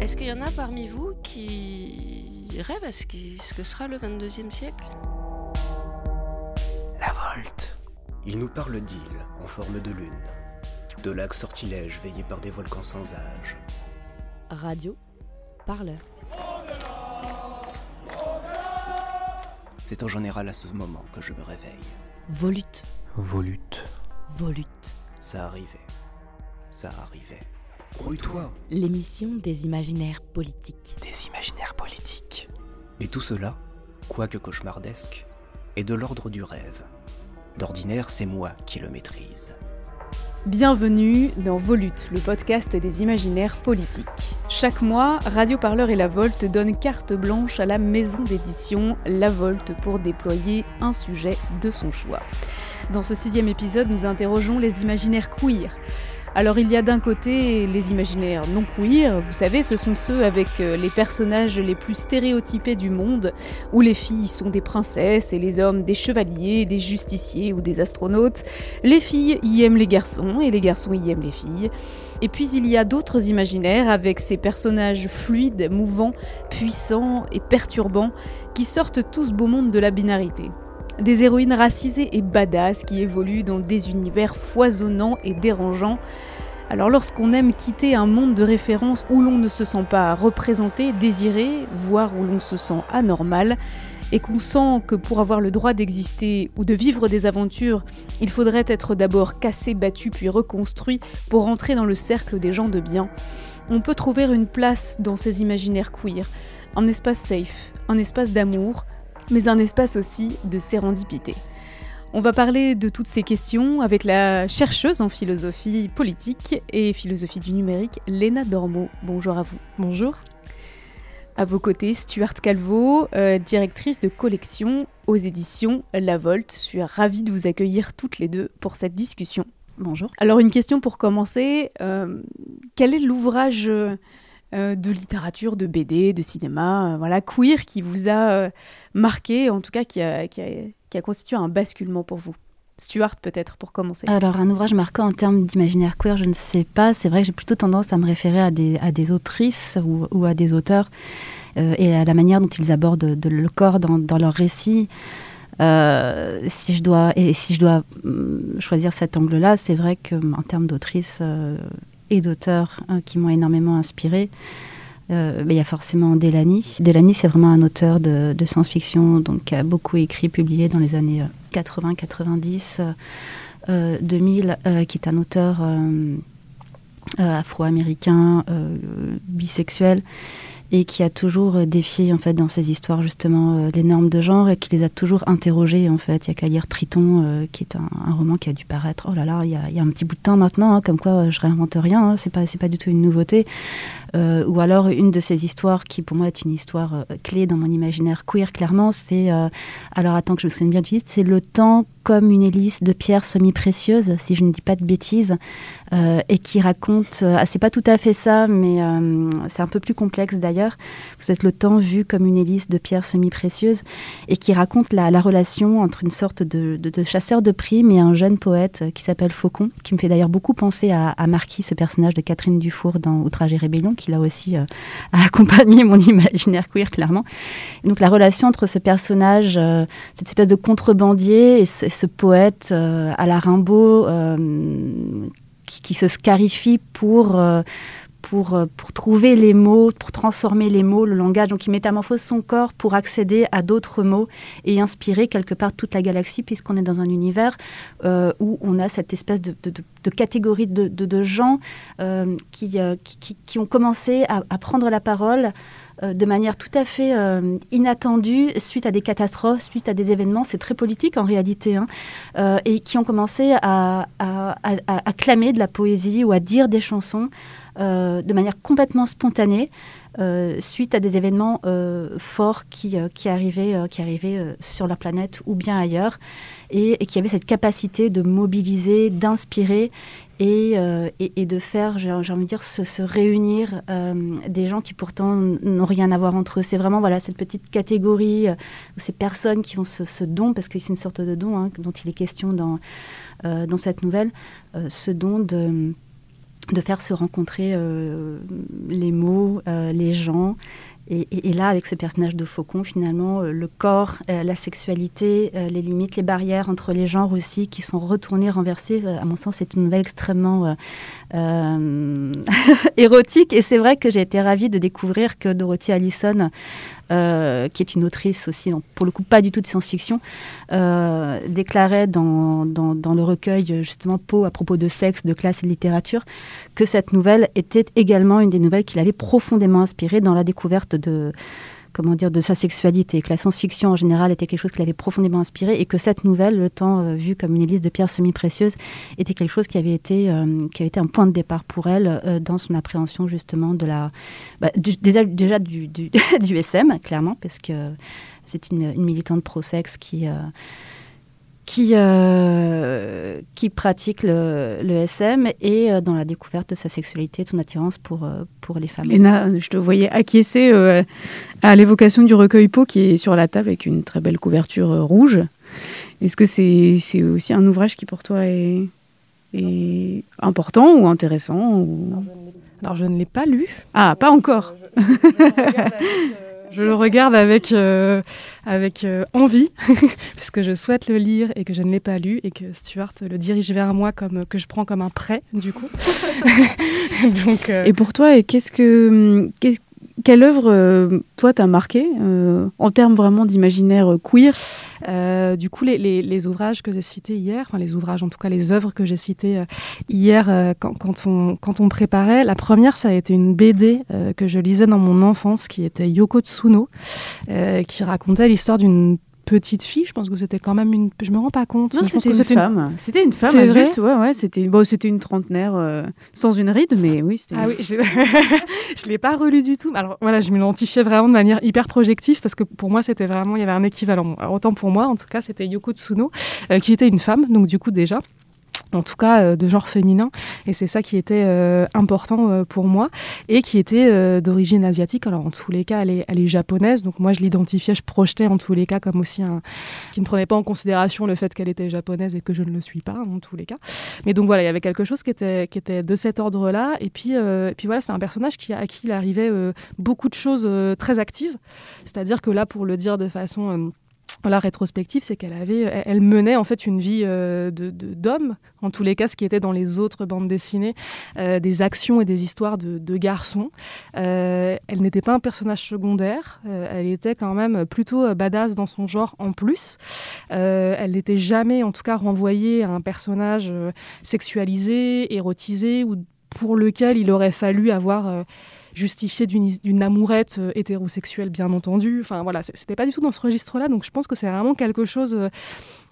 Est-ce qu'il y en a parmi vous qui rêvent à ce, que sera le 22e siècle? La Volte. Il nous parle d'îles en forme de lune, de lacs sortilèges veillés par des volcans sans âge. Radio, parleur. C'est en général à ce moment que je me réveille. Volute. Volute. Volute. Ça arrivait. Ça arrivait. L'émission des imaginaires politiques. Des imaginaires politiques. Et tout cela, quoique cauchemardesque, est de l'ordre du rêve. D'ordinaire, c'est moi qui le maîtrise. Bienvenue dans Volute, le podcast des imaginaires politiques. Chaque mois, Radio Parleur et La Volte donnent carte blanche à la maison d'édition La Volte pour déployer un sujet de son choix. Dans ce sixième épisode, nous interrogeons les imaginaires queer. Alors il y a d'un côté les imaginaires non queer, vous savez, ce sont ceux avec euh, les personnages les plus stéréotypés du monde, où les filles sont des princesses et les hommes des chevaliers, des justiciers ou des astronautes. Les filles y aiment les garçons et les garçons y aiment les filles. Et puis il y a d'autres imaginaires avec ces personnages fluides, mouvants, puissants et perturbants qui sortent tous beau monde de la binarité. Des héroïnes racisées et badass qui évoluent dans des univers foisonnants et dérangeants. Alors lorsqu'on aime quitter un monde de référence où l'on ne se sent pas représenté, désiré, voire où l'on se sent anormal, et qu'on sent que pour avoir le droit d'exister ou de vivre des aventures, il faudrait être d'abord cassé, battu, puis reconstruit pour entrer dans le cercle des gens de bien, on peut trouver une place dans ces imaginaires queer, un espace safe, un espace d'amour, mais un espace aussi de sérendipité. On va parler de toutes ces questions avec la chercheuse en philosophie politique et philosophie du numérique, Léna Dormo. Bonjour à vous. Bonjour. À vos côtés, Stuart Calvo, euh, directrice de collection aux éditions La Volte. Je suis ravie de vous accueillir toutes les deux pour cette discussion. Bonjour. Alors une question pour commencer. Euh, quel est l'ouvrage euh, de littérature, de BD, de cinéma, voilà, queer qui vous a marqué, en tout cas qui a, constitué un basculement pour vous Stuart, peut-être, pour commencer. Alors, un ouvrage marquant en termes d'imaginaire queer, je ne sais pas. C'est vrai que j'ai plutôt tendance à me référer à des, à des autrices ou, à des auteurs euh, et à la manière dont ils abordent le corps dans, dans leurs récits. Euh, si je dois, et si je dois hum, choisir cet angle-là, c'est vrai qu'en termes d'autrices euh, et d'auteurs hein, qui m'ont énormément inspirée, euh, il y a forcément Delany. Delany, c'est vraiment un auteur de, science-fiction, donc qui a beaucoup écrit, publié dans les années 80, 90, 2000, qui est un auteur euh, euh, afro-américain, bisexuel et qui a toujours euh, défié en fait dans ses histoires justement euh, les normes de genre et qui les a toujours interrogées en fait. Il y a qu'à lire Triton, euh, qui est un, roman qui a dû paraître. Oh là là, il y a, un petit bout de temps maintenant, hein, comme quoi je réinvente rien. Hein, c'est pas c'est pas du tout une nouveauté. Ou alors une de ces histoires qui pour moi est une histoire clé dans mon imaginaire queer clairement, c'est alors attends que je me souvienne bien du titre, c'est le temps comme une hélice de pierres semi-précieuses, si je ne dis pas de bêtises, euh, et qui raconte, euh, ah, c'est pas tout à fait ça, mais euh, c'est un peu plus complexe d'ailleurs. Vous êtes le temps vu comme une hélice de pierres semi-précieuses, et qui raconte la, relation entre une sorte de, chasseur de primes et un jeune poète qui s'appelle Faucon, qui me fait d'ailleurs beaucoup penser à, Marquis, ce personnage de Catherine Dufour dans Outrage et Rébellion, qui là aussi a accompagné mon imaginaire queer, clairement. donc la relation entre ce personnage, cette espèce de contrebandier et ce, poète euh, à la Rimbaud euh, qui, se scarifie pour, euh, pour, pour trouver les mots, pour transformer les mots, le langage. Donc il métamorphose son corps pour accéder à d'autres mots et inspirer quelque part toute la galaxie, puisqu'on est dans un univers où on a cette espèce de, de, de catégorie de, gens qui, qui, qui, ont commencé à, à prendre la parole. Euh, de manière tout à fait euh, inattendue suite à des catastrophes, suite à des événements, c'est très politique en réalité, hein, euh, et qui ont commencé à, clamer de la poésie ou à dire des chansons de manière complètement spontanée. suite à des événements forts qui, qui arrivaient, qui arrivaient sur la planète ou bien ailleurs, et, qui avaient cette capacité de mobiliser, d'inspirer euh, et, de faire, j'ai envie de dire, se, réunir euh, des gens qui pourtant n'ont rien à voir entre eux. C'est vraiment voilà, cette petite catégorie, euh, ces personnes qui ont ce, don, parce que c'est une sorte de don hein, dont il est question dans, dans cette nouvelle, ce don de de faire se rencontrer les mots, les gens, et, là, avec ce personnage de faucon, finalement, euh, le corps, euh, la sexualité, euh, les limites, les barrières entre les genres aussi, qui sont retournées, renversées, à mon sens, c'est une nouvelle extrêmement érotique. Et c'est vrai que j'ai été ravie de découvrir que Dorothy Allison euh, qui est une autrice aussi, pour le coup pas du tout de science-fiction, euh, déclarait dans, dans, le recueil justement Poe à propos de sexe, de classe et de littérature, que cette nouvelle était également une des nouvelles qui l'avait profondément inspirée dans la découverte de comment dire, de sa sexualité, que la science-fiction en général était quelque chose qui l'avait profondément inspiré et que cette nouvelle, le temps euh, vu comme une église de pierres semi-précieuses, était quelque chose qui avait été, euh, un point de départ pour elle euh, dans son appréhension justement de la, bah, déjà, déjà du, du, SM, clairement, parce que c'est une, militante pro-sexe qui qui, euh, qui pratique le, SM et euh, dans la découverte de sa sexualité, de son attirance pour, euh, pour les femmes. Léna, je te voyais acquiescer à l'évocation du recueil Pau qui est sur la table avec une très belle couverture rouge. Est-ce que c'est aussi un ouvrage qui pour toi est, est important ou intéressant ou... Alors je ne l'ai pas lu. Ah, pas encore. Je le regarde avec, euh, avec euh, envie, puisque je souhaite le lire et que je ne l'ai pas lu et que Stuart le dirige vers moi comme que je prends comme un prêt, du coup. Euh, Et pour toi, qu'est-ce que, qu'est-ce quelle œuvre, euh, toi, t'as marqué euh, en termes vraiment d'imaginaire euh, queer Du coup, les, ouvrages que j'ai cités hier, enfin les ouvrages, en tout cas les œuvres que j'ai citées hier quand, on, quand on préparait, la première, ça a été une BD que je lisais dans mon enfance qui était Yoko Tsuno, qui racontait l'histoire d'une petite fille. Je pense que c'était quand même une. Je me rends pas compte. Non, c'était une, femme. C'était une femme adulte. Ouais, ouais, c'était bon, c'était une trentenaire euh, sans une ride, mais oui. Ah oui, je ne l'ai pas relu du tout. Alors voilà, je m'identifiais vraiment de manière hyper projective parce que pour moi, c'était vraiment. Il y avait un équivalent. autant pour moi, en tout cas, c'était Yoko Tsuno, euh, qui était une femme, donc du coup, déjà en tout cas euh, de genre féminin. Et c'est ça qui était euh, important euh, pour moi et qui était d'origine asiatique. Alors en tous les cas, elle est, japonaise. Donc moi, je l'identifiais, je projetais en tous les cas comme aussi un qui ne prenait pas en considération le fait qu'elle était japonaise et que je ne le suis pas en tous les cas. Mais donc voilà, il y avait quelque chose qui était, qui était de cet ordre-là. Et puis, et puis voilà, c'est un personnage qui, à qui il arrivait beaucoup de choses très actives. C'est-à-dire que là, pour le dire de façon la rétrospective, c'est qu'elle avait, elle menait en fait une vie euh, de d'homme, en tous les cas, ce qui était dans les autres bandes dessinées, euh, des actions et des histoires de, garçons. Euh, elle n'était pas un personnage secondaire, elle était quand même plutôt badass dans son genre en plus. elle n'était jamais, en tout cas, renvoyée à un personnage sexualisé, érotisé, ou pour lequel il aurait fallu avoir justifié d'une amourette euh, hétérosexuelle, bien entendu. Enfin voilà, c'était pas du tout dans ce registre-là. Donc je pense que c'est vraiment quelque chose. Euh,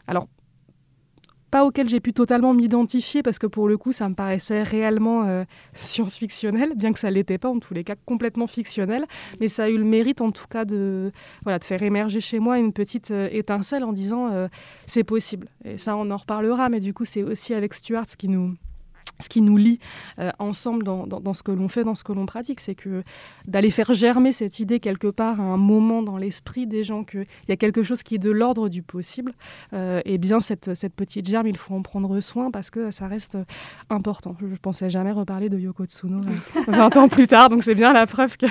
alors pas auquel j'ai pu totalement m'identifier parce que pour le coup ça me paraissait réellement euh, science-fictionnel, bien que ça l'était pas en tous les cas complètement fictionnel, mais ça a eu le mérite en tout cas de voilà de faire émerger chez moi une petite étincelle en disant c'est possible. Et ça on en reparlera, mais du coup c'est aussi avec Stuart qui nous ce qui nous lie euh, ensemble dans, dans, ce que l'on fait, dans ce que l'on pratique, c'est que d'aller faire germer cette idée quelque part à un moment dans l'esprit des gens qu'il y a quelque chose qui est de l'ordre du possible, euh, et bien cette, cette, petite germe, il faut en prendre soin parce que ça reste important. Je ne pensais jamais reparler de Yoko Tsuno 20 euh, ans plus tard, donc c'est bien la preuve que,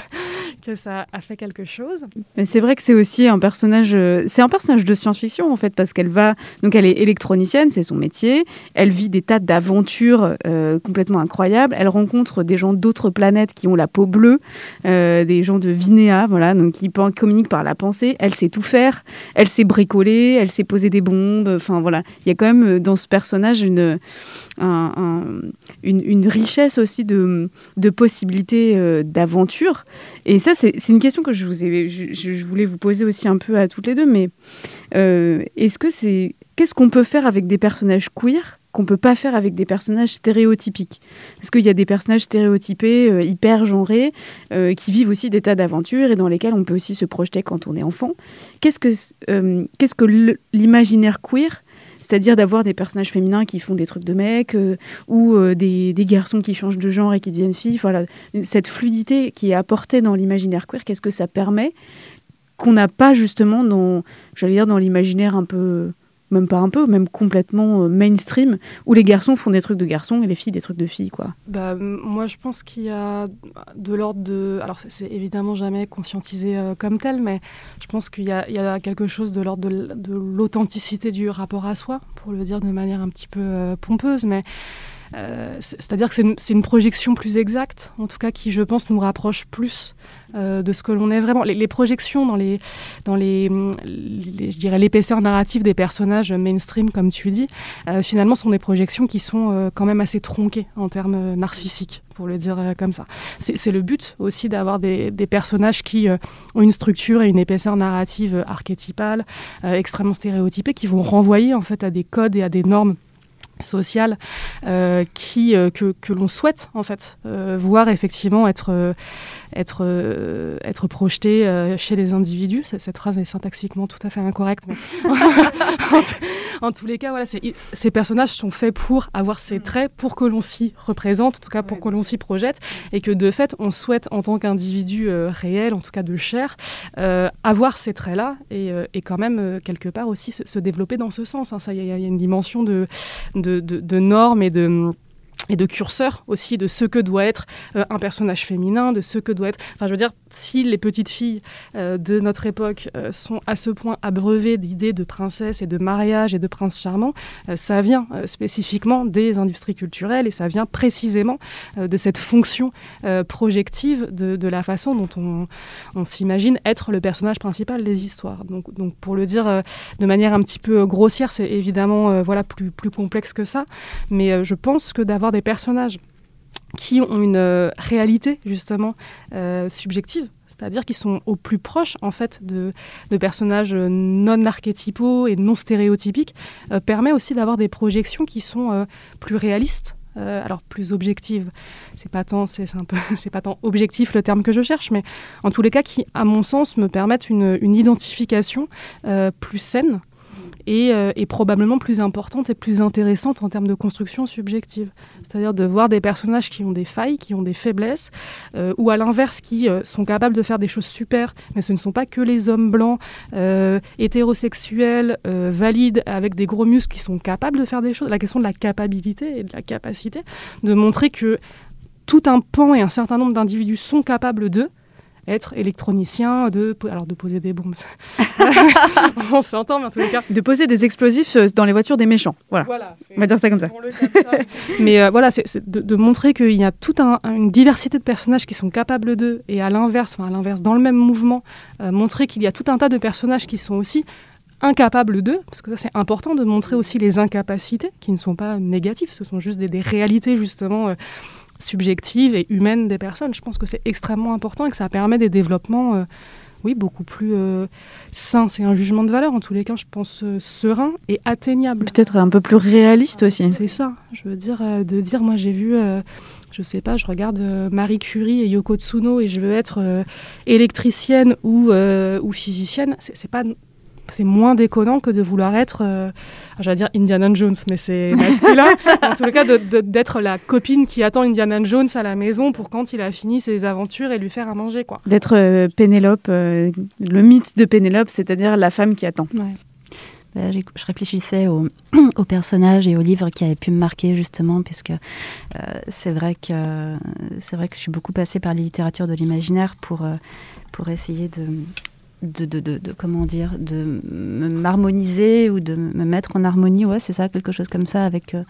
que ça a fait quelque chose. Mais c'est vrai que c'est aussi un personnage, c'est un personnage de science-fiction en fait, parce qu'elle va, donc elle est électronicienne, c'est son métier, elle vit des tas d'aventures euh, complètement incroyable. Elle rencontre des gens d'autres planètes qui ont la peau bleue, euh, des gens de Vinéa, voilà, donc qui communiquent par la pensée. Elle sait tout faire. Elle sait bricoler. Elle sait poser des bombes. Enfin voilà, il y a quand même euh, dans ce personnage une richesse aussi de, possibilités d'aventure. Et ça, c'est une question que je, vous ai, je, voulais vous poser aussi un peu à toutes les deux. Mais est-ce que c'est qu'est-ce qu'on peut faire avec des personnages queer qu'on peut pas faire avec des personnages stéréotypiques. Parce qu'il y a des personnages stéréotypés, euh, hyper genrés, euh, qui vivent aussi des tas d'aventures et dans lesquels on peut aussi se projeter quand on est enfant. Qu'est-ce que, euh, qu'est-ce que l'imaginaire queer c'est-à-dire d'avoir des personnages féminins qui font des trucs de mecs ou des, des, garçons qui changent de genre et qui deviennent filles. Voilà, cette fluidité qui est apportée dans l'imaginaire queer, qu'est-ce que ça permet qu'on n'a pas justement dans, j'allais dire, dans l'imaginaire un peu même pas un peu, même complètement euh, mainstream, où les garçons font des trucs de garçons et les filles des trucs de filles, quoi. Bah, moi, je pense qu'il y a de l'ordre de. Alors, c'est- évidemment jamais conscientisé euh, comme tel, mais je pense qu'il y, a- quelque chose de l'ordre de l'authenticité du rapport à soi, pour le dire de manière un petit peu euh, pompeuse, mais. Euh, c'est- C'est-à-dire que c'est une, projection plus exacte, en tout cas qui, je pense, nous rapproche plus euh, de ce que l'on est vraiment. Les, projections dans les, dans les, je dirais l'épaisseur narrative des personnages mainstream, comme tu dis, euh, finalement, sont des projections qui sont quand même assez tronquées en termes narcissiques, pour le dire comme ça. C'est le but aussi d'avoir des, des personnages qui ont une structure et une épaisseur narrative archétypale, extrêmement stéréotypée, qui vont renvoyer en fait à des codes et à des normes sociales euh, qui, euh, que, que l'on souhaite en fait euh, voir effectivement être, être, euh, être projeté euh, chez les individus. Cette phrase est syntaxiquement tout à fait incorrecte. mais en, tous les cas, voilà, ces personnages sont faits pour avoir ces traits, pour que l'on s'y représente, en tout cas pour que l'on s'y projette, et que de fait, on souhaite en tant qu'individu euh, réel, en tout cas de chair, avoir ces traits-là et, et quand même quelque part aussi se, se développer dans ce sens. hein. Il y, a- il y a une dimension de, de, de- de normes et de et de curseur aussi de ce que doit être euh, un personnage féminin, de ce que doit être... Enfin, je veux dire, si les petites filles euh, de notre époque euh, sont à ce point abreuvées d'idées de princesse et de mariage et de prince charmant, ça vient spécifiquement des industries culturelles et ça vient précisément de cette fonction projective de, la façon dont on, on s'imagine être le personnage principal des histoires. Donc, donc pour le dire de manière un petit peu grossière, c'est évidemment voilà, plus, plus complexe que ça, mais je pense que d'avoir des personnages qui ont une euh, réalité justement euh, subjective, c'est-à-dire qui sont au plus proche en fait de, de personnages euh, non archétypaux et non stéréotypiques, permet aussi d'avoir des projections qui sont plus réalistes. alors plus objectives, c'est pas tant c'est c'est pas tant objectif le terme que je cherche, mais en tous les cas qui à mon sens me permettent une, une identification plus saine et, euh, et probablement plus importante et plus intéressante en termes de construction subjective. C'est-à-dire de voir des personnages qui ont des failles, qui ont des faiblesses, euh, ou à l'inverse qui euh, sont capables de faire des choses super, mais ce ne sont pas que les hommes blancs, hétérosexuels, valides, avec des gros muscles qui sont capables de faire des choses. La question de la capacité et de la capacité, de montrer que tout un pan et un certain nombre d'individus sont capables de être électronicien, de, alors de poser des bombes. On s'entend, mais en tous les cas, De poser des explosifs euh, dans les voitures des méchants. Voilà. voilà, On va dire ça comme ça. Mais euh, voilà, c'est c'est de, de montrer qu'il y a toute un- une diversité de personnages qui sont capables d'eux, et à l'inverse, enfin à l'inverse, dans le même mouvement, euh, montrer qu'il y a tout un tas de personnages qui sont aussi incapables d'eux, parce que ça c'est important de montrer aussi les incapacités, qui ne sont pas négatives, ce sont juste des, des réalités justement euh, subjectives et humaines des personnes. Je pense que c'est extrêmement important et que ça permet des développements, euh, oui, beaucoup plus euh, sains. C'est un jugement de valeur, en tous les cas, je pense, euh, serein et atteignable. Peut-être un peu plus réaliste aussi. C'est ça, je veux dire, de dire, moi j'ai vu, je sais pas, je regarde euh, Marie Curie et Yoko Tsuno et je veux être euh, électricienne ou, euh, ou physicienne, c'est pas. C'est moins déconnant que de vouloir être, euh, j'allais dire Indiana Jones, mais c'est masculin. en tout cas, d'être la copine qui attend Indiana Jones à la maison pour quand il a fini ses aventures et lui faire à manger, quoi. D'être euh, Pénélope, euh, le mythe de Pénélope, c'est-à-dire la femme qui attend. Là, j'ai- je réfléchissais au, aux personnages et aux livres qui avaient pu me marquer justement, puisque euh, c'est vrai que c'est vrai que je suis beaucoup passée par les littératures de l'imaginaire pour euh, pour essayer de de, de, de- comment dire de m'harmoniser ou de me mettre en harmonie ouais c'est ça quelque chose comme ça avec euh,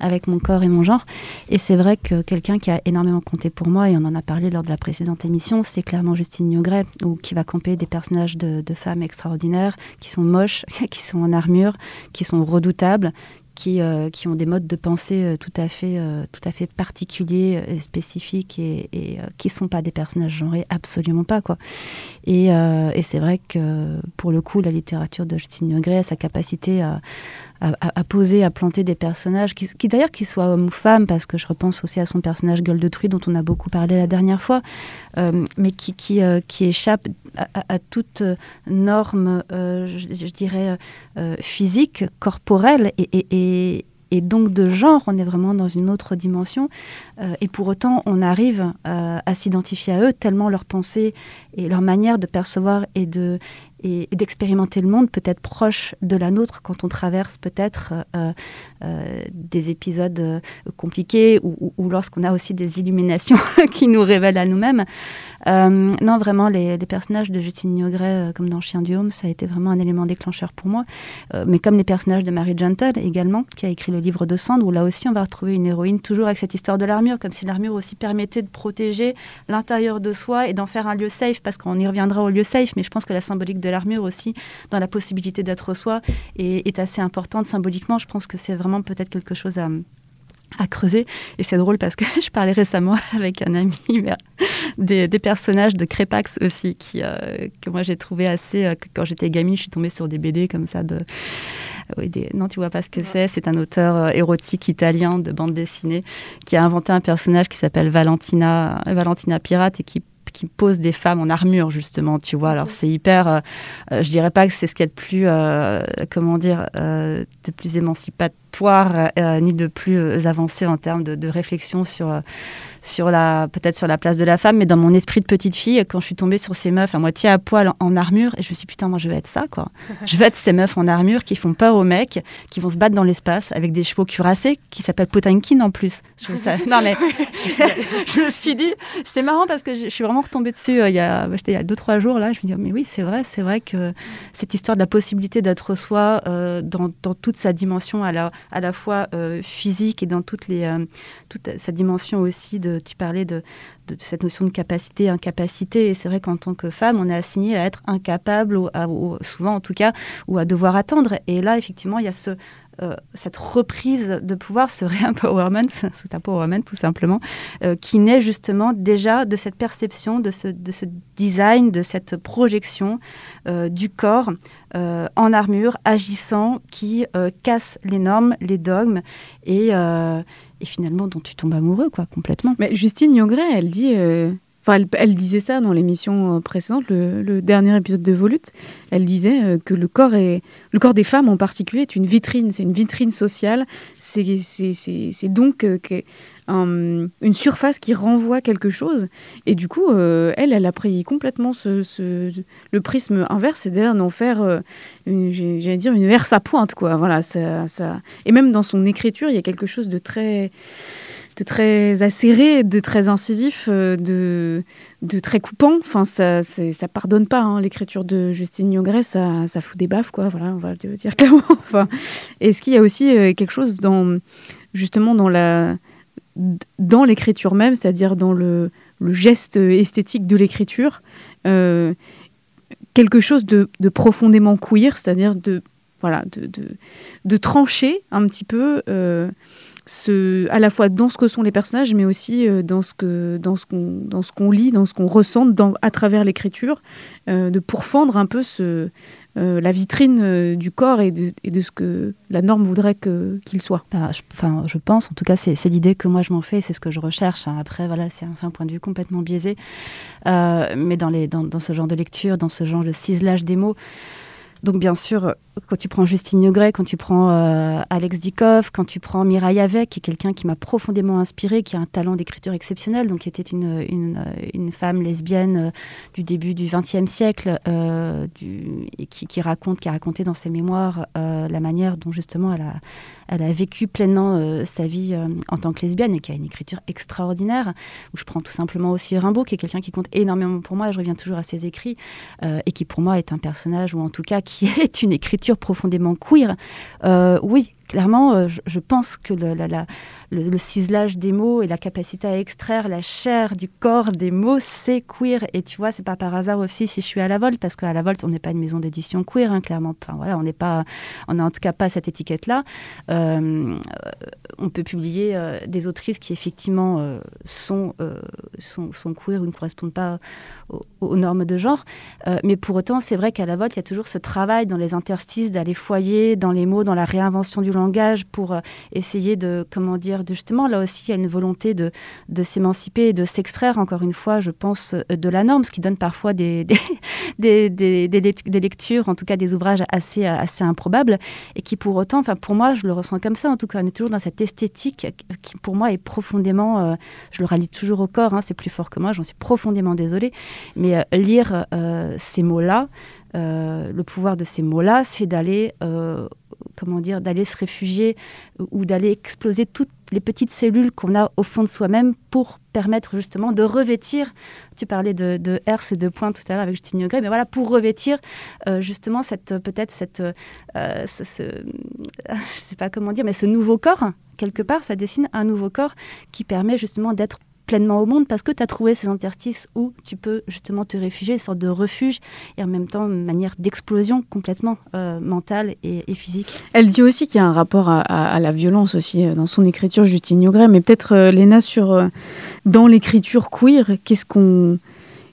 avec mon corps et mon genre. Et c'est vrai que quelqu'un qui a énormément compté pour moi et on en a parlé lors de la précédente émission c'est clairement Justine Niogret ou qui va camper des personnages de femmes extraordinaires qui sont moches qui sont en armure qui sont redoutables qui, euh, qui ont des modes de pensée euh, tout à fait, euh, tout à fait particuliers, et spécifiques et, qui sont pas des personnages genrés, absolument pas quoi. Et, et c'est vrai que pour le coup, la littérature de Justine Niogret a sa capacité à, à, poser, à planter des personnages qui, d'ailleurs qu'ils soient hommes ou femmes, parce que je repense aussi à son personnage Gueule de Truie dont on a beaucoup parlé la dernière fois, euh, mais qui, qui, euh, qui échappe à, à- toute euh, norme, je, dirais, physique, corporelle et- et donc de genre, on est vraiment dans une autre dimension. Euh, et pour autant, on arrive euh, à s'identifier à eux tellement leur pensée et leur manière de percevoir et de, et, d'expérimenter le monde peut-être proche de la nôtre quand on traverse peut-être des épisodes compliqués ou lorsqu'on a aussi des illuminations qui nous révèlent à nous-mêmes. Non, vraiment, les, personnages de Justine Niogret, comme dans Chien du Home, ça a été vraiment un élément déclencheur pour moi. mais comme les personnages de Mary Gentle également, qui a écrit le livre de Sand, où là aussi on va retrouver une héroïne toujours avec cette histoire de l'armure, comme si l'armure aussi permettait de protéger l'intérieur de soi et d'en faire un lieu safe, parce qu'on y reviendra au lieu safe, mais je pense que la symbolique de l'armure aussi, dans la possibilité d'être soi, est, est, assez importante symboliquement. Je pense que c'est vraiment peut-être quelque chose à à creuser. Et c'est drôle parce que je parlais récemment avec un ami des, des personnages de Crépax aussi, qui, euh, que moi j'ai trouvé assez. Euh, quand j'étais gamine, je suis tombée sur des BD comme ça de. Oui, des... Non, tu vois pas ce que c'est. C'est un auteur euh, érotique italien de bande dessinée qui a inventé un personnage qui s'appelle Valentina, Valentina Pirate et qui qui pose des femmes en armure justement tu vois alors c'est hyper je dirais pas que c'est ce qu'il y a de plus comment dire de plus émancipatoire ni de plus avancé en termes de, de réflexion sur sur la peut-être sur la place de la femme, mais dans mon esprit de petite fille, quand je suis tombée sur ces meufs à moitié à poil en, armure, et je me suis dit putain moi je veux être ça quoi. je veux être ces meufs en armure qui font peur aux mecs, qui vont se battre dans l'espace avec des chevaux cuirassés, qui s'appellent Potankin en plus. Je non mais je me suis dit c'est marrant parce que je, suis vraiment retombée dessus euh, il y a il y a deux trois jours là. Je me dis mais oui c'est vrai c'est vrai que cette histoire de la possibilité d'être soi euh, dans, dans, toute sa dimension à la à la fois euh, physique et dans toutes les toute sa dimension aussi de tu parlais de, cette notion de capacité, incapacité. Et c'est vrai qu'en tant que femme, on est assigné à être incapable, ou, souvent en tout cas, ou à devoir attendre. Et là, effectivement, il y a ce, euh, cette reprise de pouvoir, ce re-empowerment, c'est empowerment tout simplement, euh, qui naît justement déjà de cette perception, de ce, de ce design, de cette projection euh, du corps en armure, agissant, qui casse les normes, les dogmes et, et finalement dont tu tombes amoureux, quoi, complètement. Mais Justine Nyongret, elle dit, euh, enfin, elle, disait ça dans l'émission euh, précédente, le, dernier épisode de Volute. Elle disait euh, que le corps est, le corps des femmes en particulier est une vitrine, c'est une vitrine sociale. C'est, c'est, une surface qui renvoie quelque chose. Et du coup, elle, elle a pris complètement ce, le prisme inverse, c'est-à-dire d'en faire, j'allais dire, une verse à pointe, quoi. Voilà, ça, ça... Et même dans son écriture, il y a quelque chose de très de très acéré, de très incisif, de, de très coupant. Enfin, ça, ça pardonne pas. Hein, l'écriture de Justine Niogret, ça, ça fout des baffes, quoi. Voilà, on va le dire clairement. Enfin, Est-ce qu'il y a aussi quelque chose dans, justement, dans la, dans l'écriture même, c'est-à-dire dans le, geste esthétique de l'écriture, euh, quelque chose de, profondément queer, c'est-à-dire de, voilà, de, trancher un petit peu euh, ce, à la fois dans ce que sont les personnages, mais aussi euh, dans ce que dans ce qu'on dans ce qu'on lit, dans ce qu'on ressent à travers l'écriture, de pourfendre un peu ce, euh, la vitrine euh, du corps et de, ce que la norme voudrait qu'il soit. Bah, je, enfin, je pense, en tout cas, c'est l'idée que moi je m'en fais, c'est ce que je recherche. Hein. Après, voilà, c'est un, point de vue complètement biaisé. Euh, mais dans, ce genre de lecture, dans ce genre de ciselage des mots, donc bien sûr, quand tu prends Justine Negret, quand tu prends euh, Alex Dikoff, quand tu prends Mireille Avec, qui est quelqu'un qui m'a profondément inspiré, qui a un talent d'écriture exceptionnel, donc qui était une, une, femme lesbienne euh, du début du XXe siècle, euh, qui, raconte, qui a raconté dans ses mémoires la manière dont justement elle a, elle a vécu pleinement sa vie en tant que lesbienne et qui a une écriture extraordinaire. Où je prends tout simplement aussi Rimbaud, qui est quelqu'un qui compte énormément pour moi. Je reviens toujours à ses écrits et qui pour moi est un personnage ou en tout cas qui qui est une écriture profondément queer, euh, oui, clairement, euh, je, pense que le, ciselage des mots et la capacité à extraire la chair du corps des mots, c'est queer. Et tu vois, c'est pas par hasard aussi si je suis à la Volte, parce qu'à la Volte, on n'est pas une maison d'édition queer, hein, clairement. Enfin, voilà, on n'est pas, on n'a en tout cas pas cette étiquette-là. Euh, on peut publier des autrices qui effectivement sont, sont, sont, queer ou ne correspondent pas aux, normes de genre. mais pour autant, c'est vrai qu'à la Volte, il y a toujours ce travail dans les interstices d'aller foyer dans les mots, dans la réinvention du langage pour essayer de, comment dire, de justement, là aussi, il y a une volonté de, de s'émanciper et de s'extraire, encore une fois, je pense, de la norme, ce qui donne parfois des, des, des, des, lectures, en tout cas des ouvrages assez, assez improbables, et qui pour autant, enfin pour moi, je le ressens comme ça, en tout cas, on est toujours dans cette esthétique qui pour moi est profondément, je le rallie toujours au corps, hein, c'est plus fort que moi, j'en suis profondément désolée, mais lire ces mots-là, euh, le pouvoir de ces mots-là, c'est d'aller, euh, comment dire, d'aller se réfugier ou d'aller exploser toutes les petites cellules qu'on a au fond de soi-même pour permettre justement de revêtir. Tu parlais de, de herse et de point tout à l'heure avec Justine Gray, mais voilà pour revêtir euh, justement cette peut-être cette, ce, ce, je sais pas comment dire, mais ce nouveau corps quelque part, ça dessine un nouveau corps qui permet justement d'être pleinement au monde parce que tu as trouvé ces interstices où tu peux justement te réfugier, une sorte de refuge et en même temps une manière d'explosion complètement euh, mentale et, physique. Elle dit aussi qu'il y a un rapport à, la violence aussi euh, dans son écriture, Justine Yogret, mais peut-être euh, Léna sur dans l'écriture queer, qu'est-ce qu'on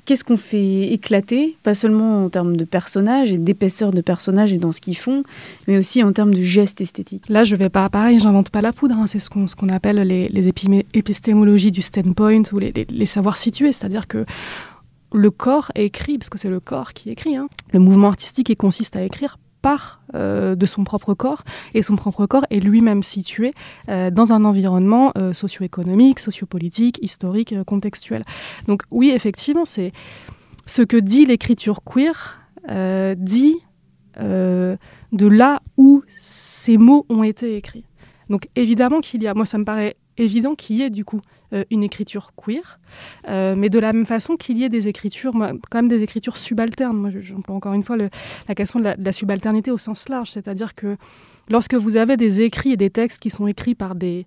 qu'est-ce qu'on fait éclater, pas seulement en termes de personnages et d'épaisseur de personnages et dans ce qu'ils font, mais aussi en termes de gestes esthétiques. Là, je vais pas, pareil, j'invente pas la poudre, hein. c'est ce qu'on appelle les, épistémologies du standpoint ou les, les, savoirs situés, c'est-à-dire que le corps écrit, parce que c'est le corps qui écrit, hein. le mouvement artistique consiste à écrire part euh, de son propre corps et son propre corps est lui-même situé euh, dans un environnement euh, socio-économique, sociopolitique, historique, contextuel. Donc oui, effectivement, c'est ce que dit l'écriture queer dit de là où ces mots ont été écrits. Donc évidemment qu'il y a, moi ça me paraît évident qu'il y ait du coup une écriture queer, euh, mais de la même façon qu'il y ait des écritures, quand même des écritures subalternes. Moi, j'emploie encore une fois la question de la, subalternité au sens large, c'est-à-dire que lorsque vous avez des écrits et des textes qui sont écrits par des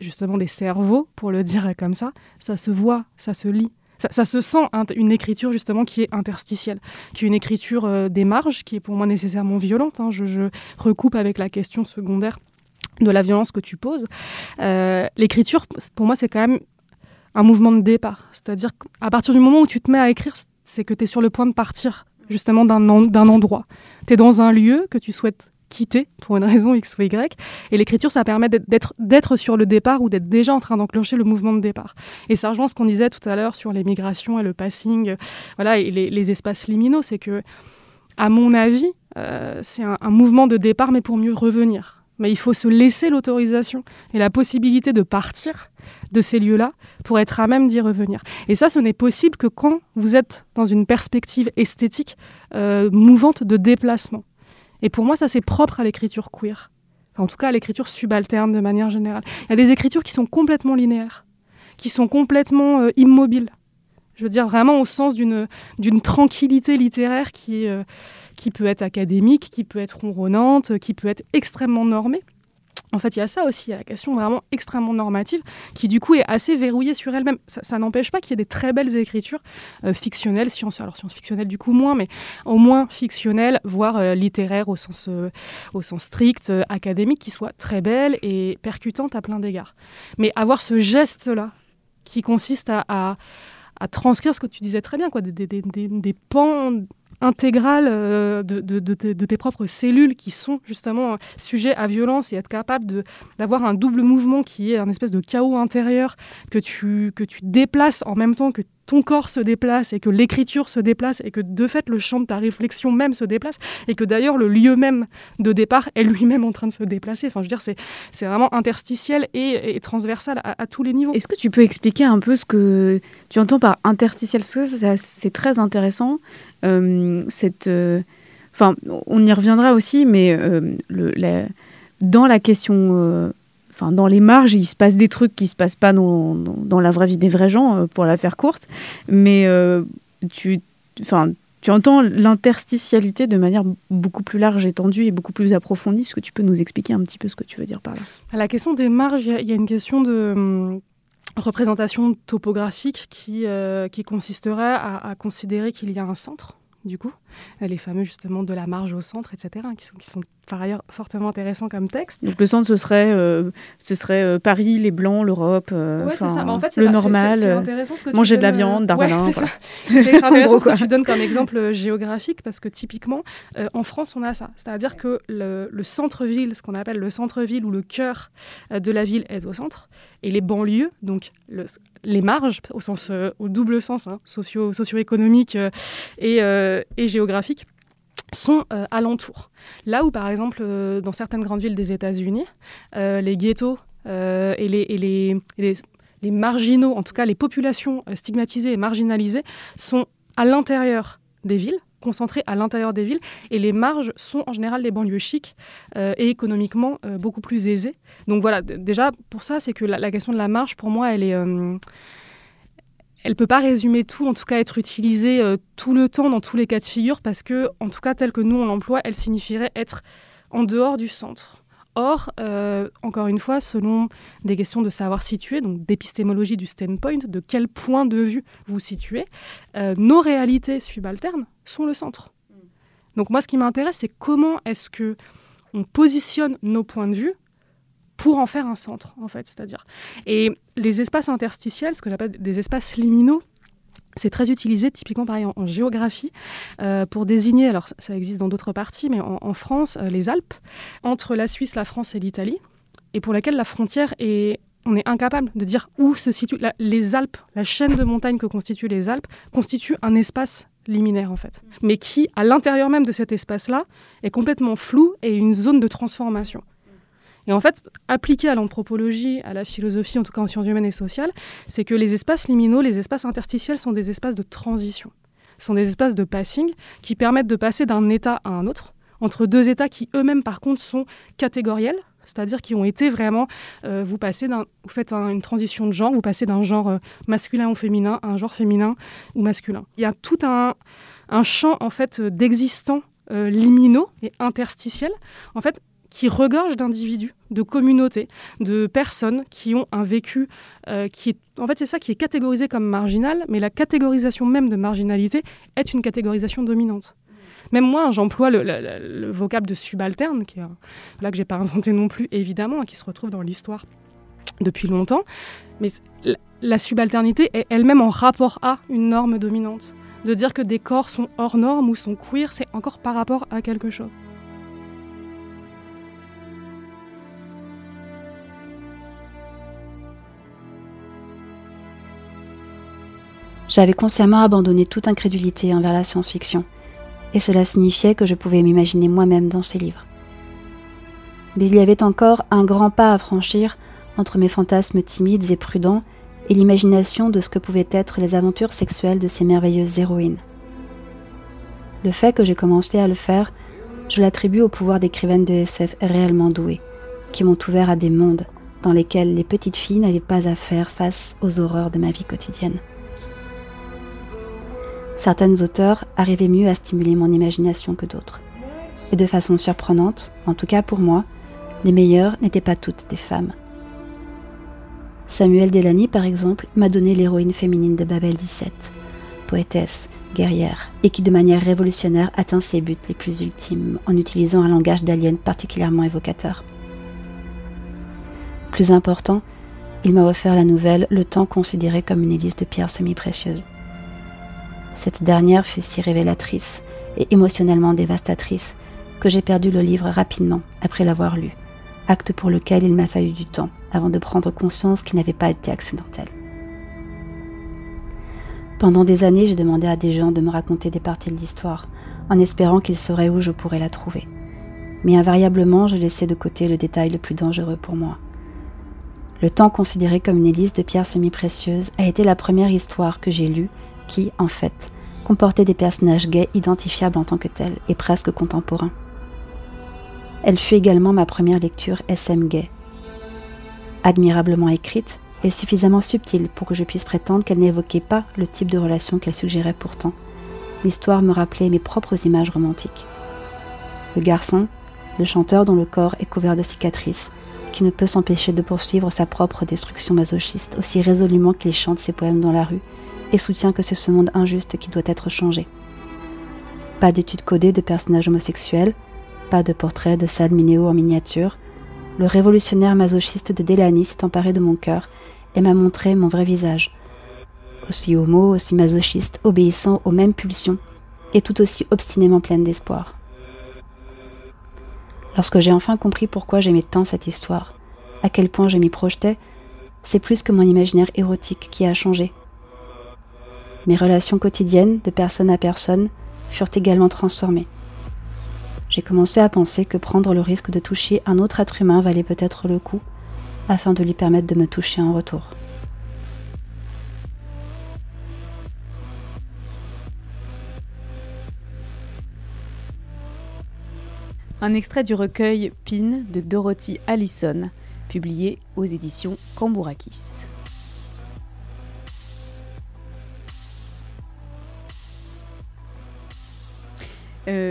justement des cerveaux, pour le dire comme ça, ça se voit, ça se lit. Ça, se sent une écriture justement qui est interstitielle, qui est une écriture euh, des marges, qui est pour moi nécessairement violente. Hein. Je, recoupe avec la question secondaire de la violence que tu poses. Euh, l'écriture, pour moi, c'est quand même un mouvement de départ. C'est-à-dire qu'à partir du moment où tu te mets à écrire, c'est que tu es sur le point de partir justement d'un endroit. Tu es dans un lieu que tu souhaites quitter pour une raison X ou Y. Et l'écriture, ça permet d'être sur le départ ou d'être déjà en train d'enclencher le mouvement de départ. Et ça rejoint ce qu'on disait tout à l'heure sur les migrations et le passing, voilà, et les, espaces liminaux. C'est que, à mon avis, euh, c'est un mouvement de départ, mais pour mieux revenir mais il faut se laisser l'autorisation et la possibilité de partir de ces lieux-là pour être à même d'y revenir. Et ça, ce n'est possible que quand vous êtes dans une perspective esthétique euh, mouvante de déplacement. Et pour moi, ça, c'est propre à l'écriture queer. en tout cas, à l'écriture subalterne de manière générale. Il y a des écritures qui sont complètement linéaires, qui sont complètement euh, immobiles. Je veux dire vraiment au sens d'une tranquillité littéraire qui. Euh, qui peut être académique, qui peut être ronronnante, qui peut être extrêmement normée. En fait, il y a ça aussi, il y a la question vraiment extrêmement normative, qui du coup est assez verrouillée sur elle-même. Ça, n'empêche pas qu'il y ait des très belles écritures euh, fictionnelles, science, alors science-fictionnelles du coup moins, mais au moins fictionnelles, voire euh, littéraires au sens, euh, strict, académique, qui soient très belles et percutantes à plein d'égards. Mais avoir ce geste-là, qui consiste à, transcrire ce que tu disais très bien, quoi, des pans intégrale euh, de, tes propres cellules qui sont justement sujets à violence et être capable d'avoir un double mouvement qui est un espèce de chaos intérieur que tu, que tu déplaces en même temps que ton corps se déplace et que l'écriture se déplace et que de fait le champ de ta réflexion même se déplace et que d'ailleurs le lieu même de départ est lui-même en train de se déplacer. Enfin, je veux dire, c'est, c'est vraiment interstitiel et, transversal à, tous les niveaux. Est-ce que tu peux expliquer un peu ce que tu entends par interstitiel? Parce que ça, c'est très intéressant. Euh, cette, euh, enfin, on y reviendra aussi, mais euh, le, dans la question Dans les marges, il se passe des trucs qui se passent pas dans, dans, la vraie vie des vrais gens, pour la faire courte. Mais tu, enfin, tu entends l'interstitialité de manière beaucoup plus large, étendue et beaucoup plus approfondie. Est-ce que tu peux nous expliquer un petit peu ce que tu veux dire par là? La question des marges, il y, a une question de hum, représentation topographique qui, qui consisterait à, considérer qu'il y a un centre du coup, les fameux justement de la marge au centre, etc., qui sont par ailleurs fortement intéressant comme texte. Donc le centre, ce serait, euh, ce serait euh, Paris, les Blancs, l'Europe, euh, Ouais, ça. Mais en fait, le normal. c'est euh, intéressant ce que tu manger de la viande, Darmanin, ouais, c'est intéressant ce que tu donnes comme exemple géographique parce que typiquement, en France, on a ça. C'est-à-dire que le, le centre-ville, ce qu'on appelle le centre-ville ou le cœur de la ville est au centre et les banlieues, donc le- les marges, au, sens, au double sens, hein, socio, socio-économique et, et géographique, sont euh, alentours. Là où, par exemple, euh, dans certaines grandes villes des États-Unis, euh, les ghettos euh, et, les, les- les- marginaux, en tout cas les populations stigmatisées et marginalisées, sont à l'intérieur des villes, concentrées à l'intérieur des villes, et les marges sont en général les banlieues chics et économiquement beaucoup plus aisées. Donc voilà, déjà pour ça, c'est que la question de la marge, pour moi, elle est... elle peut pas résumer tout, en tout cas être utilisée euh, tout le temps dans tous les cas de figure, parce que, en tout cas, tel que nous on l'emploie, elle signifierait être en dehors du centre. Or, euh, encore une fois, selon des questions de savoir situer, donc d'épistémologie du standpoint, de quel point de vue vous situez, euh, nos réalités subalternes sont le centre. Donc moi, ce qui m'intéresse, c'est comment est-ce que on positionne nos points de vue pour en faire un centre, en fait, c'est-à-dire. Et les espaces interstitiels, ce que j'appelle des espaces liminaux, c'est très utilisé typiquement pareil en, en géographie euh, pour désigner, alors ça- existe dans d'autres parties, mais en, en France, euh, les Alpes, entre la Suisse, la France et l'Italie, et pour laquelle la frontière est... On est incapable de dire où se situent la- les Alpes, la chaîne de montagnes que constituent les Alpes, constitue un espace liminaire en fait, mais qui, à l'intérieur même de cet espace-là, est complètement flou et une zone de transformation. Et en fait, appliqué à l'anthropologie, à la philosophie, en tout cas en sciences humaines et sociales, c'est que les espaces liminaux, les espaces interstitiels sont des espaces de transition. Sont des espaces de passing qui permettent de passer d'un état à un autre, entre deux états qui eux-mêmes par contre sont catégoriels, c'est-à-dire qui ont été vraiment, euh, vous passez vous faites un- une transition de genre, vous passez d'un genre euh, masculin ou féminin à un genre féminin ou masculin. Il y a tout un, champ en fait euh, d'existants liminaux et interstitiels, en fait, qui regorge d'individus, de communautés, de personnes qui ont un vécu euh, qui est, en fait, c'est ça qui est catégorisé comme marginal, mais la catégorisation même de marginalité est une catégorisation dominante. Même moi, j'emploie le, le- le- le vocable de subalterne, qui est là que j'ai pas inventé non plus, évidemment, hein, qui se retrouve dans l'histoire depuis longtemps. Mais la, la subalternité est elle-même en rapport à une norme dominante. De dire que des corps sont hors normes ou sont queer, c'est encore par rapport à quelque chose. J'avais consciemment abandonné toute incrédulité envers la science-fiction, et cela signifiait que je pouvais m'imaginer moi-même dans ces livres. Mais il y avait encore un grand pas à franchir entre mes fantasmes timides et prudents et l'imagination de ce que pouvaient être les aventures sexuelles de ces merveilleuses héroïnes. Le fait que j'ai commencé à le faire, je l'attribue au pouvoir d'écrivaines de SF réellement douées, qui m'ont ouvert à des mondes dans lesquels les petites filles n'avaient pas à faire face aux horreurs de ma vie quotidienne. Certaines auteurs arrivaient mieux à stimuler mon imagination que d'autres. Et de façon surprenante, en tout cas pour moi, les meilleures n'étaient pas toutes des femmes. Samuel Delany, par exemple, m'a donné l'héroïne féminine de Babel 17, poétesse, guerrière, et qui de manière révolutionnaire atteint ses buts les plus ultimes en utilisant un langage d'alien particulièrement évocateur. Plus important, il m'a offert la nouvelle Le temps considéré comme une hélice de pierres semi-précieuses. Cette dernière fut si révélatrice et émotionnellement dévastatrice que j'ai perdu le livre rapidement après l'avoir lu, acte pour lequel il m'a fallu du temps avant de prendre conscience qu'il n'avait pas été accidentel. Pendant des années, j'ai demandé à des gens de me raconter des parties de l'histoire, en espérant qu'ils sauraient où je pourrais la trouver. Mais invariablement, je laissais de côté le détail le plus dangereux pour moi. Le temps considéré comme une hélice de pierres semi-précieuses a été la première histoire que j'ai lue qui, en fait, comportait des personnages gays identifiables en tant que tels et presque contemporains. Elle fut également ma première lecture SM gay. Admirablement écrite et suffisamment subtile pour que je puisse prétendre qu'elle n'évoquait pas le type de relation qu'elle suggérait pourtant. L'histoire me rappelait mes propres images romantiques. Le garçon, le chanteur dont le corps est couvert de cicatrices, qui ne peut s'empêcher de poursuivre sa propre destruction masochiste aussi résolument qu'il chante ses poèmes dans la rue et soutient que c'est ce monde injuste qui doit être changé. Pas d'études codées de personnages homosexuels, pas de portrait de Sal Mineo en miniature, le révolutionnaire masochiste de Delany s'est emparé de mon cœur et m'a montré mon vrai visage. Aussi homo, aussi masochiste, obéissant aux mêmes pulsions et tout aussi obstinément pleine d'espoir. Lorsque j'ai enfin compris pourquoi j'aimais tant cette histoire, à quel point je m'y projetais, c'est plus que mon imaginaire érotique qui a changé. Mes relations quotidiennes, de personne à personne, furent également transformées. J'ai commencé à penser que prendre le risque de toucher un autre être humain valait peut-être le coup, afin de lui permettre de me toucher en retour. Un extrait du recueil Pin de Dorothy Allison, publié aux éditions Cambourakis.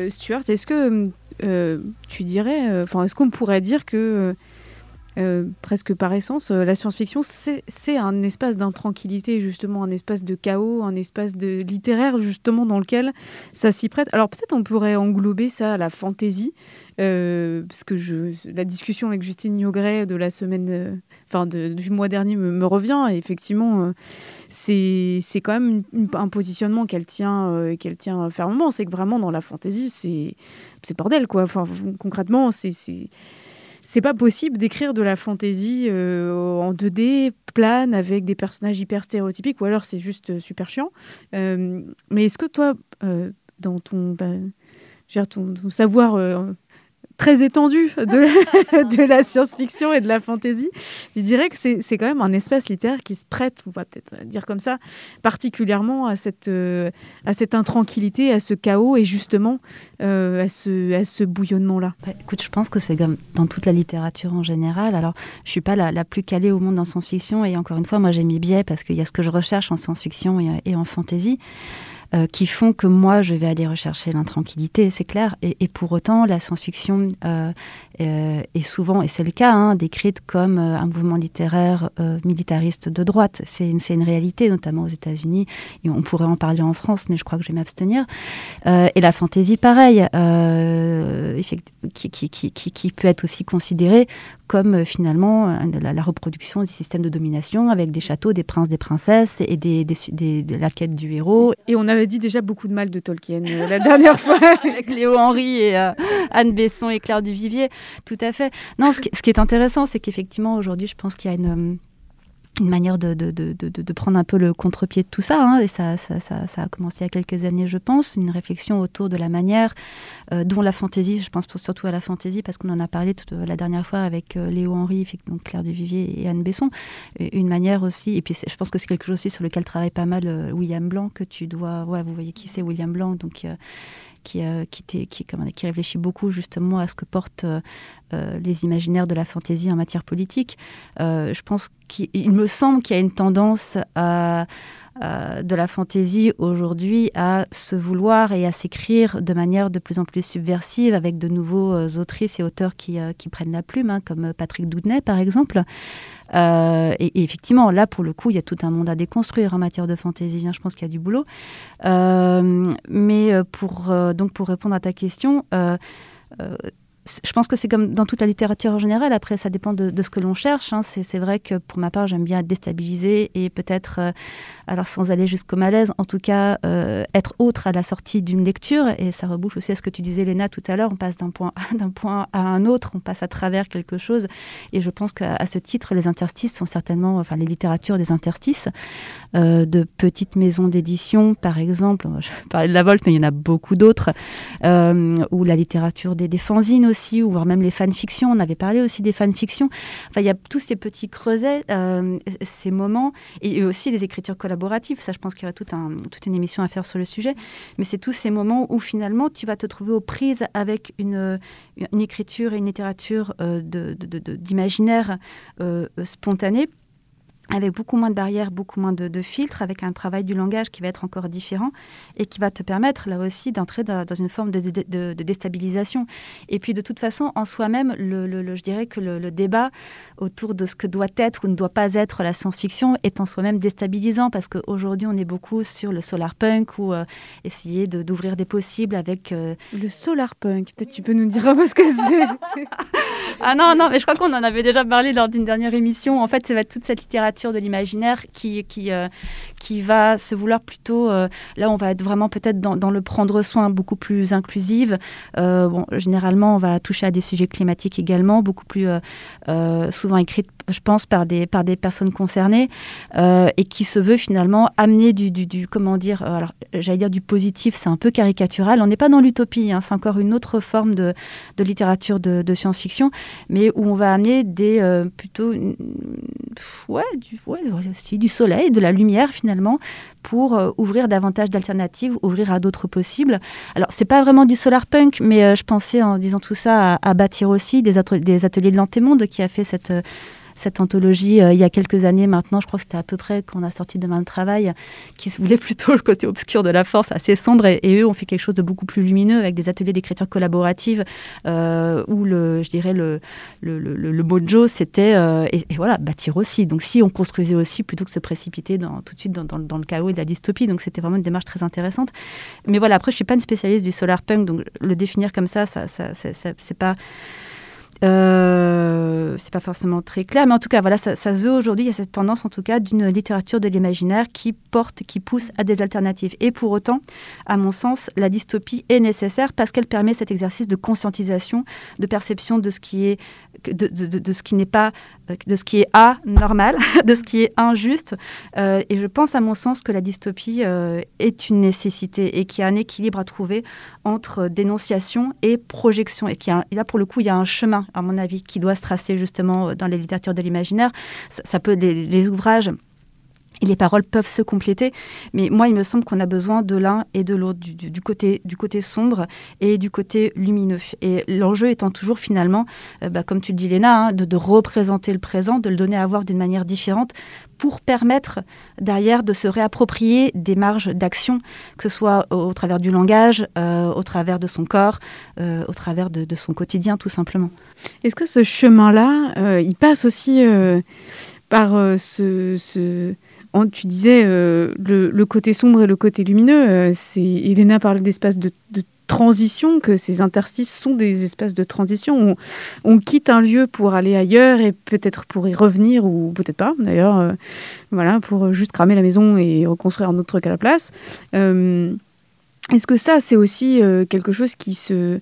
Stuart, est-ce que euh, tu dirais, euh, enfin, est-ce qu'on pourrait dire que euh, presque par essence, la science-fiction, c'est un espace d'intranquillité, justement, un espace de chaos, un espace de littéraire, justement, dans lequel ça s'y prête? Alors peut-être on pourrait englober ça à la fantaisie, parce que la discussion avec Justine Yogret de la semaine, enfin du mois dernier me, revient, effectivement, c'est quand même un positionnement qu'elle tient, qu'elle tient fermement. C'est que vraiment, dans la fantaisie, c'est bordel, quoi. Enfin, concrètement, c'est c'est pas possible d'écrire de la fantaisie euh, en 2D, plane, avec des personnages hyper stéréotypiques, ou alors c'est juste euh, super chiant. Euh, mais est-ce que toi, dans ton, ton, savoir très étendue de, la science-fiction et de la fantasy. Je dirais que c'est quand même un espace littéraire qui se prête, on va peut-être dire comme ça, particulièrement à cette, euh, à cette intranquillité, à ce chaos et justement euh, à ce, à ce bouillonnement-là. Bah, écoute, je pense que c'est comme dans toute la littérature en général. Alors, je suis pas la, la plus calée au monde en science-fiction et encore une fois, moi j'ai mis biais parce qu'il y a ce que je recherche en science-fiction et, et en fantasy. Euh, qui font que moi, je vais aller rechercher l'intranquillité, c'est clair. Et, pour autant, la science-fiction euh, euh, est souvent, et c'est le cas, hein, décrite comme un mouvement littéraire militariste de droite. C'est une, une, réalité, notamment aux États-Unis. Et on pourrait en parler en France, mais je crois que je vais m'abstenir. et la fantaisie, pareil, qui, qui, qui, qui, peut être aussi considérée comme euh, finalement euh, la, reproduction du système de domination avec des châteaux, des princes, des princesses et des, de la quête du héros. Et on avait dit déjà beaucoup de mal de Tolkien euh, la dernière fois. avec Léo Henry et Anne Besson et Claire Duvivier, tout à fait. Non, ce qui, est intéressant, c'est qu'effectivement aujourd'hui, je pense qu'il y a une une manière de, prendre un peu le contre-pied de tout ça. Hein, et ça, a commencé il y a quelques années, je pense. Une réflexion autour de la manière euh, dont la fantaisie, je pense surtout à la fantaisie, parce qu'on en a parlé toute, la dernière fois avec euh, Léo Henry, donc Claire Duvivier et Anne Besson. Une manière aussi, et puis je pense que c'est quelque chose aussi sur lequel travaille pas mal euh, William Blanc, que tu dois. Ouais, vous voyez qui c'est, William Blanc. Qui, euh, qui, qui, qui, réfléchit beaucoup justement à ce que portent euh, euh, les imaginaires de la fantaisie en matière politique. je pense qu'il me semble qu'il y a une tendance à, de la fantaisie aujourd'hui à se vouloir et à s'écrire de manière de plus en plus subversive avec de nouveaux autrices et auteurs qui, qui prennent la plume, hein, comme Patrick Doudnay par exemple. Euh, et, effectivement, là, pour le coup, il y a tout un monde à déconstruire en matière de fantaisie. Hein. je pense qu'il y a du boulot. Euh, mais euh, pour, donc pour répondre à ta question, je pense que c'est comme dans toute la littérature en général. Après, ça dépend de, ce que l'on cherche. Hein. C'est vrai que pour ma part, j'aime bien être déstabilisée et peut-être, euh, alors sans aller jusqu'au malaise, en tout cas, euh, être autre à la sortie d'une lecture. Et ça rebouche aussi à ce que tu disais, Léna, tout à l'heure. On passe d'un point, à un autre, on passe à travers quelque chose. Et je pense qu'à ce titre, les interstices sont certainement, enfin, les littératures des interstices, euh, de petites maisons d'édition, par exemple. Je parlais de la Volte, mais il y en a beaucoup d'autres. ou la littérature des, des aussi ou voire même les fanfictions. On avait parlé aussi des fanfictions. Enfin, il y a tous ces petits creusets, euh, ces moments, et aussi les écritures collaboratives. Ça, je pense qu'il y aurait toute une émission à faire sur le sujet. Mais c'est tous ces moments où finalement, tu vas te trouver aux prises avec une, une écriture et une littérature euh, d'imaginaire euh, spontané avec beaucoup moins de barrières, beaucoup moins de, filtres, avec un travail du langage qui va être encore différent et qui va te permettre là aussi d'entrer dans, une forme de, déstabilisation. Et puis de toute façon, en soi-même, le, je dirais que le, débat autour de ce que doit être ou ne doit pas être la science-fiction est en soi-même déstabilisant parce qu'aujourd'hui on est beaucoup sur le solar punk ou euh, essayer d'ouvrir des possibles avec... Euh, le solar punk, peut-être tu peux nous dire un peu ce que c'est Ah non, non, mais je crois qu'on en avait déjà parlé lors d'une dernière émission. En fait, c'est toute cette littérature de l'imaginaire qui, qui, euh, qui va se vouloir plutôt, euh, là on va être vraiment peut-être dans, le prendre soin beaucoup plus inclusive. Euh, bon, généralement on va toucher à des sujets climatiques également, beaucoup plus souvent écrites je pense, par des, par des personnes concernées et qui se veut finalement amener du, du, comment dire, alors j'allais dire du positif, c'est un peu caricatural. On n'est pas dans l'utopie, hein, c'est encore une autre forme de, de littérature de, science-fiction, mais où on va amener des plutôt, ouais, du, soleil, de la lumière finalement, pour euh, ouvrir davantage d'alternatives, ouvrir à d'autres possibles. Alors, c'est pas vraiment du solar punk, mais euh, je pensais en disant tout ça à, bâtir aussi des, des ateliers de l'antémonde qui a fait cette euh, cette anthologie euh, il y a quelques années maintenant. Je crois que c'était à peu près qu'on a sorti Demain le travail, qui se voulait plutôt le côté obscur de la force, assez sombre. Et, eux ont fait quelque chose de beaucoup plus lumineux avec des ateliers d'écriture collaborative euh, où le, je dirais le, le, le, mojo, c'était euh, et, voilà bâtir aussi. Donc si on construisait aussi plutôt que se précipiter tout de suite dans, le chaos et de la dystopie. Donc c'était vraiment une démarche très intéressante. Mais voilà, après je suis pas une spécialiste du solar punk, donc le définir comme ça, ça, ça, ça c'est pas euh, c'est pas forcément très clair, mais en tout cas, voilà, ça, se veut aujourd'hui. Il y a cette tendance, en tout cas, d'une littérature de l'imaginaire qui porte, qui pousse à des alternatives. Et pour autant, à mon sens, la dystopie est nécessaire parce qu'elle permet cet exercice de conscientisation, de perception de ce qui est, de, de, ce qui n'est pas, euh, de ce qui est anormal, de ce qui est injuste. Euh, et je pense, à mon sens, que la dystopie euh, est une nécessité et qu'il y a un équilibre à trouver entre dénonciation et projection. Et, qu'il y a, là, pour le coup, il y a un chemin à mon avis, qui doit se tracer justement dans les littératures de l'imaginaire. Ça, peut, les, ouvrages les paroles peuvent se compléter, mais moi, il me semble qu'on a besoin de l'un et de l'autre, du, côté, du côté sombre et du côté lumineux. Et l'enjeu étant toujours finalement, euh, bah, comme tu le dis Léna, hein, de, représenter le présent, de le donner à voir d'une manière différente pour permettre derrière de se réapproprier des marges d'action, que ce soit au, travers du langage, euh, au travers de son corps, euh, au travers de, son quotidien tout simplement. Est-ce que ce chemin-là, il passe aussi par ce tu disais euh, le, côté sombre et le côté lumineux. Euh, Elena parlait d'espaces de, transition, que ces interstices sont des espaces de transition. On, quitte un lieu pour aller ailleurs et peut-être pour y revenir ou peut-être pas. D'ailleurs, euh, voilà, pour juste cramer la maison et reconstruire un autre truc à la place. Est-ce que ça, c'est aussi quelque chose qui se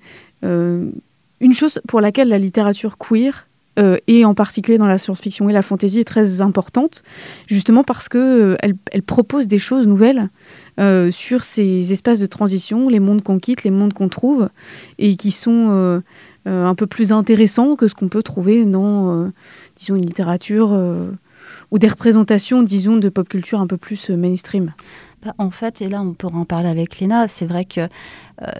une chose pour laquelle la littérature queer euh, et en particulier dans la science-fiction et la fantasy, est très importante, justement parce qu'elle euh, elle propose des choses nouvelles euh, sur ces espaces de transition, les mondes qu'on quitte, les mondes qu'on trouve, et qui sont un peu plus intéressants que ce qu'on peut trouver dans, disons, une littérature ou des représentations, disons, de pop culture un peu plus mainstream. Bah, en fait, et là on pourra en parler avec Léna, c'est vrai que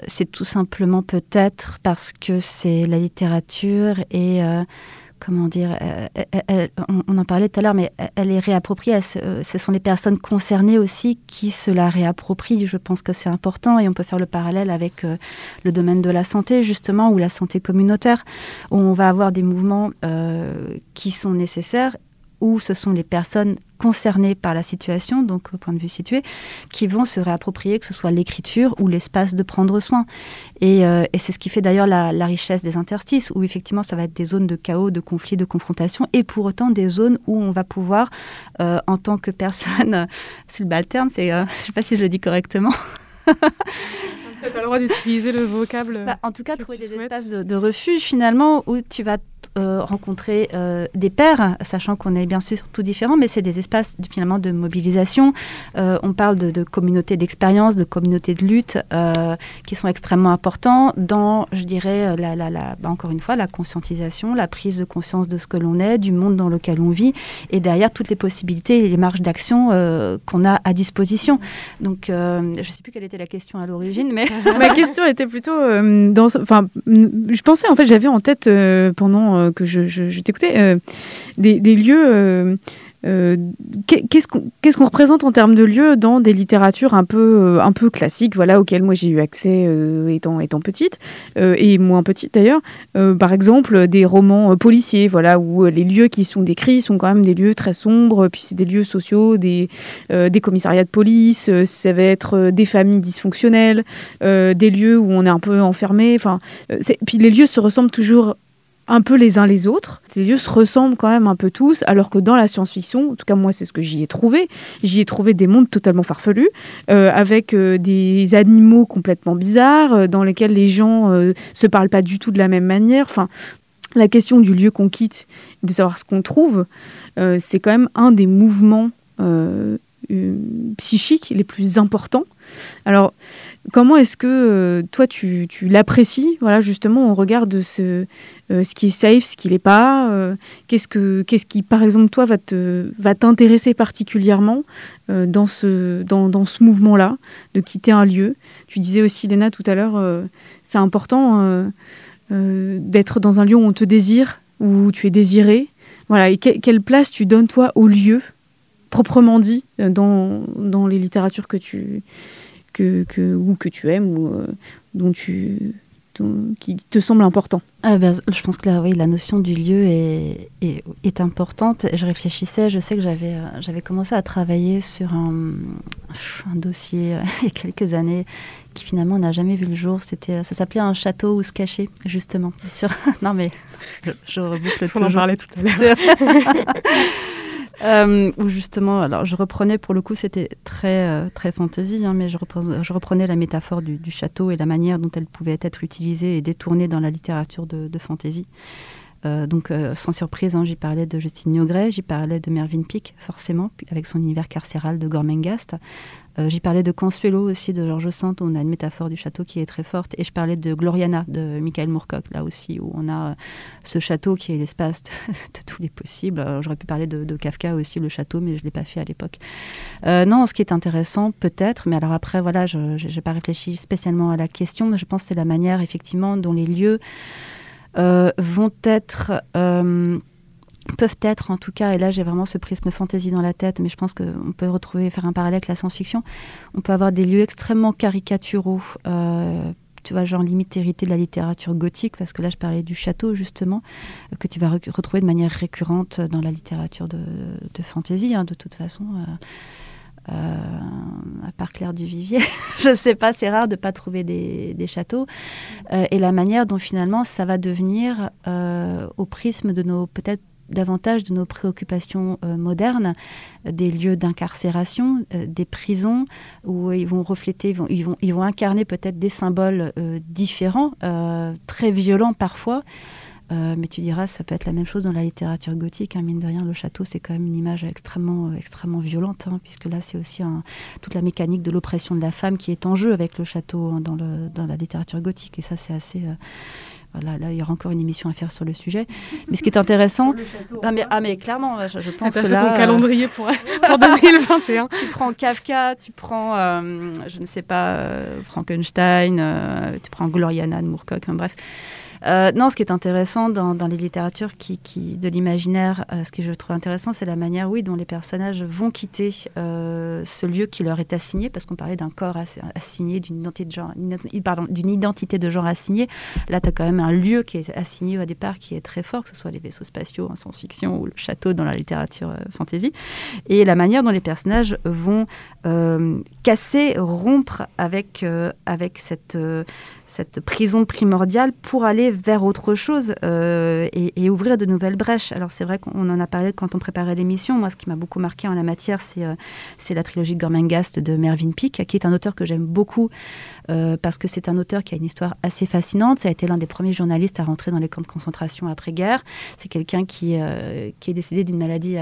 c'est tout simplement peut-être parce que c'est la littérature et comment dire, euh, on, en parlait tout à l'heure, mais elle est réappropriée. ce sont les personnes concernées aussi qui se la réapproprient. Je pense que c'est important et on peut faire le parallèle avec euh, le domaine de la santé, justement, ou la santé communautaire, où on va avoir des mouvements euh, qui sont nécessaires où ce sont les personnes concernées par la situation, donc au point de vue situé, qui vont se réapproprier, que ce soit l'écriture ou l'espace de prendre soin. Et, euh, c'est ce qui fait d'ailleurs la, richesse des interstices, où effectivement ça va être des zones de chaos, de conflit, de confrontation, et pour autant des zones où on va pouvoir, euh, en tant que personne subalterne, c'est, euh, je ne sais pas si je le dis correctement. Tu pas le droit d'utiliser le vocable. Bah, en tout cas, trouver des espaces de, refuge finalement où tu vas euh, rencontrer euh, des pairs, sachant qu'on est bien sûr tout différents, mais c'est des espaces finalement de mobilisation. Euh, on parle de, communautés d'expérience, de communautés de lutte qui sont extrêmement importants dans, je dirais, bah, encore une fois, la conscientisation, la prise de conscience de ce que l'on est, du monde dans lequel on vit, et derrière toutes les possibilités et les marges d'action qu'on a à disposition. Donc, je ne sais plus quelle était la question à l'origine, mais ma question était plutôt enfin, je pensais en fait, j'avais en tête pendant euh, que je, t'écoutais, euh, des, lieux qu'est-ce qu'on représente en termes de lieux dans des littératures un peu, un peu classiques, voilà, auxquelles moi j'ai eu accès étant, étant petite, et moins petite d'ailleurs. par exemple, des romans policiers, voilà, où les lieux qui sont décrits sont quand même des lieux très sombres, puis c'est des lieux sociaux, des, des commissariats de police, ça va être des familles dysfonctionnelles, des lieux où on est un peu enfermé. Enfin, puis les lieux se ressemblent toujours un peu les uns les autres. Les lieux se ressemblent quand même un peu tous, alors que dans la science-fiction, en tout cas moi c'est ce que j'y ai trouvé, j'y ai trouvé des mondes totalement farfelus, euh, avec euh, des animaux complètement bizarres, euh, dans lesquels les gens se parlent pas du tout de la même manière. Enfin, la question du lieu qu'on quitte, de savoir ce qu'on trouve, c'est quand même un des mouvements psychiques les plus importants. Alors, Comment est-ce que euh, toi tu, l'apprécies Voilà, justement, on regarde ce, euh, ce qui est safe, ce qui l'est pas. Euh, qu'est-ce que qu'est-ce qui, par exemple, toi va te va t'intéresser particulièrement dans ce mouvement-là de quitter un lieu? Tu disais aussi, Léna, tout à l'heure, c'est important d'être dans un lieu où on te désire, où tu es désiré. Voilà, et quelle place tu donnes toi au lieu proprement dit dans les littératures que tu que, ou que tu aimes ou euh, dont tu, qui te semble important ah ben, Je pense que là, oui, la notion du lieu est, est, importante. Je réfléchissais, je sais que j'avais euh, j'avais commencé à travailler sur un, un dossier euh, il y a quelques années qui finalement n'a jamais vu le jour. C'était, ça s'appelait un château où se cacher, justement. Sur... non mais je, je reboucle On en parlait tout à l'heure. Euh, où justement, alors je reprenais pour le coup, c'était très euh, très fantaisie, hein, mais je reprenais, la métaphore du, château et la manière dont elle pouvait être utilisée et détournée dans la littérature de, fantaisie. Euh, donc, sans surprise, hein, j'y parlais de Justine Niogret, j'y parlais de Mervyn Peake, forcément, avec son univers carcéral de Gormenghast. Euh, j'y parlais de Consuelo aussi, de Georges Sand, où on a une métaphore du château qui est très forte. Et je parlais de Gloriana, de Michael Moorcock, là aussi, où on a euh, ce château qui est l'espace de, tous les possibles. J'aurais pu parler de, Kafka aussi, le château, mais je ne l'ai pas fait à l'époque. Euh, non, ce qui est intéressant, peut-être, mais alors après, voilà, je n'ai pas réfléchi spécialement à la question, mais je pense que c'est la manière, effectivement, dont les lieux vont être peuvent être en tout cas, et là j'ai vraiment ce prisme fantasy dans la tête, mais je pense qu'on peut retrouver, faire un parallèle avec la science-fiction, on peut avoir des lieux extrêmement caricaturaux, euh, tu vois, genre limite hérité de la littérature gothique, parce que là je parlais du château justement, euh, que tu vas retrouver de manière récurrente dans la littérature de, de fantasy, hein, de toute façon. Euh, à part Claire du Vivier, je ne sais pas, c'est rare de ne pas trouver des, des châteaux. et la manière dont finalement ça va devenir au prisme de nos peut-être davantage de nos préoccupations euh, modernes, euh, des lieux d'incarcération, euh, des prisons, où ils vont refléter, ils vont, ils vont, ils vont incarner peut-être des symboles différents, très violents parfois. mais tu diras, ça peut être la même chose dans la littérature gothique. Hein, mine de rien, le château, c'est quand même une image extrêmement, extrêmement violente, hein, puisque là, c'est aussi toute la mécanique de l'oppression de la femme qui est en jeu avec le château hein, dans, le, dans, la littérature gothique. Et ça, c'est assez, Là, là, il y aura encore une émission à faire sur le sujet. Mais ce qui est intéressant, mais, ah mais clairement, je, pense que là, ton calendrier pour, pour 2021. tu prends Kafka, tu prends, euh, je ne sais pas, euh, Frankenstein, euh, tu prends Gloriana de Moorcock, hein, bref. Euh, non, ce qui est intéressant dans, les littératures qui, de l'imaginaire, euh, ce que je trouve intéressant, c'est la manière, oui, dont les personnages vont quitter euh, ce lieu qui leur est assigné, parce qu'on parlait d'un corps assigné, d'une identité de genre, pardon, d'une identité de genre assignée. Là, tu as quand même un lieu qui est assigné au départ, qui est très fort, que ce soit les vaisseaux spatiaux en science-fiction ou le château dans la littérature fantasy, et la manière dont les personnages vont casser, rompre avec avec cette cette prison primordiale pour aller vers autre chose euh, et, ouvrir de nouvelles brèches. Alors c'est vrai qu'on en a parlé quand on préparait l'émission. Moi, ce qui m'a beaucoup marqué en la matière, c'est euh, la trilogie de Gormenghast de Mervyn Peake, qui est un auteur que j'aime beaucoup euh, parce que c'est un auteur qui a une histoire assez fascinante. Ça a été l'un des premiers journalistes à rentrer dans les camps de concentration après-guerre. C'est quelqu'un qui, qui est décédé d'une maladie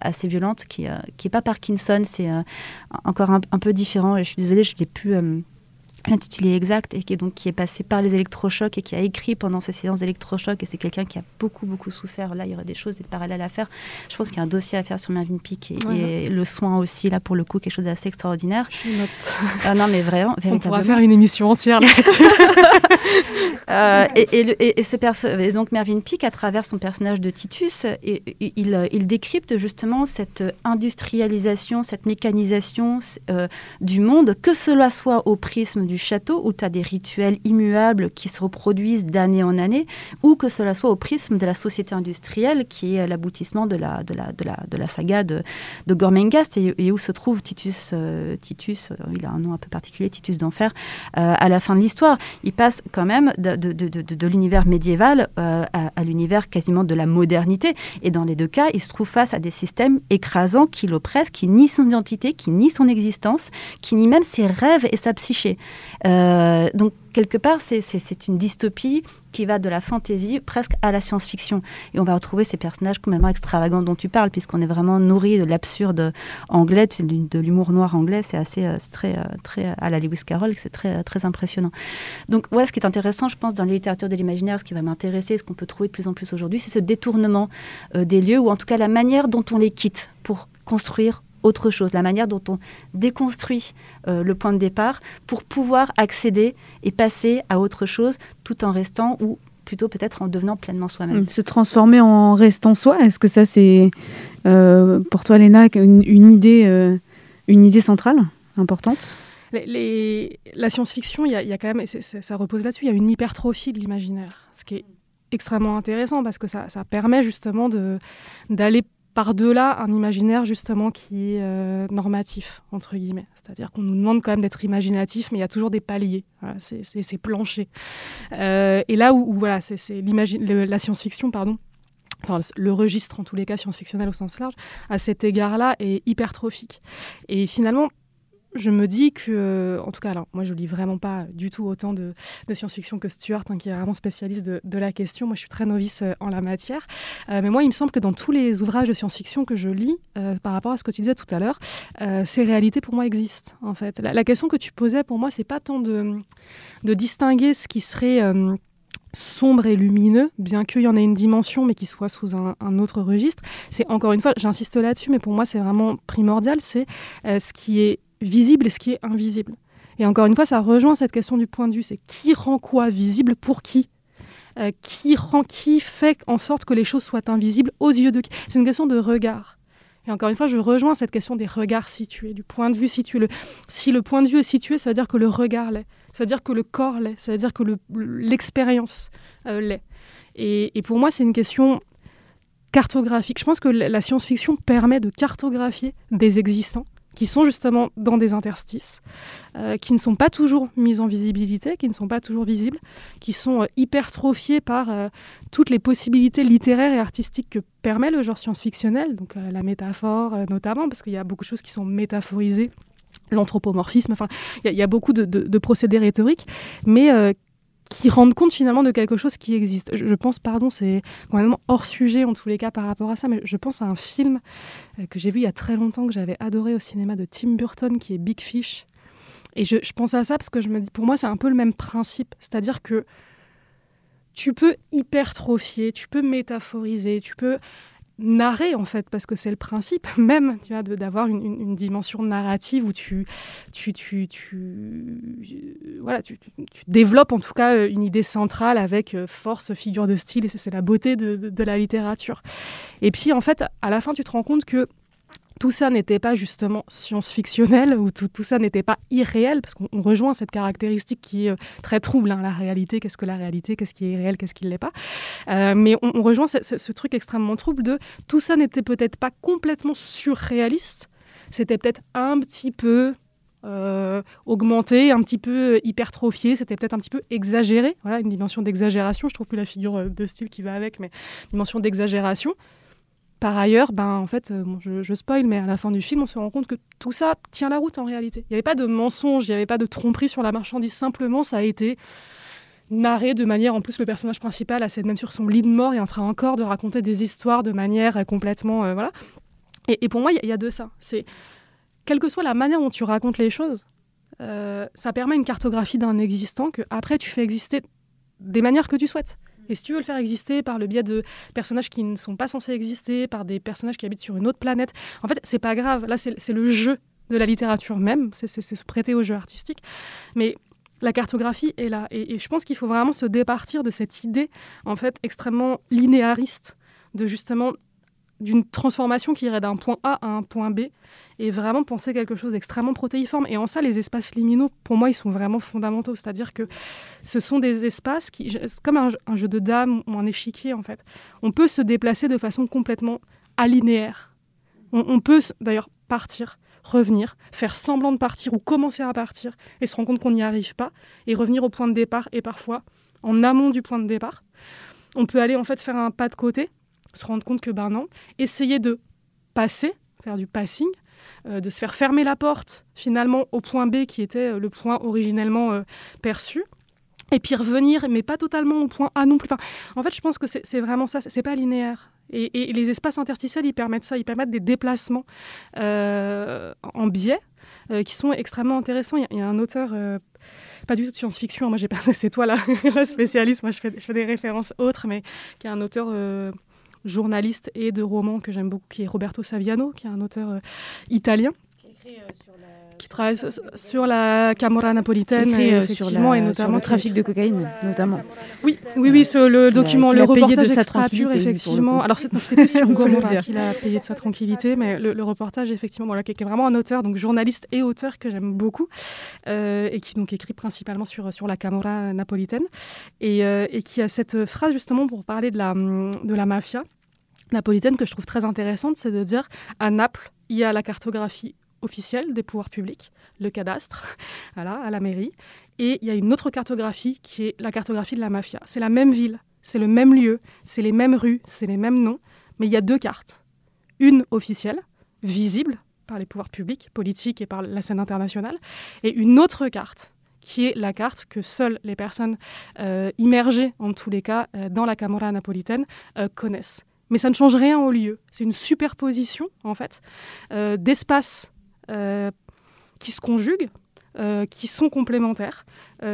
assez violente, qui n'est pas Parkinson, c'est encore un, peu différent. Je suis désolée, je l'ai plus l'intitulé exact et qui est donc qui est passé par les électrochocs et qui a écrit pendant ces séances d'électrochocs. Et c'est quelqu'un qui a beaucoup beaucoup souffert. Là il y aurait des choses des parallèles à faire. Je pense qu'il y a un dossier à faire sur Mervyn Peake et, le soin aussi là pour le coup quelque chose d'assez extraordinaire. Je note. Ah non mais vraiment on pourra faire une émission entière là-dessus. Euh, et, et, ce perso donc Mervyn Peake à travers son personnage de Titus il, il décrypte justement cette industrialisation cette mécanisation euh, du monde que cela soit au prisme du château où tu as des rituels immuables qui se reproduisent d'année en année, ou que cela soit au prisme de la société industrielle qui est l'aboutissement de la, de, la, de, la, de la saga de, de Gormengast et, où se trouve Titus, euh, Titus, euh, il a un nom un peu particulier, Titus d'enfer, euh, à la fin de l'histoire. Il passe quand même de, de, de, de l'univers médiéval à, à l'univers quasiment de la modernité. Et dans les deux cas, il se trouve face à des systèmes écrasants qui l'oppressent, qui nient son identité, qui nient son existence, qui nient même ses rêves et sa psyché. Euh, donc, quelque part, c'est une dystopie qui va de la fantaisie presque à la science-fiction. Et on va retrouver ces personnages complètement extravagants dont tu parles, puisqu'on est vraiment nourri de l'absurde anglais, de l'humour noir anglais. C'est assez euh, très, euh, très à la Lewis Carroll, c'est très, très impressionnant. Donc, ouais, ce qui est intéressant, je pense, dans la littérature de l'imaginaire, ce qui va m'intéresser, ce qu'on peut trouver de plus en plus aujourd'hui, c'est ce détournement des lieux, ou en tout cas la manière dont on les quitte pour construire autre chose, la manière dont on déconstruit euh, le point de départ pour pouvoir accéder et passer à autre chose tout en restant ou plutôt peut-être en devenant pleinement soi-même. Se transformer en restant soi, est-ce que ça c'est euh, pour toi Léna une, idée, euh, une idée centrale, importante? Les, La science-fiction, il y, a quand même, ça repose là-dessus, il y a une hypertrophie de l'imaginaire, ce qui est extrêmement intéressant parce que ça, ça permet justement d'aller par-delà un imaginaire justement qui est euh, normatif, entre guillemets. C'est-à-dire qu'on nous demande quand même d'être imaginatif, mais il y a toujours des paliers, c'est plancher. Euh, et là où, voilà, c'est la science-fiction, pardon, Enfin, le registre en tous les cas science-fictionnel au sens large, à cet égard-là est hypertrophique. Et finalement, je me dis que, en tout cas, alors moi je lis vraiment pas du tout autant de, science-fiction que Stuart, hein, qui est vraiment spécialiste de, la question. Moi je suis très novice euh, en la matière. Euh, mais moi il me semble que dans tous les ouvrages de science-fiction que je lis, euh, par rapport à ce que tu disais tout à l'heure, ces réalités pour moi existent en fait. La, question que tu posais pour moi, c'est pas tant de, distinguer ce qui serait sombre et lumineux, bien qu'il y en ait une dimension, mais qui soit sous un autre registre. C'est encore une fois, j'insiste là-dessus, mais pour moi c'est vraiment primordial, c'est ce qui est visible et ce qui est invisible. Et encore une fois, ça rejoint cette question du point de vue, c'est qui rend quoi visible pour qui? Euh, Qui rend qui fait en sorte que les choses soient invisibles aux yeux de qui? C'est une question de regard. Et encore une fois, je rejoins cette question des regards situés, du point de vue situé. Le, si le point de vue est situé, ça veut dire que le regard l'est, ça veut dire que le corps l'est, ça veut dire que l'expérience euh, l'est. Et, et pour moi, c'est une question cartographique. Je pense que la science-fiction permet de cartographier des existants qui sont justement dans des interstices, euh, qui ne sont pas toujours mis en visibilité, qui ne sont pas toujours visibles, qui sont euh, hypertrophiés par euh, toutes les possibilités littéraires et artistiques que permet le genre science-fictionnel, donc la métaphore notamment, parce qu'il y a beaucoup de choses qui sont métaphorisées l'anthropomorphisme, enfin, il y, a beaucoup de, de procédés rhétoriques, mais qui rendent compte finalement de quelque chose qui existe. Je, pense, pardon, c'est complètement hors sujet en tous les cas par rapport à ça, mais je pense à un film euh, que j'ai vu il y a très longtemps, que j'avais adoré au cinéma de Tim Burton, qui est Big Fish. Et je, je pense à ça parce que je me dis, pour moi, c'est un peu le même principe. C'est-à-dire que tu peux hypertrophier, tu peux métaphoriser, tu peux narrer en fait parce que c'est le principe même tu vois d'avoir une, une, dimension narrative où tu tu, tu, tu voilà tu, tu, développes en tout cas euh, une idée centrale avec euh, force figure de style et c'est la beauté de, de, de, la littérature. Et puis en fait à la fin tu te rends compte que tout ça n'était pas justement science-fictionnel ou tout, ça n'était pas irréel, parce qu'on rejoint cette caractéristique qui est euh, très trouble, hein, la réalité, qu'est-ce que la réalité, qu'est-ce qui est irréel, qu'est-ce qui ne l'est pas. Euh, mais on, rejoint ce, truc extrêmement trouble de tout ça n'était peut-être pas complètement surréaliste, c'était peut-être un petit peu euh, augmenté, un petit peu hypertrophié, c'était peut-être un petit peu exagéré, voilà, une dimension d'exagération, je trouve plus la figure de style qui va avec, mais dimension d'exagération. Par ailleurs, ben, en fait, euh, je, je, spoil, mais à la fin du film, on se rend compte que tout ça tient la route en réalité. Il n'y avait pas de mensonge, il n'y avait pas de tromperie sur la marchandise. Simplement, ça a été narré de manière, en plus, le personnage principal a même sur son lit de mort et en train encore de raconter des histoires de manière complètement, euh, voilà. Et, pour moi, il y, a de ça. C'est quelle que soit la manière dont tu racontes les choses, euh, ça permet une cartographie d'un existant que après tu fais exister des manières que tu souhaites. Et si tu veux le faire exister par le biais de personnages qui ne sont pas censés exister, par des personnages qui habitent sur une autre planète, en fait, c'est pas grave. Là, c'est le jeu de la littérature même, c'est se prêter au jeu artistique. Mais la cartographie est là. Et, et je pense qu'il faut vraiment se départir de cette idée, en fait, extrêmement linéariste, de justement d'une transformation qui irait d'un point A à un point B et vraiment penser quelque chose d'extrêmement protéiforme. Et en ça, les espaces liminaux, pour moi, ils sont vraiment fondamentaux. C'est-à-dire que ce sont des espaces qui, comme un, jeu de dames ou un échiquier, en fait. On peut se déplacer de façon complètement alinéaire. On, on peut d'ailleurs partir, revenir, faire semblant de partir ou commencer à partir et se rendre compte qu'on n'y arrive pas et revenir au point de départ et parfois en amont du point de départ. On peut aller en fait faire un pas de côté se rendre compte que ben non, essayer de passer, faire du passing, euh, de se faire fermer la porte finalement au point B qui était euh, le point originellement euh, perçu. Et puis revenir, mais pas totalement au point A non plus. En fait, je pense que c'est vraiment ça, c'est pas linéaire. Et, les espaces interstitiels, ils permettent ça, ils permettent des déplacements en biais qui sont extrêmement intéressants. Il y, a un auteur pas du tout de science-fiction. Moi, j'ai pas, c'est toi la, la, spécialiste. Moi, je fais, des références autres, mais qui est un auteur journaliste et de romans que j'aime beaucoup, qui est Roberto Saviano, qui est un auteur euh, italien. Qui, travaille sur, la Camorra napolitaine, euh, effectivement, et notamment le trafic de cocaïne, notamment. Oui, oui, oui, le document, le reportage de sa tranquillité, effectivement. Alors c'était plus sur Gomorra qu'il a payé de sa tranquillité, mais le, reportage, effectivement, voilà, qui est vraiment un auteur, donc journaliste et auteur que j'aime beaucoup, euh, et qui donc écrit principalement sur sur la Camorra napolitaine, et, et qui a cette phrase justement pour parler de la de la mafia napolitaine que je trouve très intéressante, c'est de dire à Naples, il y a la cartographie officielle des pouvoirs publics, le cadastre, à la mairie, et il y a une autre cartographie qui est la cartographie de la mafia. C'est la même ville, c'est le même lieu, c'est les mêmes rues, c'est les mêmes noms, mais il y a deux cartes. Une officielle, visible par les pouvoirs publics, politiques et par la scène internationale, et une autre carte qui est la carte que seules les personnes euh, immergées, en tous les cas, euh, dans la Camorra napolitaine, euh, connaissent mais ça ne change rien au lieu. C'est une superposition, en fait, euh, d'espaces euh, qui se conjuguent, euh, qui sont complémentaires,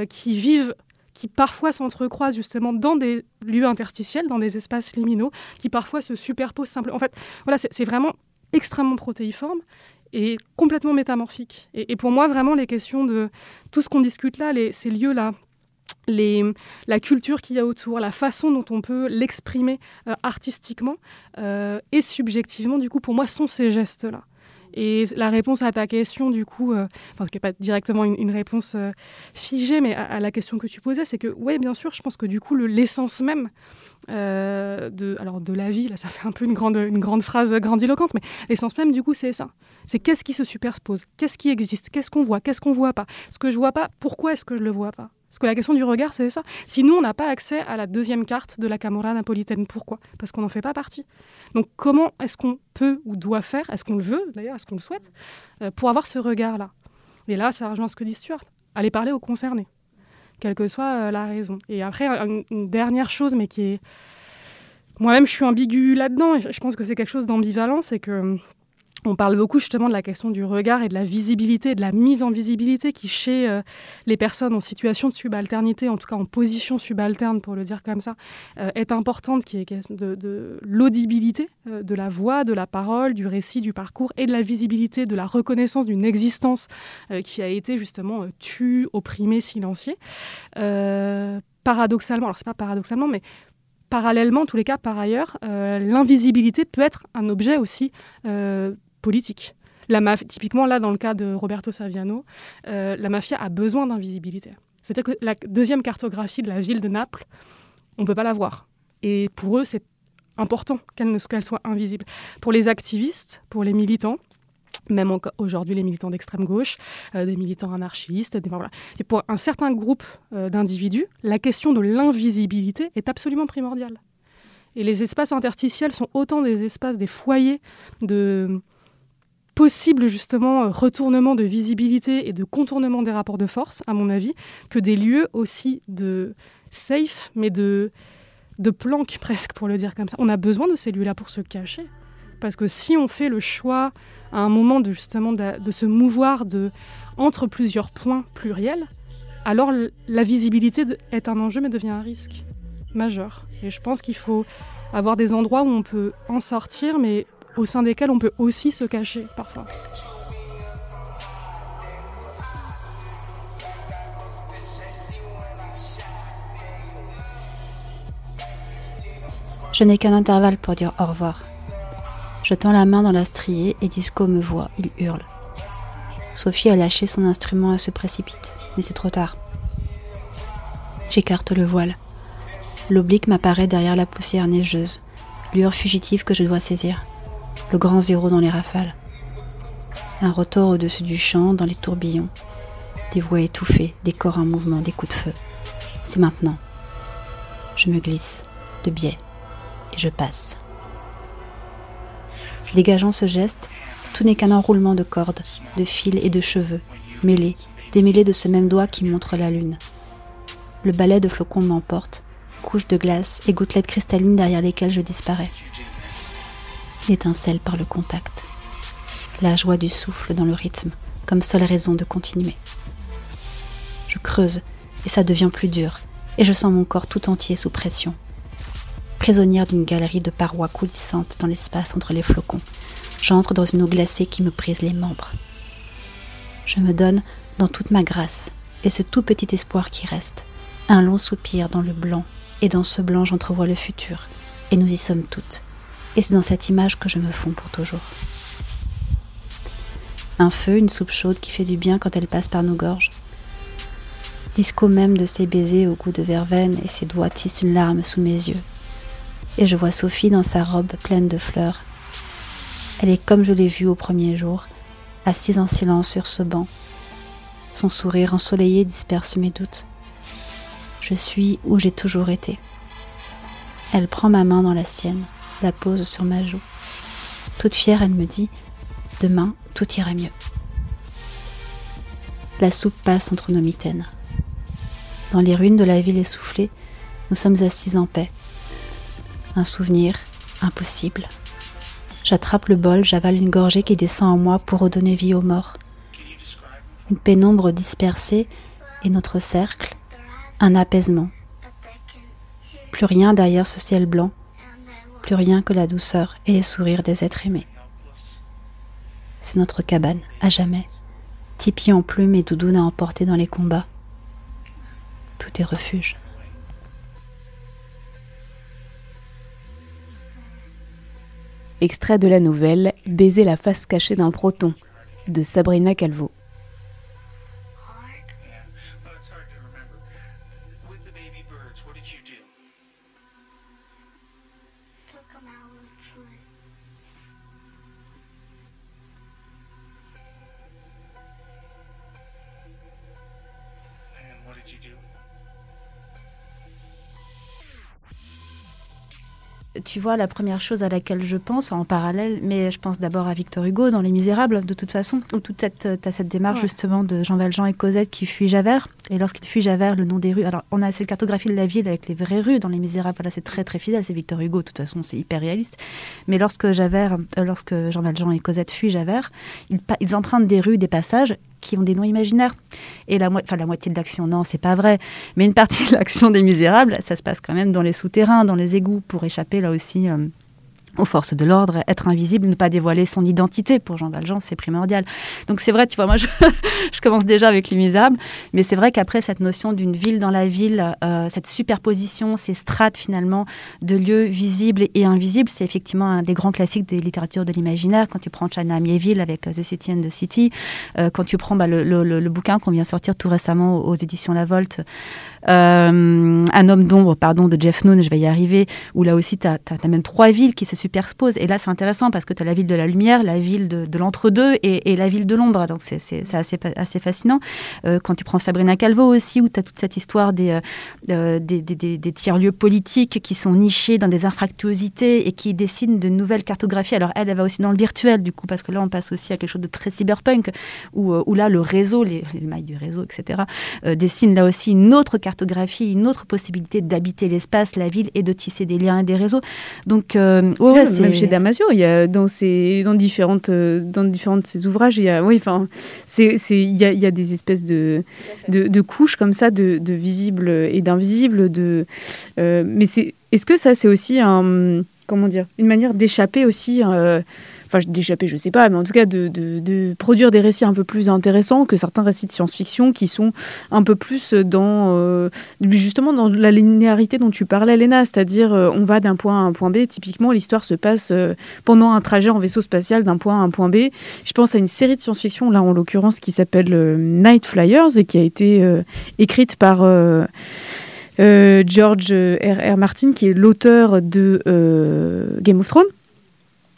qui vivent, qui parfois s'entrecroisent justement dans des lieux interstitiels, dans des espaces liminaux, qui parfois se superposent simplement. En fait, voilà, c'est vraiment extrêmement protéiforme et complètement métamorphique. Et, pour moi, vraiment, les questions de tout ce qu'on discute là, les, ces lieux-là, la culture qu'il y a autour, la façon dont on peut l'exprimer euh, artistiquement euh, et subjectivement, du coup, pour moi, sont ces gestes-là. Et la réponse à ta question, du coup, euh, enfin, qui n'est pas directement une, réponse figée, mais à, la question que tu posais, c'est que, oui, bien sûr, je pense que du coup, l'essence même de, alors, de la vie, là, ça fait un peu une grande, une grande phrase grandiloquente, mais l'essence même, du coup, c'est ça. C'est qu'est-ce qui se superpose, qu'est-ce qui existe, qu'est-ce qu'on voit, qu'est-ce qu'on voit pas? Ce que je vois pas, pourquoi est-ce que je le vois pas? Parce que la question du regard, c'est ça. Si nous, on n'a pas accès à la deuxième carte de la Camorra napolitaine, pourquoi? Parce qu'on n'en fait pas partie. Donc comment est-ce qu'on peut ou doit faire, est-ce qu'on le veut d'ailleurs, est-ce qu'on le souhaite, euh, pour avoir ce regard-là? Et là, ça rejoint ce que dit Stuart. Aller parler aux concernés, quelle que soit euh, la raison. Et après, une, dernière chose, mais qui est... Moi-même, je suis ambiguë là-dedans, et je pense que c'est quelque chose d'ambivalent, c'est que on parle beaucoup justement de la question du regard et de la visibilité, de la mise en visibilité qui, chez euh, les personnes en situation de subalternité, en tout cas en position subalterne pour le dire comme ça, euh, est importante, qui est de, de l'audibilité euh, de la voix, de la parole, du récit, du parcours et de la visibilité, de la reconnaissance d'une existence qui a été justement tue, opprimée, silenciée. paradoxalement, alors c'est pas paradoxalement, mais parallèlement, en tous les cas, par ailleurs, l'invisibilité peut être un objet aussi politique. La typiquement, là, dans le cas de Roberto Saviano, euh, la mafia a besoin d'invisibilité. C'est-à-dire que la deuxième cartographie de la ville de Naples, on ne peut pas la voir. Et pour eux, c'est important qu'elle soit invisible. Pour les activistes, pour les militants, même aujourd'hui les militants d'extrême gauche, euh, des militants anarchistes, des, et pour un certain groupe euh, d'individus, la question de l'invisibilité est absolument primordiale. Et les espaces interstitiels sont autant des espaces, des foyers de, possible justement euh, retournement de visibilité et de contournement des rapports de force, à mon avis, que des lieux aussi de safe, mais de, de planque presque, pour le dire comme ça. On a besoin de ces lieux-là pour se cacher. Parce que si on fait le choix à un moment de, justement de, de se mouvoir de, entre plusieurs points pluriels, alors la visibilité est un enjeu mais devient un risque majeur. Et je pense qu'il faut avoir des endroits où on peut en sortir, mais au sein desquels on peut aussi se cacher parfois. Je n'ai qu'un intervalle pour dire au revoir. Je tends la main dans la striée et Disco me voit, il hurle. Sophie a lâché son instrument et se précipite, mais c'est trop tard. J'écarte le voile. L'oblique m'apparaît derrière la poussière neigeuse, lueur fugitive que je dois saisir. Le grand zéro dans les rafales. Un rotor au-dessus du champ, dans les tourbillons. Des voix étouffées, des corps en mouvement, des coups de feu. C'est maintenant. Je me glisse, de biais, et je passe. Dégageant ce geste, tout n'est qu'un enroulement de cordes, de fils et de cheveux, mêlés, démêlés de ce même doigt qui montre la lune. Le balai de flocons m'emporte, couches de glace et gouttelettes cristallines derrière lesquelles je disparais. L'étincelle par le contact. La joie du souffle dans le rythme, comme seule raison de continuer. Je creuse, et ça devient plus dur, et je sens mon corps tout entier sous pression. Prisonnière d'une galerie de parois coulissantes dans l'espace entre les flocons, j'entre dans une eau glacée qui me brise les membres. Je me donne dans toute ma grâce, et ce tout petit espoir qui reste, un long soupir dans le blanc et dans ce blanc j'entrevois le futur, et nous y sommes toutes. Et c'est dans cette image que je me fonds pour toujours. Un feu, une soupe chaude qui fait du bien quand elle passe par nos gorges. Disco même de ses baisers au goût de verveine et ses doigts tissent une larme sous mes yeux. Et je vois Sophie dans sa robe pleine de fleurs. Elle est comme je l'ai vue au premier jour, assise en silence sur ce banc. Son sourire ensoleillé disperse mes doutes. Je suis où j'ai toujours été. Elle prend ma main dans la sienne, la pose sur ma joue. Toute fière, elle me dit Demain, tout ira mieux. La soupe passe entre nos mitaines. Dans les ruines de la ville essoufflée, nous sommes assis en paix. Un souvenir impossible. J'attrape le bol, j'avale une gorgée qui descend en moi pour redonner vie aux morts. Une pénombre dispersée et notre cercle, un apaisement. Plus rien derrière ce ciel blanc, plus rien que la douceur et les sourires des êtres aimés. C'est notre cabane, à jamais. Tipi en plume et doudoune à emporter dans les combats. Tout est refuge. Extrait de la nouvelle Baiser la face cachée d'un proton de Sabrina Calvo. Tu vois, la première chose à laquelle je pense en parallèle, mais je pense d'abord à Victor Hugo dans Les Misérables, de toute façon, où toute cette, as cette démarche justement de Jean Valjean et Cosette qui fuient Javert. Et lorsqu'il fuit Javert, le nom des rues. Alors, on a cette cartographie de la ville avec les vraies rues dans Les Misérables. Là, c'est très très fidèle. C'est Victor Hugo, de toute façon, c'est hyper réaliste. Mais lorsque Javert, euh, lorsque Jean Valjean et Cosette fuient Javert, ils, ils empruntent des rues, des passages qui ont des noms imaginaires. Et la, moitié de l'action, non, c'est pas vrai. Mais une partie de l'action des Misérables, ça se passe quand même dans les souterrains, dans les égouts, pour échapper là aussi. Euh, aux forces de l'ordre, être invisible, ne pas dévoiler son identité. Pour Jean Valjean, c'est primordial. Donc c'est vrai, tu vois, moi je, commence déjà avec Les Misérables, mais c'est vrai qu'après cette notion d'une ville dans la ville, euh, cette superposition, ces strates finalement de lieux visibles et invisibles, c'est effectivement un des grands classiques des littératures de l'imaginaire. Quand tu prends China Miéville avec euh, The City and the City, euh, quand tu prends bah, le, bouquin qu'on vient sortir tout récemment aux, éditions La Volte, Un homme d'ombre, pardon, de Jeff Noon, je vais y arriver, où là aussi tu as, même trois villes qui se superposent. Et là, c'est intéressant parce que tu as la ville de la lumière, la ville de, de l'entre-deux et, la ville de l'ombre. Donc, c'est assez, assez fascinant. Euh, quand tu prends Sabrina Calvo aussi, où tu as toute cette histoire des, euh, des, des, des tiers-lieux politiques qui sont nichés dans des infractuosités et qui dessinent de nouvelles cartographies. Alors, elle, elle va aussi dans le virtuel, du coup, parce que là, on passe aussi à quelque chose de très cyberpunk, où, où là, le réseau, les, les mailles du réseau, etc., euh, dessinent là aussi une autre cartographie cartographie, une autre possibilité d'habiter l'espace, la ville et de tisser des liens et des réseaux. Donc, euh, ouais, même chez Damasio, il y a dans ses, dans différentes, euh, dans différentes de ses ouvrages, il y a, oui, enfin, c'est, il y a, il y a des espèces de, de, de, couches comme ça, de, de visibles et d'invisibles, de, euh, mais c'est, est-ce que ça, c'est aussi un, comment dire, une manière d'échapper aussi. Euh, enfin d'échapper, je sais pas, mais en tout cas de, produire des récits un peu plus intéressants que certains récits de science-fiction qui sont un peu plus dans euh, justement dans la linéarité dont tu parlais, Léna, c'est-à-dire euh, on va d'un point à un point B. Typiquement, l'histoire se passe euh, pendant un trajet en vaisseau spatial d'un point à un point B. Je pense à une série de science-fiction là en l'occurrence qui s'appelle Night Flyers et qui a été écrite par George R. R. Martin, qui est l'auteur de Game of Thrones.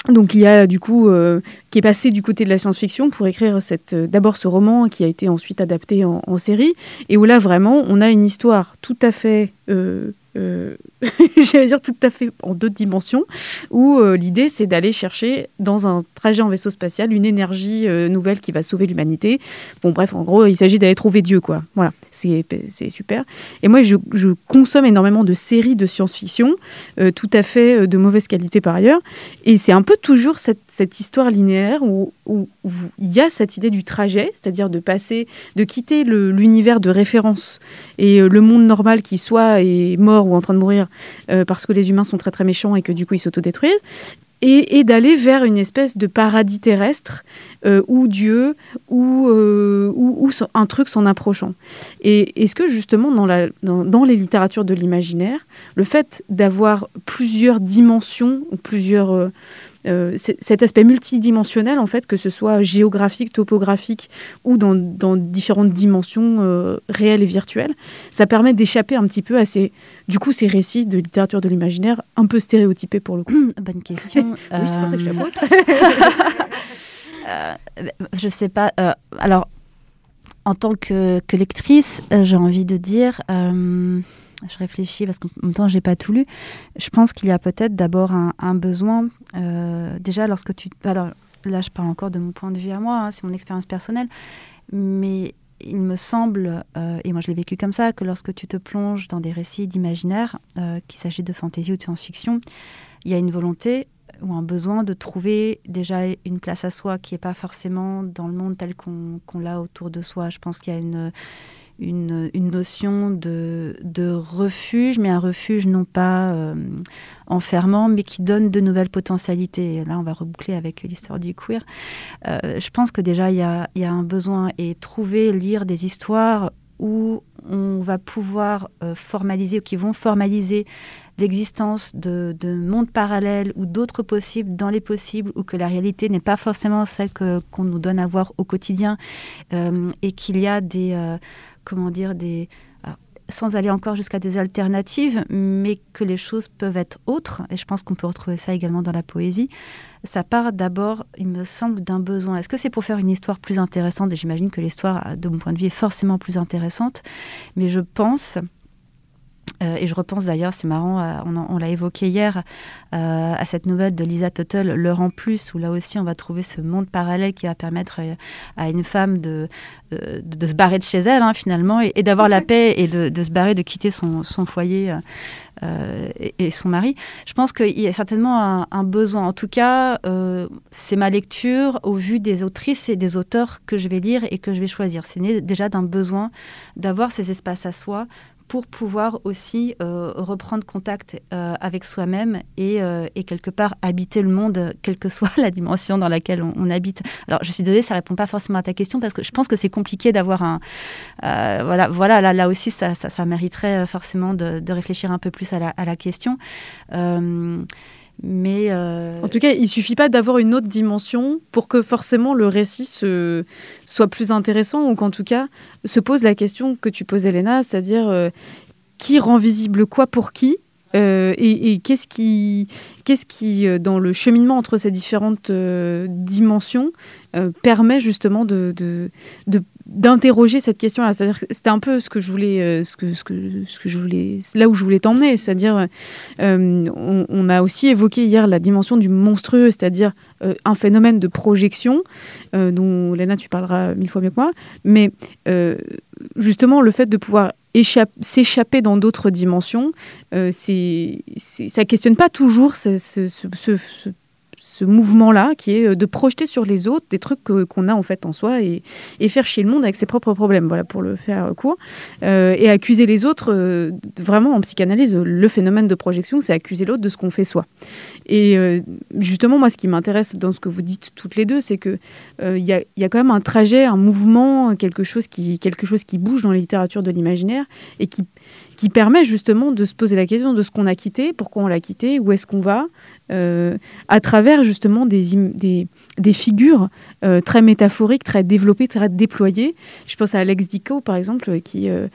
Donc il y a du coup euh, qui est passé du côté de la science-fiction pour écrire cette euh, d'abord ce roman qui a été ensuite adapté en, série. Et où là vraiment on a une histoire tout à fait euh, euh, j'allais dire tout à fait en deux dimensions, où euh, l'idée c'est d'aller chercher dans un trajet en vaisseau spatial une énergie euh, nouvelle qui va sauver l'humanité. Bon bref, en gros, il s'agit d'aller trouver Dieu, quoi. Voilà, c'est super. Et moi, je, consomme énormément de séries de science-fiction, tout à fait de mauvaise qualité par ailleurs, et c'est un peu toujours cette, cette histoire linéaire où, où, il y a cette idée du trajet, c'est-à-dire de passer, de quitter l'univers de référence et le monde normal qui soit est mort ou en train de mourir euh, parce que les humains sont très très méchants et que du coup ils s'autodétruisent, et, et d'aller vers une espèce de paradis terrestre euh, ou Dieu ou, euh, un truc s'en approchant. Et est-ce que justement dans, la, dans les littératures de l'imaginaire, le fait d'avoir plusieurs dimensions ou plusieurs euh, cet aspect multidimensionnel, en fait, que ce soit géographique, topographique ou dans, dans différentes dimensions euh, réelles et virtuelles, ça permet d'échapper un petit peu à ces, du coup, ces récits de littérature de l'imaginaire un peu stéréotypés pour le coup. Bonne question. oui, c'est pour ça que je la pose. euh, je sais pas. Alors, en tant que, que lectrice, j'ai envie de dire je réfléchis parce qu'en même temps, j'ai pas tout lu. Je pense qu'il y a peut-être d'abord un, besoin. Euh, déjà, lorsque tu. Alors, là, je parle encore de mon point de vue à moi, hein, c'est mon expérience personnelle. Mais il me semble, euh, et moi je l'ai vécu comme ça, que lorsque tu te plonges dans des récits d'imaginaire, euh, qu'il s'agit de fantaisie ou de science-fiction, il y a une volonté ou un besoin de trouver déjà une place à soi qui n'est pas forcément dans le monde tel qu'on l'a autour de soi. Je pense qu'il y a une une, notion de, refuge, mais un refuge non pas euh, enfermant, mais qui donne de nouvelles potentialités. là, on va reboucler avec l'histoire du queer. Euh, je pense que déjà, il y a, un besoin et trouver, lire des histoires où on va pouvoir euh, formaliser, ou qui vont formaliser l'existence de, mondes parallèles ou d'autres possibles dans les possibles, ou que la réalité n'est pas forcément celle qu'on nous donne à voir au quotidien, et qu'il y a des comment dire, des, sans aller encore jusqu'à des alternatives, mais que les choses peuvent être autres, et je pense qu'on peut retrouver ça également dans la poésie, ça part d'abord, il me semble, d'un besoin. Est-ce que c'est pour faire une histoire plus intéressante? Et j'imagine que l'histoire, de mon point de vue, est forcément plus intéressante, mais je pense euh, et je repense d'ailleurs, c'est marrant, euh, on, l'a évoqué hier, euh, à cette nouvelle de Lisa Tuttle, L'heure en plus, où là aussi on va trouver ce monde parallèle qui va permettre à une femme de, de, se barrer de chez elle, hein, finalement, et, d'avoir la paix et de, se barrer, de quitter son, foyer et, son mari. Je pense qu'il y a certainement un, besoin. En tout cas, c'est ma lecture au vu des autrices et des auteurs que je vais lire et que je vais choisir. C'est né déjà d'un besoin d'avoir ces espaces à soi pour pouvoir aussi euh, reprendre contact euh, avec soi-même et, euh, et, quelque part habiter le monde, quelle que soit la dimension dans laquelle on, habite. Alors, je suis désolée, ça répond pas forcément à ta question parce que je pense que c'est compliqué d'avoir un. voilà, voilà là, là aussi, ça, ça, ça mériterait forcément de, de, réfléchir un peu plus à la, à la question. Mais euh, En tout cas, il suffit pas d'avoir une autre dimension pour que forcément le récit se... soit plus intéressant ou qu'en tout cas se pose la question que tu poses, Elena, c'est-à-dire euh, qui rend visible quoi pour qui euh, et, qu'est-ce qui, qu'est-ce qui, dans le cheminement entre ces différentes dimensions, permet justement de d'interroger cette question-là. C'est-à-dire c'était un peu ce que je voulais, euh, ce que, ce que, je voulais, là où je voulais t'emmener. C'est-à-dire, euh, on, a aussi évoqué hier la dimension du monstrueux, c'est-à-dire euh, un phénomène de projection dont Léna tu parleras mille fois mieux que moi. Mais justement, le fait de pouvoir s'échapper dans d'autres dimensions, c'est, ça questionne pas toujours ce mouvement-là, qui est euh, de projeter sur les autres des trucs qu'on a en fait en soi et, faire chier le monde avec ses propres problèmes, voilà, pour le faire court. Euh, et accuser les autres, euh, vraiment en psychanalyse, le phénomène de projection, c'est accuser l'autre de ce qu'on fait soi. Et justement, moi, ce qui m'intéresse dans ce que vous dites toutes les deux, c'est qu'il il y, y, a, quand même un trajet, un mouvement, quelque chose qui, quelque chose qui bouge dans la littérature de l'imaginaire et qui qui permet justement de se poser la question de ce qu'on a quitté, pourquoi on l'a quitté, où est-ce qu'on va, euh, à travers justement des, des, figures euh, très métaphoriques, très développées, très déployées. Je pense à Alex Dico, par exemple, qui, euh,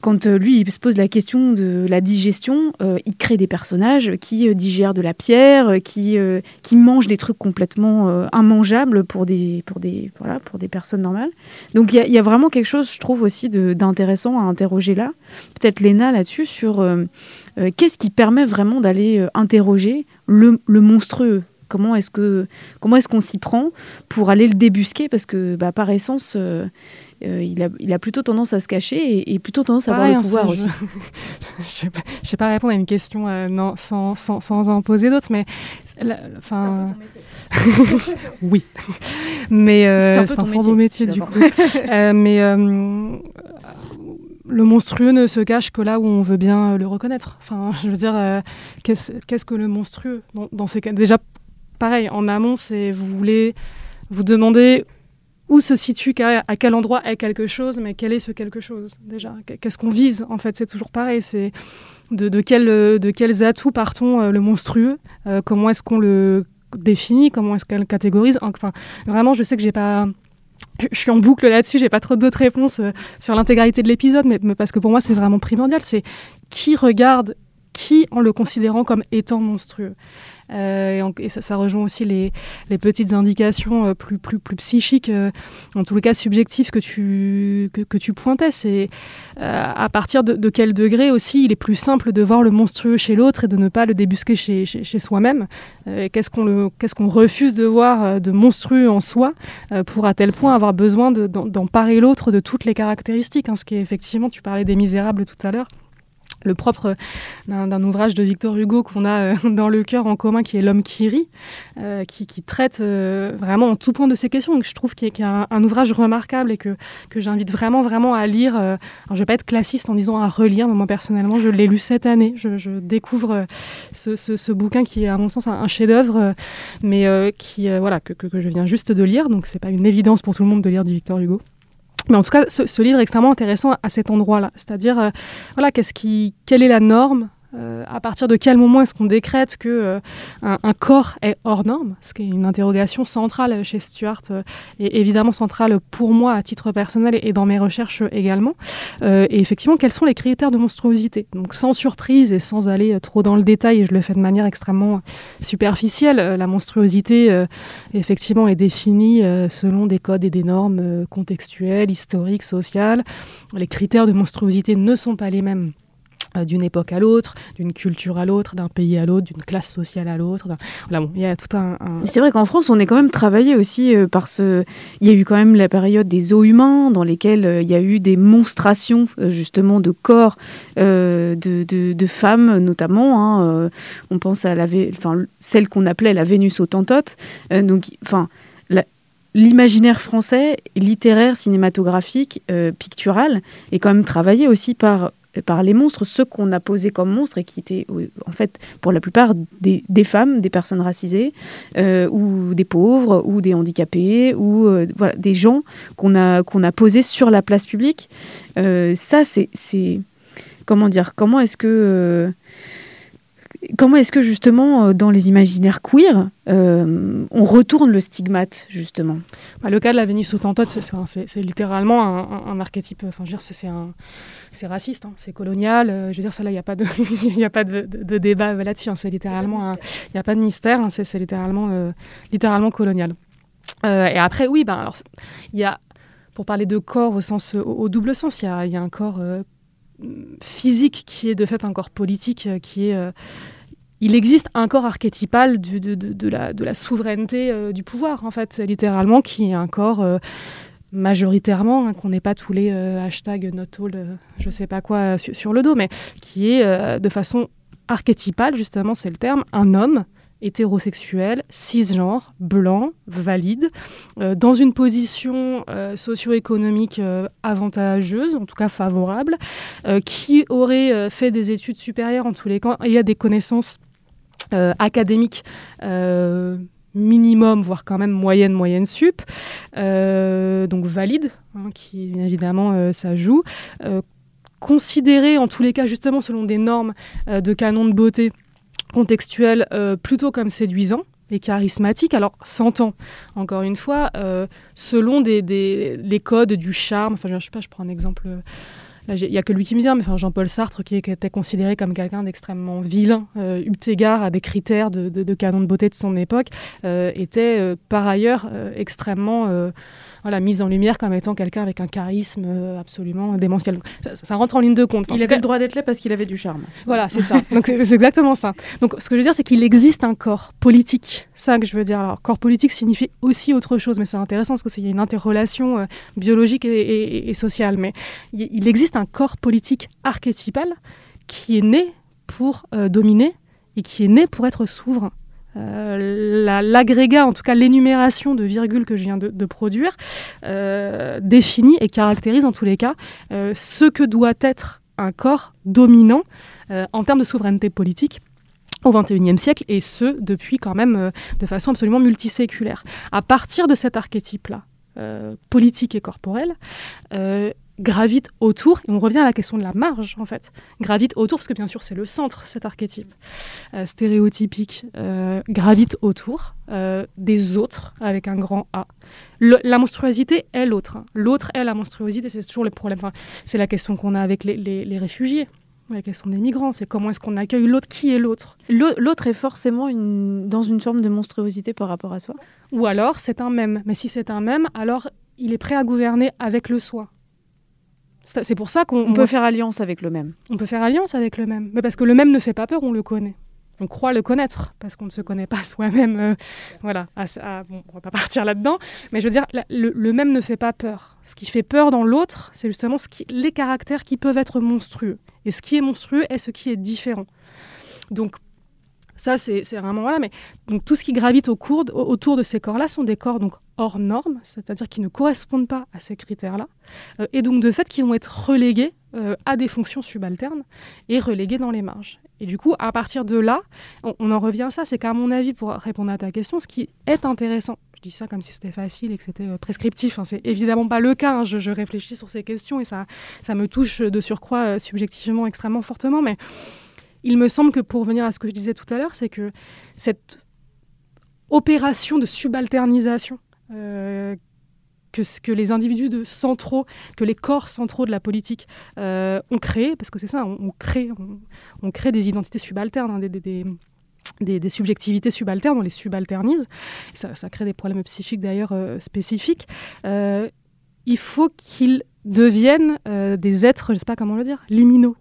quand euh, lui, il se pose la question de la digestion, euh, il crée des personnages qui euh, digèrent de la pierre, qui, qui mangent des trucs complètement immangeables pour des, pour, des, voilà, pour des personnes normales. Donc il y, a vraiment quelque chose, je trouve, aussi d'intéressant à interroger là. Peut-être Léna là-dessus, sur qu'est-ce qui permet vraiment d'aller interroger le, le Comment est-ce que est-ce qu'on s'y prend pour aller le débusquer? Parce que bah, par essence, euh, il, a, il, a, plutôt tendance à se cacher et, plutôt tendance à avoir le pouvoir aussi. Je ne sais pas répondre à une question euh, non, sans, sans, sans, en poser d'autres, mais enfin, oui, mais euh, c'est un, peu ton métier, du coup. mais le monstrueux ne se cache que là où on veut bien le reconnaître. Enfin, je veux dire, qu'est-ce que le monstrueux dans, dans ces cas? Déjà, pareil, en amont, c'est vous voulez vous demander où se situe, à quel endroit est quelque chose, mais quel est ce quelque chose déjà? Qu'est-ce qu'on vise? En fait, c'est toujours pareil. C'est de, de, de quels atouts partons euh, le monstrueux euh, Comment est-ce qu'on le définit Comment est-ce qu'elle catégorise? Enfin, vraiment, je sais que j'ai pas je suis en boucle là-dessus, j'ai pas trop d'autres réponses euh, sur l'intégralité de l'épisode, mais, parce que pour moi c'est vraiment primordial, c'est qui regarde qui en le considérant comme étant monstrueux. Euh, et, ça, rejoint aussi les, petites indications euh, plus, plus, plus psychiques, euh, en tous les cas subjectives que tu, pointais. C'est à partir de, quel degré aussi il est plus simple de voir le monstrueux chez l'autre et de ne pas le débusquer chez, soi-même. qu'est-ce qu'on qu'est-ce qu'on refuse de voir de monstrueux en soi pour à tel point avoir besoin d'emparer l'autre de toutes les caractéristiques. Hein, ce qui est effectivement, tu parlais des misérables tout à l'heure le propre d'un ouvrage de Victor Hugo qu'on a euh, dans le cœur en commun, qui est L'homme qui rit, euh, qui, traite euh, vraiment en tout point de ces questions. Donc, je trouve qu'il y a un, ouvrage remarquable et que, j'invite vraiment, vraiment à lire. je ne vais pas être classiste en disant à relire, mais moi, personnellement, je l'ai lu cette année. Je, découvre ce, bouquin qui est, à mon sens, un, chef-d'œuvre, mais qui, voilà, que, que, je viens juste de lire. Donc, ce n'est pas une évidence pour tout le monde de lire du Victor Hugo. Mais en tout cas, ce, livre est extrêmement intéressant à cet endroit-là. C'est-à-dire, euh, voilà, qu'est-ce qui, quelle est la norme euh, à partir de quel moment est-ce qu'on décrète que euh, un, corps est hors norme? Ce qui est une interrogation centrale chez Stuart euh, et évidemment centrale pour moi à titre personnel et, dans mes recherches également. et effectivement, quels sont les critères de monstruosité? Donc sans surprise et sans aller trop dans le détail, et je le fais de manière extrêmement superficielle, la monstruosité effectivement est définie selon des codes et des normes contextuelles, historiques, sociales. Les critères de monstruosité ne sont pas les mêmes d'une époque à l'autre, d'une culture à l'autre, d'un pays à l'autre, d'une classe sociale à l'autre. Voilà, bon, il y a tout un. C'est vrai qu'en France, on est quand même travaillé aussi euh, par ce. Il y a eu quand même la période des os humains, dans lesquels euh, il y a eu des monstrations justement de corps de, de, femmes, notamment. Hein, on pense à la, enfin, celle qu'on appelait la Vénus autantote. donc, enfin. L'imaginaire français, littéraire, cinématographique, pictural, est quand même travaillé aussi par par les monstres, ceux qu'on a posés comme monstres et qui étaient en fait pour la plupart des, femmes, des personnes racisées, euh, ou des pauvres, ou des handicapés, ou euh, des gens qu'on a, a posés sur la place publique. Euh, ça, c'est... Comment dire Comment est-ce que Comment est-ce que justement euh, dans les imaginaires queer, euh, on retourne le stigmate justement? Bah, Le cas de la Vénus autantote, c'est littéralement un, archétype. Enfin, je veux dire, c'est raciste, hein, c'est colonial. Euh, je veux dire, ça là, il n'y a pas de, débat là-dessus. Hein, c'est littéralement, il n'y a pas de mystère. Hein, c'est littéralement, littéralement colonial. et après, oui, ben alors, il y a, pour parler de corps au double sens, il y a, un corps physique qui est de fait un corps politique euh, qui est euh, il existe un corps archétypal de, la, souveraineté euh, du pouvoir, en fait, littéralement, qui est un corps majoritairement, hein, qu'on n'ait pas tous les hashtags not all, je sais pas quoi, sur, le dos, mais qui est de façon archétypale, justement, c'est le terme, un homme hétérosexuel, cisgenre, blanc, valide, euh, dans une position euh, socio-économique euh, avantageuse, en tout cas favorable, qui aurait fait des études supérieures en tous les cas et a des connaissances académiques minimum, voire quand même moyenne, moyenne sup, donc valide, hein, qui évidemment ça joue, considéré en tous les cas justement selon des normes de canon de beauté contextuel euh, plutôt comme séduisant et charismatique. Alors, s'entend, encore une fois, euh, selon les codes du charme. Enfin, je, sais pas, je prends un exemple. euh, Il n'y a que lui qui me vient, mais Jean-Paul Sartre, qui, était considéré comme quelqu'un d'extrêmement vilain, euh, à des critères de, canon de beauté de son époque, était par ailleurs extrêmement voilà, mis en lumière comme étant quelqu'un avec un charisme euh, absolument démentiel. Ça, ça rentre en ligne de compte. Il avait cas- le droit d'être là parce qu'il avait du charme. voilà, c'est ça. Donc c'est c'est exactement ça. Donc ce que je veux dire, c'est qu'il existe un corps politique. Ça que je veux dire. Alors corps politique signifie aussi autre chose, mais c'est intéressant parce qu'il y a une interrelation euh, biologique et, et- et sociale. Mais il il existe un corps politique archétypal qui est né pour euh, dominer et qui est né pour être souverain. Euh, la- L'agrégat, en tout cas l'énumération de virgules que je viens de, produire, euh, définit et caractérise en tous les cas euh, ce que doit être un corps dominant en termes de souveraineté politique au XXIe siècle, et ce, depuis quand même de façon absolument multiséculaire. À partir de cet archétype-là, politique et corporel, gravite autour, et on revient à la question de la marge en fait, gravite autour, parce que bien sûr c'est le centre, cet archétype euh, stéréotypique, euh, gravite autour euh, des autres avec un grand A. Le- la monstruosité est l'autre. hein. L'autre est la monstruosité, c'est toujours le problème. Enfin, c'est la question qu'on a avec les, les- les réfugiés, la question des migrants, c'est comment est-ce qu'on accueille l'autre, qui est l'autre L'au- L'autre est forcément une- dans une forme de monstruosité par rapport à soi? Ou alors c'est un même. Mais si c'est un même, alors il est prêt à gouverner avec le soi. C'est pour ça qu'on On peut faire alliance avec le même. on peut faire alliance avec le même. Mais parce que le même ne fait pas peur, on le connaît. On croit le connaître parce qu'on ne se connaît pas soi-même. euh, voilà, Ah, ah, bon, on va pas partir là-dedans. Mais je veux dire, la- le, le même ne fait pas peur. Ce qui fait peur dans l'autre, c'est justement ce qui, les caractères qui peuvent être monstrueux. Et ce qui est monstrueux est ce qui est différent. Donc, ça, c'est vraiment. Voilà, mais donc, tout ce qui gravite autour de ces corps-là sont des corps donc, hors normes, c'est-à-dire qui ne correspondent pas à ces critères-là, euh, et donc de fait qui vont être relégués euh, à des fonctions subalternes et relégués dans les marges. Et du coup, à partir de là, on, en revient à ça, c'est qu'à mon avis, pour répondre à ta question, ce qui est intéressant, je dis ça comme si c'était facile et que c'était euh, prescriptif, hein, c'est évidemment pas le cas, hein, je, réfléchis sur ces questions et ça, ça me touche de surcroît subjectivement extrêmement fortement, mais il me semble que pour revenir à ce que je disais tout à l'heure, c'est que cette opération de subalternisation euh, que, que les individus de centraux, que les corps centraux de la politique euh, ont créé, parce que c'est ça, on, crée, on, crée des identités subalternes, hein, des, subjectivités subalternes, on les subalternise, ça, crée des problèmes psychiques d'ailleurs euh, spécifiques. Il faut qu'ils deviennent des êtres, je ne sais pas comment le dire, liminaux.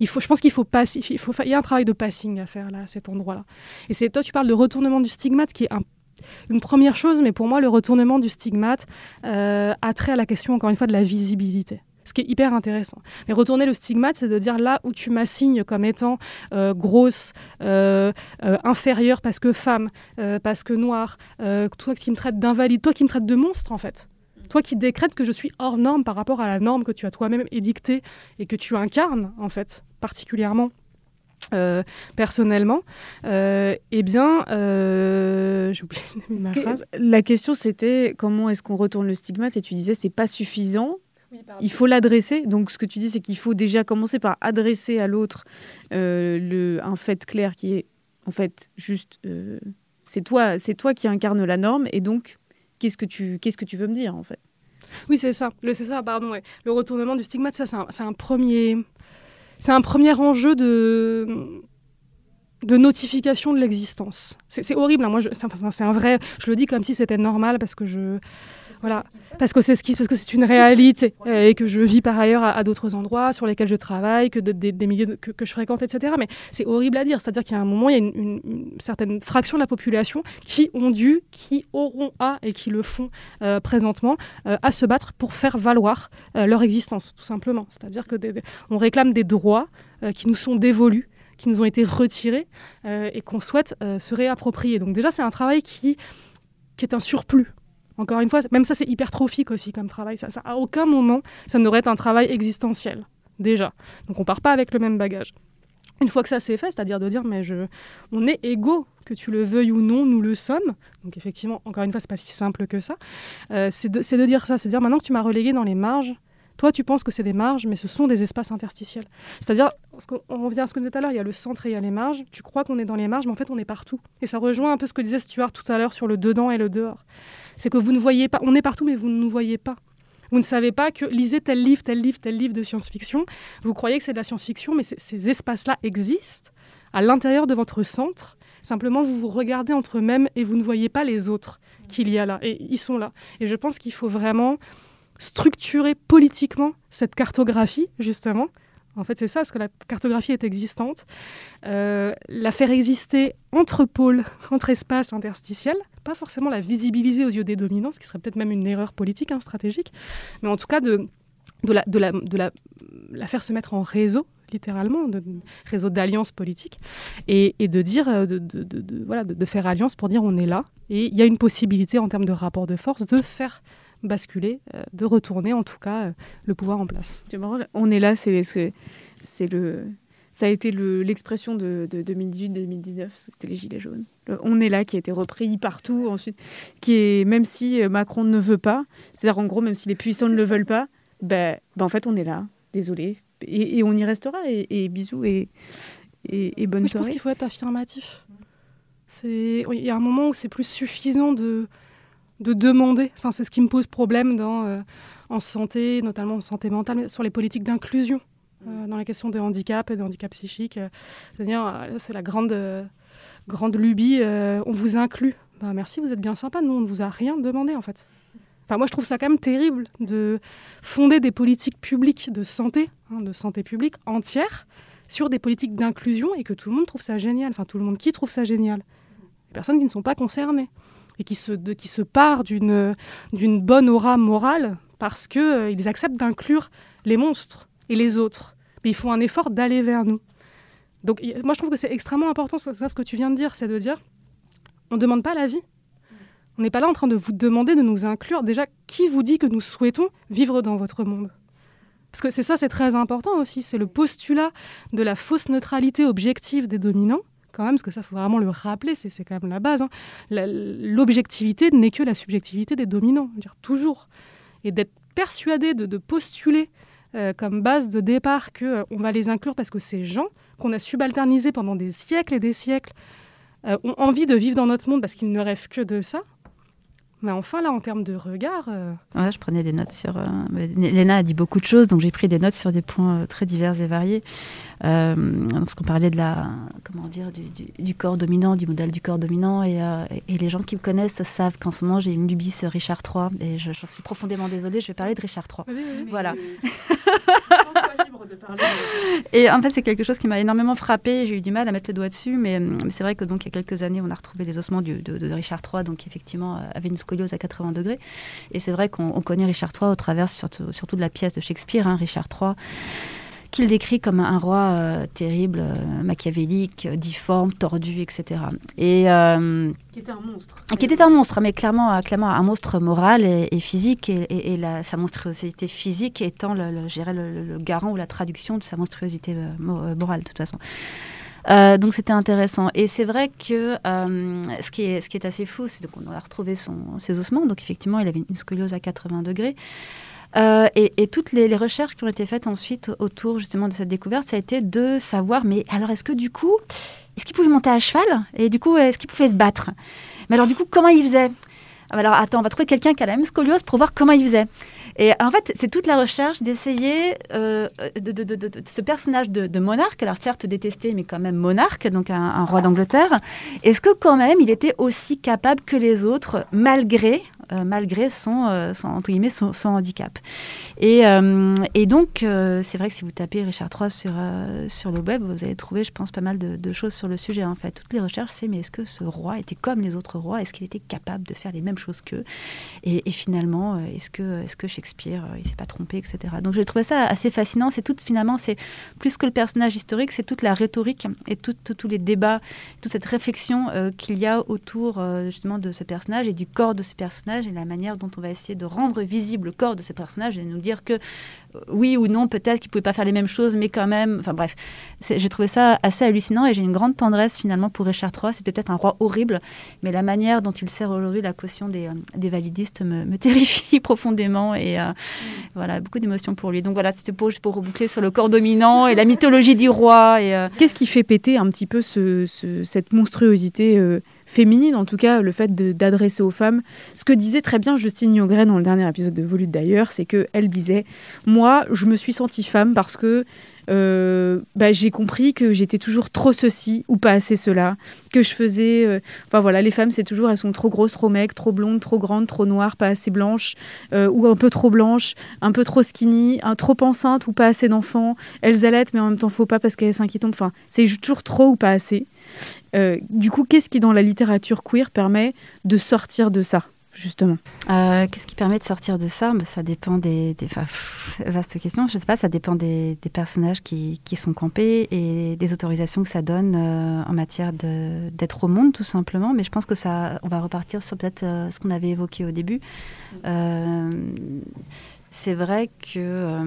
Il faut, je pense qu'il faut passer, il, faut, fa- il y a un travail de passing à faire là, à cet endroit-là. Et c'est toi, tu parles de retournement du stigmate, qui est un- une première chose, mais pour moi, le retournement du stigmate euh, a trait à la question, encore une fois, de la visibilité. Ce qui est hyper intéressant. Mais retourner le stigmate, c'est de dire là où tu m'assignes comme étant euh, grosse, euh, inférieure parce que femme, parce que noire, toi qui me traites d'invalide, toi qui me traites de monstre en fait. Toi qui décrètes que je suis hors norme par rapport à la norme que tu as toi-même édictée et que tu incarnes en fait, particulièrement euh, personnellement, euh, eh bien, euh, j'ai oublié ma phrase. La question c'était comment est-ce qu'on retourne le stigmate et tu disais c'est pas suffisant. Il faut l'adresser. Donc, ce que tu dis, c'est qu'il faut déjà commencer par adresser à l'autre euh, le- un fait clair qui est, en fait, juste, euh, c'est toi, c'est toi qui incarne la norme. Et donc, qu'est-ce que tu, qu'est-ce que tu veux me dire, en fait? Oui, c'est ça. Le, c'est ça, pardon. Le retournement du stigmate, ça, c'est un, un premier, c'est un premier enjeu de de notification de l'existence. C'est, horrible. hein. Moi, c'est un vrai. Je le dis comme si c'était normal parce que je Voilà, parce que c'est ce qui, parce que c'est une réalité euh, et que je vis par ailleurs à, d'autres endroits sur lesquels je travaille, que des milieux que, je fréquente, etc. Mais c'est horrible à dire. C'est-à-dire qu'il y a un moment, il y a une, certaine fraction de la population qui ont dû, qui auront à et qui le font euh, présentement euh, à se battre pour faire valoir leur existence, tout simplement. C'est-à-dire que on réclame des droits qui nous sont dévolus qui nous ont été retirés et qu'on souhaite se réapproprier. Donc déjà, c'est un travail qui est un surplus encore une fois, même ça, c'est hypertrophique aussi comme travail. Ça, à aucun moment, ça n'aurait être un travail existentiel, déjà. Donc on part pas avec le même bagage. Une fois que ça s'est fait, c'est-à-dire de dire, mais on est égaux, que tu le veuilles ou non, nous le sommes. Donc effectivement, encore une fois, c'est pas si simple que ça. Euh, c'est de, dire ça, c'est de dire maintenant que tu m'as relégué dans les marges, toi, tu penses que c'est des marges, mais ce sont des espaces interstitiels. C'est-à-dire, on revient à ce que je disais tout à l'heure, il y a le centre et il y a les marges. Tu crois qu'on est dans les marges, mais en fait, on est partout. Et ça rejoint un peu ce que disait Stuart tout à l'heure sur le dedans et le dehors c'est que vous ne voyez pas, on est partout, mais vous ne nous voyez pas. Vous ne savez pas que lisez tel livre, tel livre, tel livre de science-fiction. Vous croyez que c'est de la science-fiction, mais ces espaces-là existent à l'intérieur de votre centre. Simplement, vous vous regardez entre eux-mêmes et vous ne voyez pas les autres qu'il y a là. Et ils sont là. Et je pense qu'il faut vraiment structurer politiquement cette cartographie, justement. En fait, c'est ça, parce que la cartographie est existante. Euh, la faire exister entre pôles, entre espaces interstitiels, pas forcément la visibiliser aux yeux des dominants, ce qui serait peut-être même une erreur politique, hein, stratégique, mais en tout cas de, la, faire se mettre en réseau littéralement, de, réseau d'alliance politique, et, de dire, euh, de, faire alliance pour dire on est là, et il y a une possibilité en termes de rapport de force de faire basculer, euh, de retourner en tout cas euh, le pouvoir en place. On est là, c'est le ça a été l'expression de, 2018-2019, c'était les Gilets jaunes. on est là qui a été repris partout ensuite, qui est, même si euh, Macron ne veut pas, c'est-à-dire en gros, même si les puissants ne le veulent pas, ben, ben en fait on est là, désolé, et, on y restera, et, bisous, et, et, bonne soirée. Je pense qu'il faut être affirmatif. Il y a un moment où c'est plus suffisant de, de demander, enfin c'est ce qui me pose problème dans, euh, en santé, notamment en santé mentale, mais sur les politiques d'inclusion. Euh, dans la question des handicaps et des handicaps psychiques. Euh, c'est-à-dire, euh, c'est la grande, grande lubie, on vous inclut. Ben, merci, vous êtes bien sympa, nous, on ne vous a rien demandé en fait. Enfin, moi, je trouve ça quand même terrible de fonder des politiques publiques de santé, hein, de santé publique entière, sur des politiques d'inclusion et que tout le monde trouve ça génial. Enfin, tout le monde qui trouve ça génial Les personnes qui ne sont pas concernées et qui se, qui se partent d'une, bonne aura morale parce qu'ils ils acceptent d'inclure les monstres et les autres mais ils font un effort d'aller vers nous. Donc moi je trouve que c'est extrêmement important ce, ce que tu viens de dire, c'est de dire on ne demande pas la vie. On n'est pas là en train de vous demander de nous inclure. Déjà, qui vous dit que nous souhaitons vivre dans votre monde? Parce que c'est ça, c'est très important aussi. C'est le postulat de la fausse neutralité objective des dominants, quand même, parce que ça, faut vraiment le rappeler, c'est quand même la base. Hein. L'objectivité n'est que la subjectivité des dominants, dire toujours. Et d'être persuadé de, de postuler euh, comme base de départ qu'on euh, va les inclure parce que ces gens qu'on a subalternisés pendant des siècles et des siècles euh, ont envie de vivre dans notre monde parce qu'ils ne rêvent que de ça, mais enfin, là, en termes de regard. Euh, ouais, je prenais des notes sur. Euh, Léna a dit beaucoup de choses, donc j'ai pris des notes sur des points euh, très divers et variés. Euh, qu'on parlait de la. Comment dire du, corps dominant, du modèle du corps dominant. Et, et les gens qui me connaissent savent qu'en ce moment, j'ai une lubie sur Richard III. Et j'en suis profondément désolée, je vais parler de Richard III. Voilà. Et en fait, c'est quelque chose qui m'a énormément frappé. J'ai eu du mal à mettre le doigt dessus, mais, c'est vrai que donc il y a quelques années, on a retrouvé les ossements de, de, Richard III, donc effectivement avait une scoliose à 80 degrés. Et c'est vrai qu'on connaît Richard III au travers surtout, surtout de la pièce de Shakespeare, hein, Richard III qu'il décrit comme un roi euh, terrible, euh, machiavélique, difforme, tordu, etc. Et, euh, qui était un monstre. Qui était un monstre, mais clairement, clairement un monstre moral et, physique, et, sa monstruosité physique étant le, le, le, garant ou la traduction de sa monstruosité morale, de toute façon. donc c'était intéressant. Et c'est vrai que ce, qui est, ce qui est assez fou, c'est qu'on a retrouvé son, ses ossements. Donc effectivement, il avait une scoliose à 80 degrés. Euh, et, toutes les, recherches qui ont été faites ensuite autour justement de cette découverte, ça a été de savoir, mais alors est-ce que du coup, est-ce qu'il pouvait monter à cheval? Et du coup, est-ce qu'il pouvait se battre? Mais alors du coup, comment il faisait ah, Alors attends, on va trouver quelqu'un qui a la même scoliose pour voir comment il faisait. Et en fait, c'est toute la recherche d'essayer euh, de, ce personnage de, monarque, alors certes détesté, mais quand même monarque, donc un, roi d'Angleterre. Est-ce que quand même il était aussi capable que les autres, malgré malgré son, son, entre guillemets, son, handicap. Et, et donc, c'est vrai que si vous tapez Richard III sur, sur le web, vous allez trouver, je pense, pas mal de, choses sur le sujet. En fait, toutes les recherches, c'est mais est-ce que ce roi était comme les autres rois? Est-ce qu'il était capable de faire les mêmes choses qu'eux? Et, finalement, est-ce que, est que Shakespeare, il s'est pas trompé, etc. Donc j'ai trouvé ça assez fascinant. C'est tout, finalement, c'est plus que le personnage historique, c'est toute la rhétorique et tous les débats, toute cette réflexion euh, qu'il y a autour euh, justement de ce personnage et du corps de ce personnage et la manière dont on va essayer de rendre visible le corps de ce personnage et nous dire que euh, oui ou non, peut-être qu'il ne pouvait pas faire les mêmes choses, mais quand même. Enfin bref, j'ai trouvé ça assez hallucinant et j'ai une grande tendresse finalement pour Richard III. C'était peut-être un roi horrible, mais la manière dont il sert aujourd'hui la caution des, des validistes me, terrifie profondément et mm. voilà, beaucoup d'émotions pour lui. Donc voilà, c'était pour, pour reboucler sur le corps dominant et la mythologie du roi. Et, euh, Qu'est-ce qui fait péter un petit peu ce, cette monstruosité euh, féminine, en tout cas le fait d'adresser aux femmes. Ce que disait très bien Justine Yongren dans le dernier épisode de Volute d'ailleurs, c'est qu'elle disait Moi, je me suis sentie femme parce que euh, bah, j'ai compris que j'étais toujours trop ceci ou pas assez cela, que je faisais. Euh, enfin voilà, les femmes, c'est toujours, elles sont trop grosses, trop maigres, trop blondes, trop grandes, trop noires, pas assez blanches, euh, ou un peu trop blanches, un peu trop skinny, trop enceinte ou pas assez d'enfants. Elles allaitent, mais en même temps, faut pas parce qu'elles s'inquiètent. Enfin, c'est toujours trop ou pas assez. du coup, qu'est-ce qui dans la littérature queer permet de sortir de ça? Justement euh, Qu'est-ce qui permet de sortir de ça? Bah, Ça dépend des, vaste question. Je sais pas. Ça dépend des, personnages qui, sont campés et des autorisations que ça donne euh, en matière d'être au monde, tout simplement. Mais je pense que ça, on va repartir sur peut-être euh, ce qu'on avait évoqué au début. c'est vrai que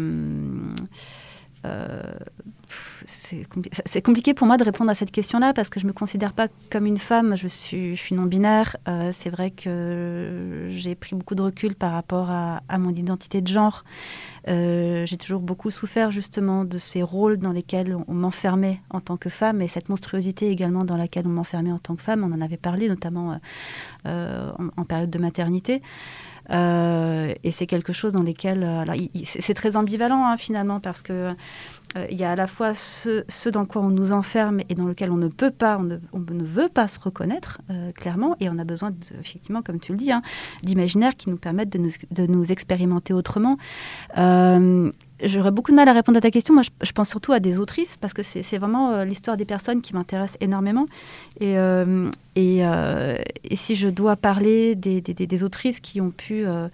c'est compliqué pour moi de répondre à cette question-là parce que je ne me considère pas comme une femme, je suis, je suis non-binaire. Euh, c'est vrai que j'ai pris beaucoup de recul par rapport à, mon identité de genre. Euh, j'ai toujours beaucoup souffert justement de ces rôles dans lesquels on, m'enfermait en tant que femme et cette monstruosité également dans laquelle on m'enfermait en tant que femme. On en avait parlé notamment euh, en, période de maternité. et c'est quelque chose dans lequel c'est très ambivalent hein, finalement parce que il y a à la fois ce, dans quoi on nous enferme et dans lequel on ne peut pas, on ne, veut pas se reconnaître, euh, clairement, et on a besoin, effectivement, comme tu le dis, hein, d'imaginaires qui nous permettent de nous, expérimenter autrement. Euh, j'aurais beaucoup de mal à répondre à ta question. Moi, je, pense surtout à des autrices, parce que c'est vraiment l'histoire des personnes qui m'intéresse énormément. Et, si je dois parler des, autrices qui ont pu euh,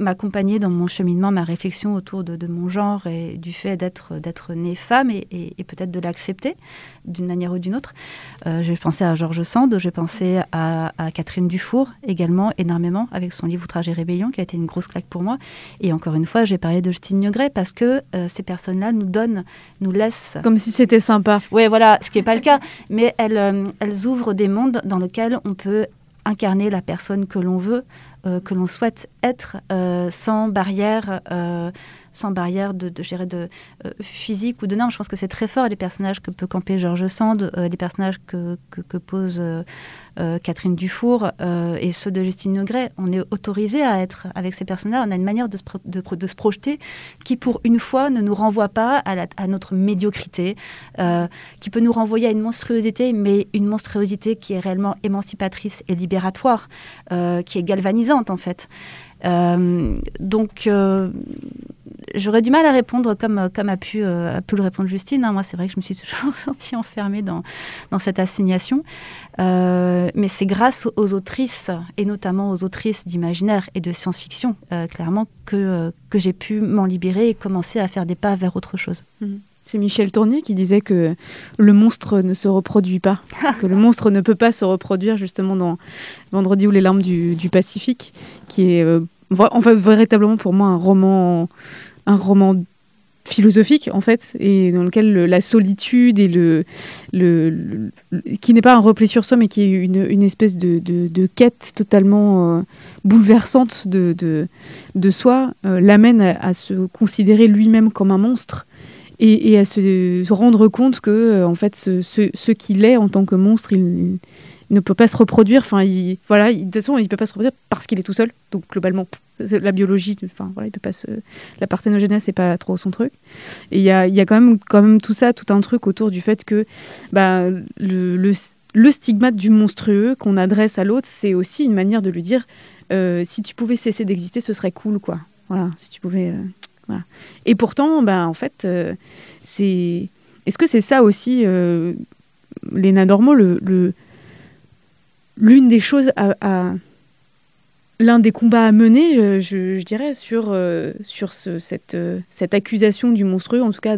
m'accompagner dans mon cheminement, ma réflexion autour de, mon genre et du fait d'être d'être née femme et, peut-être de l'accepter d'une manière ou d'une autre. Euh, j'ai pensé à Georges Sand, j'ai pensé à, Catherine Dufour également énormément avec son livre Outrage et rébellion qui a été une grosse claque pour moi. Et encore une fois, j'ai parlé de Justine Niogret parce que euh, ces personnes-là nous donnent, nous laissent... Comme si c'était sympa. Oui, voilà, ce qui n'est pas le cas. Mais elles, elles ouvrent des mondes dans lesquels on peut incarner la personne que l'on veut, euh, que l'on souhaite être euh, sans barrière, euh, sans barrière de, de, de physique ou de normes. Je pense que c'est très fort les personnages que peut camper Georges Sand, les personnages que, pose euh, Catherine Dufour euh, et ceux de Justine Negret, on est autorisé à être avec ces personnages. On a une manière de se, projeter qui, pour une fois, ne nous renvoie pas à, notre médiocrité, euh, qui peut nous renvoyer à une monstruosité, mais une monstruosité qui est réellement émancipatrice et libératoire, qui est galvanisante en fait. donc, j'aurais du mal à répondre comme, comme a, pu, a pu le répondre Justine. Hein. Moi, c'est vrai que je me suis toujours sentie enfermée dans, dans cette assignation. Euh, mais c'est grâce aux autrices, et notamment aux autrices d'imaginaire et de science-fiction, euh, clairement, que, euh, que j'ai pu m'en libérer et commencer à faire des pas vers autre chose. Mhm. C'est Michel Tournier qui disait que le monstre ne se reproduit pas, que le monstre ne peut pas se reproduire justement dans Vendredi ou les larmes du, du Pacifique, qui est enfin, véritablement pour moi un roman, un roman philosophique en fait et dans lequel la solitude et le, le, qui n'est pas un repli sur soi mais qui est une, espèce de, quête totalement euh, bouleversante de, soi euh, l'amène à, se considérer lui-même comme un monstre et, à se, rendre compte que euh, en fait ce, ce, ce qu'il est en tant que monstre il, ne peut pas se reproduire. Enfin, il, voilà, de toute façon, il ne peut pas se reproduire parce qu'il est tout seul. Donc, globalement, la biologie, enfin, voilà, il peut pas se, la parthénogenèse, c'est pas trop son truc. Et il y a, y a quand, même, quand même tout ça, tout un truc autour du fait que bah, le, stigmate du monstrueux qu'on adresse à l'autre, c'est aussi une manière de lui dire si tu pouvais cesser d'exister, ce serait cool, quoi. Voilà, si tu pouvais. voilà. Et pourtant, ben, en fait, c'est. Est-ce que c'est ça aussi, les normaux, le, l'une des choses à, l'un des combats à mener, je, dirais, sur, sur ce, cette, cette accusation du monstrueux, en tout cas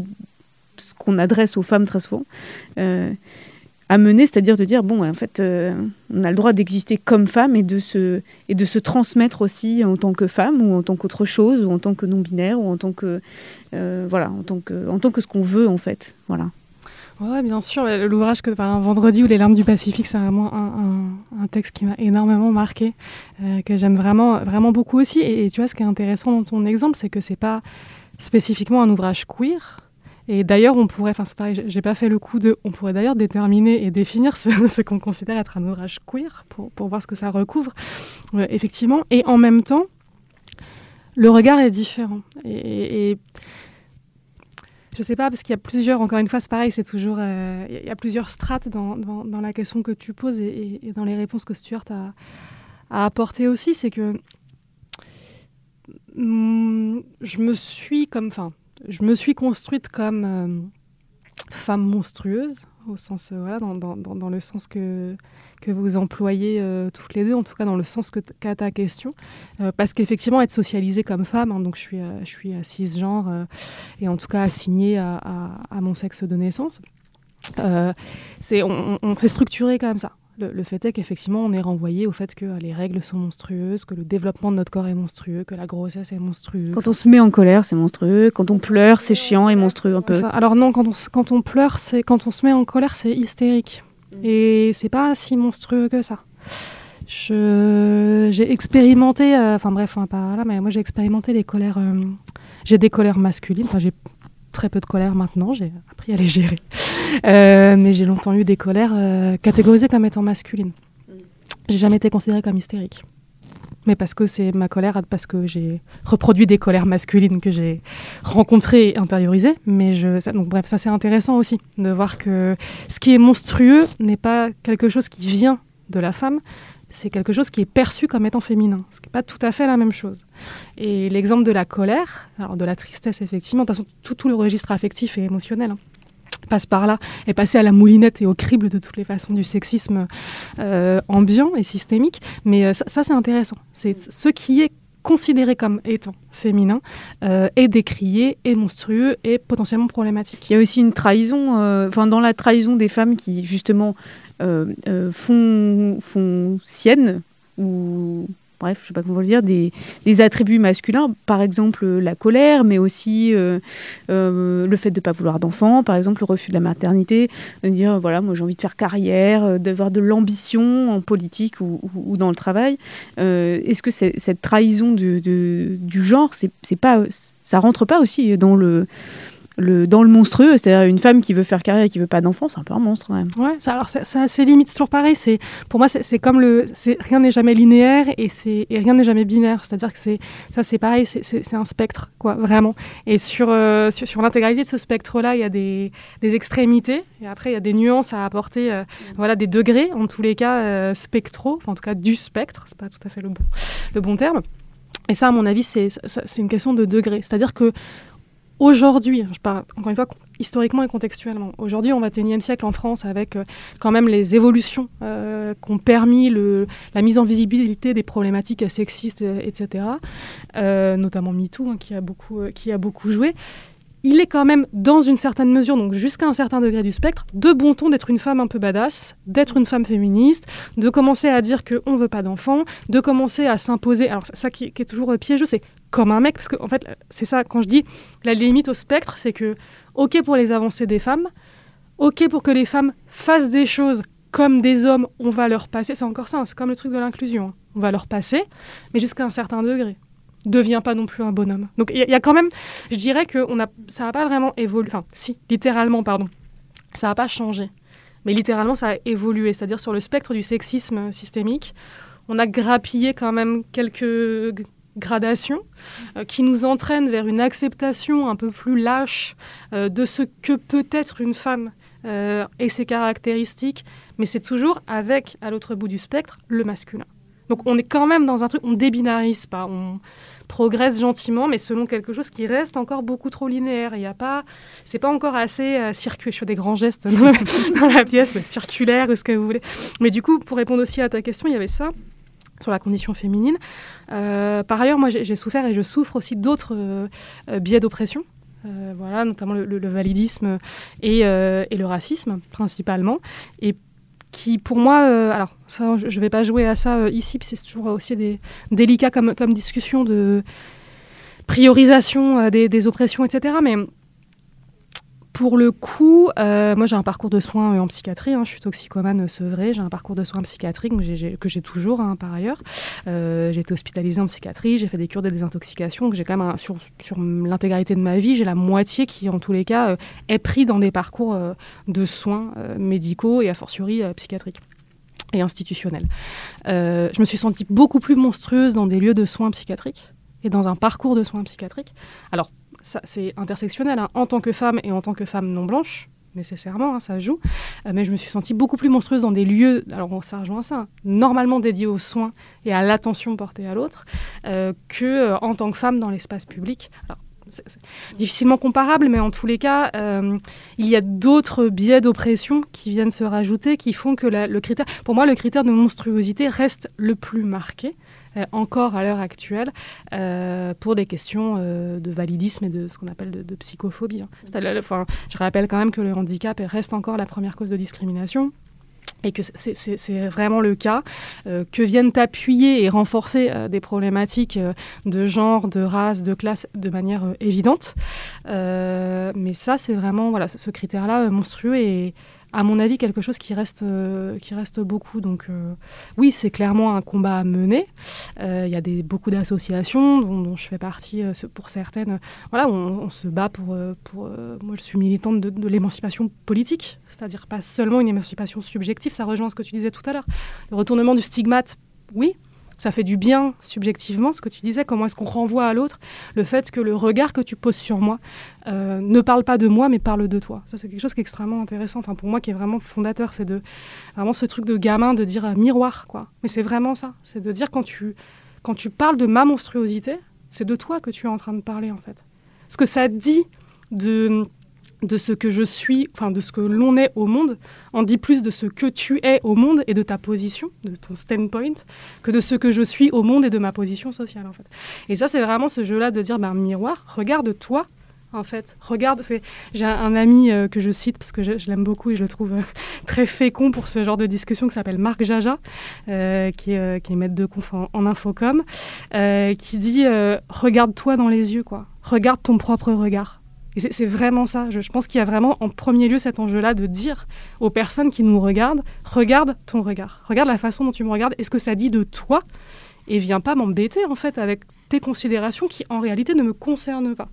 ce qu'on adresse aux femmes très souvent, à mener, c'est-à-dire de dire bon, en fait, euh, on a le droit d'exister comme femme et de se et de se transmettre aussi en tant que femme ou en tant qu'autre chose ou en tant que non binaire ou en tant que euh, voilà, en tant que en tant que ce qu'on veut en fait, voilà. Ouais, bien sûr. L'ouvrage que enfin, vendredi ou les larmes du Pacifique, c'est vraiment un, texte qui m'a énormément marqué, euh, que j'aime vraiment vraiment beaucoup aussi. Et, tu vois, ce qui est intéressant dans ton exemple, c'est que c'est pas spécifiquement un ouvrage queer. Et d'ailleurs, on pourrait, enfin c'est pareil, j'ai pas fait le coup de, on pourrait d'ailleurs déterminer et définir ce, qu'on considère être un ouvrage queer pour, pour, voir ce que ça recouvre, euh, effectivement. Et en même temps, le regard est différent. Et je sais pas, parce qu'il y a plusieurs, encore une fois, c'est pareil, c'est toujours, euh, il y a plusieurs strates dans, dans, la question que tu poses et, dans les réponses que Stuart a, a apportées aussi, c'est que hum, je me suis comme, je me suis construite comme euh, femme monstrueuse, au sens, euh, voilà, dans, dans, le sens que, que vous employez euh, toutes les deux, en tout cas dans le sens qu'a ta question. parce qu'effectivement, être socialisée comme femme, hein, donc je suis, je suis cisgenre et en tout cas assignée à, à, à mon sexe de naissance, c'est, on, on s'est structuré comme ça. Le, fait est qu'effectivement, on est renvoyé au fait que les règles sont monstrueuses, que le développement de notre corps est monstrueux, que la grossesse est monstrueuse. Quand on se met en colère, c'est monstrueux. Quand on pleure, c'est chiant et monstrueux un peu. Alors non, quand on, quand on pleure, c'est quand on se met en colère, c'est hystérique. Mm. Et c'est pas si monstrueux que ça. J'ai expérimenté, euh, enfin bref, pas là, mais moi j'ai expérimenté les colères. Euh, j'ai des colères masculines. Enfin, j'ai très peu de colère maintenant. J'ai appris à les gérer. Euh, mais j'ai longtemps eu des colères catégorisées comme étant masculines. J'ai jamais été considérée comme hystérique. Mais parce que c'est ma colère, parce que j'ai reproduit des colères masculines que j'ai rencontrées et intériorisées. Mais je, donc bref, ça c'est intéressant aussi de voir que ce qui est monstrueux n'est pas quelque chose qui vient de la femme, c'est quelque chose qui est perçu comme étant féminin, ce qui n'est pas tout à fait la même chose. Et l'exemple de la colère, alors de la tristesse effectivement, de toute façon tout, tout le registre affectif et émotionnel. Hein passe par là, est passé à la moulinette et au crible de toutes les façons du sexisme euh, ambiant et systémique. Mais euh, ça, c'est intéressant. C'est ce qui est considéré comme étant féminin euh, est décrié, est monstrueux et potentiellement problématique. Il y a aussi une trahison, enfin dans la trahison des femmes qui justement font, font sienne ou bref, je sais pas comment le dire, des, attributs masculins, par exemple la colère, mais aussi euh, euh, le fait de ne pas vouloir d'enfant, par exemple le refus de la maternité, de dire voilà, moi j'ai envie de faire carrière, euh, d'avoir de l'ambition en politique ou, dans le travail. Est-ce que cette trahison du, du genre, c'est pas, ça rentre pas aussi dans le dans le monstrueux, c'est-à-dire une femme qui veut faire carrière et qui veut pas d'enfant, c'est un peu un monstre quand même. Ouais, ça, alors c'est limite, toujours pareil. C'est pour moi, c'est comme le, rien n'est jamais linéaire et c'est rien n'est jamais binaire. C'est-à-dire que c'est ça, c'est pareil, c'est un spectre, quoi, vraiment. Et sur euh, sur, l'intégralité de ce spectre-là, il y a des, des, extrémités et après il y a des nuances à apporter, euh, voilà, des degrés en tous les cas euh, spectraux, en tout cas du spectre, c'est pas tout à fait le bon le bon terme. Et ça, à mon avis, c'est une question de degré. C'est-à-dire que Aujourd'hui, je parle encore une fois historiquement et contextuellement, aujourd'hui on va au XXIe siècle en France avec euh, quand même les évolutions euh, qui ont permis la mise en visibilité des problématiques sexistes, euh, etc., notamment MeToo hein, qui a beaucoup joué il est quand même, dans une certaine mesure, donc jusqu'à un certain degré du spectre, de bon ton d'être une femme un peu badass, d'être une femme féministe, de commencer à dire qu'on ne veut pas d'enfants, de commencer à s'imposer. Alors, ça qui, est toujours piégeux, c'est comme un mec, parce qu'en en fait, c'est ça, quand je dis la limite au spectre, c'est que, OK pour les avancées des femmes, OK pour que les femmes fassent des choses comme des hommes, on va leur passer. C'est encore ça, c'est comme le truc de l'inclusion. Hein. On va leur passer, mais jusqu'à un certain degré devient pas non plus un bonhomme. Donc il y, a quand même, je dirais que on a, ça n'a pas vraiment évolué, enfin si, littéralement, pardon, ça n'a pas changé. Mais littéralement, ça a évolué, c'est-à-dire sur le spectre du sexisme systémique, on a grappillé quand même quelques gradations euh, qui nous entraînent vers une acceptation un peu plus lâche euh, de ce que peut être une femme euh, et ses caractéristiques, mais c'est toujours avec, à l'autre bout du spectre, le masculin. Donc on est quand même dans un truc, on débinarise pas, progresse gentiment, mais selon quelque chose qui reste encore beaucoup trop linéaire. Il y a pas, c'est pas encore assez euh, circulaire. Je fais des grands gestes dans la, pièce, mais circulaire ou ce que vous voulez. Mais du coup, pour répondre aussi à ta question, il y avait ça sur la condition féminine. Euh, par ailleurs, moi, j'ai souffert et je souffre aussi d'autres euh, biais d'oppression. voilà, notamment le, validisme et, et, le racisme principalement. Et qui pour moi, euh, alors je ne vais pas jouer à ça euh, ici, puis c'est toujours aussi des, délicat comme, comme discussion de priorisation euh, des, des, oppressions, etc. Mais pour le coup, euh, moi j'ai un parcours de soins en psychiatrie, hein, je suis toxicomane sevrée, j'ai un parcours de soins psychiatriques que j'ai toujours hein, par ailleurs. Euh, j'ai été hospitalisée en psychiatrie, j'ai fait des cures de désintoxication, que j'ai quand même sur, sur l'intégralité de ma vie, j'ai la moitié qui en tous les cas euh, est pris dans des parcours de soins médicaux et a fortiori psychiatriques et institutionnels. je me suis sentie beaucoup plus monstrueuse dans des lieux de soins psychiatriques et dans un parcours de soins psychiatriques. Alors c'est intersectionnel, hein, en tant que femme et en tant que femme non blanche, nécessairement, hein, ça joue. Euh, mais je me suis sentie beaucoup plus monstrueuse dans des lieux, alors ça rejoint ça, normalement dédiés aux soins et à l'attention portée à l'autre, euh, que euh, en tant que femme dans l'espace public. Alors, c'est difficilement comparable, mais en tous les cas, il y a d'autres biais d'oppression qui viennent se rajouter, qui font que le critère, pour moi, le critère de monstruosité reste le plus marqué. Euh, encore à l'heure actuelle euh, pour des questions euh, de validisme et de ce qu'on appelle de, psychophobie. Hein. Enfin, je rappelle quand même que le handicap reste encore la première cause de discrimination et que c'est vraiment le cas, que viennent appuyer et renforcer des problématiques de genre, de race, de classe de manière évidente. mais ça, c'est vraiment voilà, ce, critère-là monstrueux et, à mon avis, quelque chose qui reste, euh, qui reste beaucoup. Donc, euh, oui, c'est clairement un combat à mener. Euh, il y a beaucoup d'associations dont, je fais partie pour certaines. Voilà, on, se bat pour. pour moi, je suis militante de, de l'émancipation politique, c'est-à-dire pas seulement une émancipation subjective. Ça rejoint ce que tu disais tout à l'heure. Le retournement du stigmate, oui, ça fait du bien subjectivement, ce que tu disais, comment est-ce qu'on renvoie à l'autre le fait que le regard que tu poses sur moi euh, ne parle pas de moi, mais parle de toi. Ça, c'est quelque chose qui est extrêmement intéressant, enfin, pour moi, qui est vraiment fondateur, c'est de vraiment ce truc de gamin de dire euh, miroir, quoi. Mais c'est vraiment ça, c'est de dire quand tu, quand tu parles de ma monstruosité, c'est de toi que tu es en train de parler, en fait. Ce que ça dit de de ce que je suis, enfin de ce que l'on est au monde, en dit plus de ce que tu es au monde et de ta position, de ton standpoint, que de ce que je suis au monde et de ma position sociale en fait. Et ça c'est vraiment ce jeu-là de dire ben miroir, regarde toi en fait, regarde. J'ai un, ami euh, que je cite parce que je, l'aime beaucoup et je le trouve euh, très fécond pour ce genre de discussion qui s'appelle Marc Jaja, euh, qui, est, maître de conf en infocom, qui dit regarde-toi dans les yeux quoi, regarde ton propre regard et c'est vraiment ça. Je, pense qu'il y a vraiment en premier lieu cet enjeu-là de dire aux personnes qui nous regardent, regarde ton regard, regarde la façon dont tu me regardes, est-ce que ça dit de toi? Et viens pas m'embêter en fait avec tes considérations qui en réalité ne me concernent pas.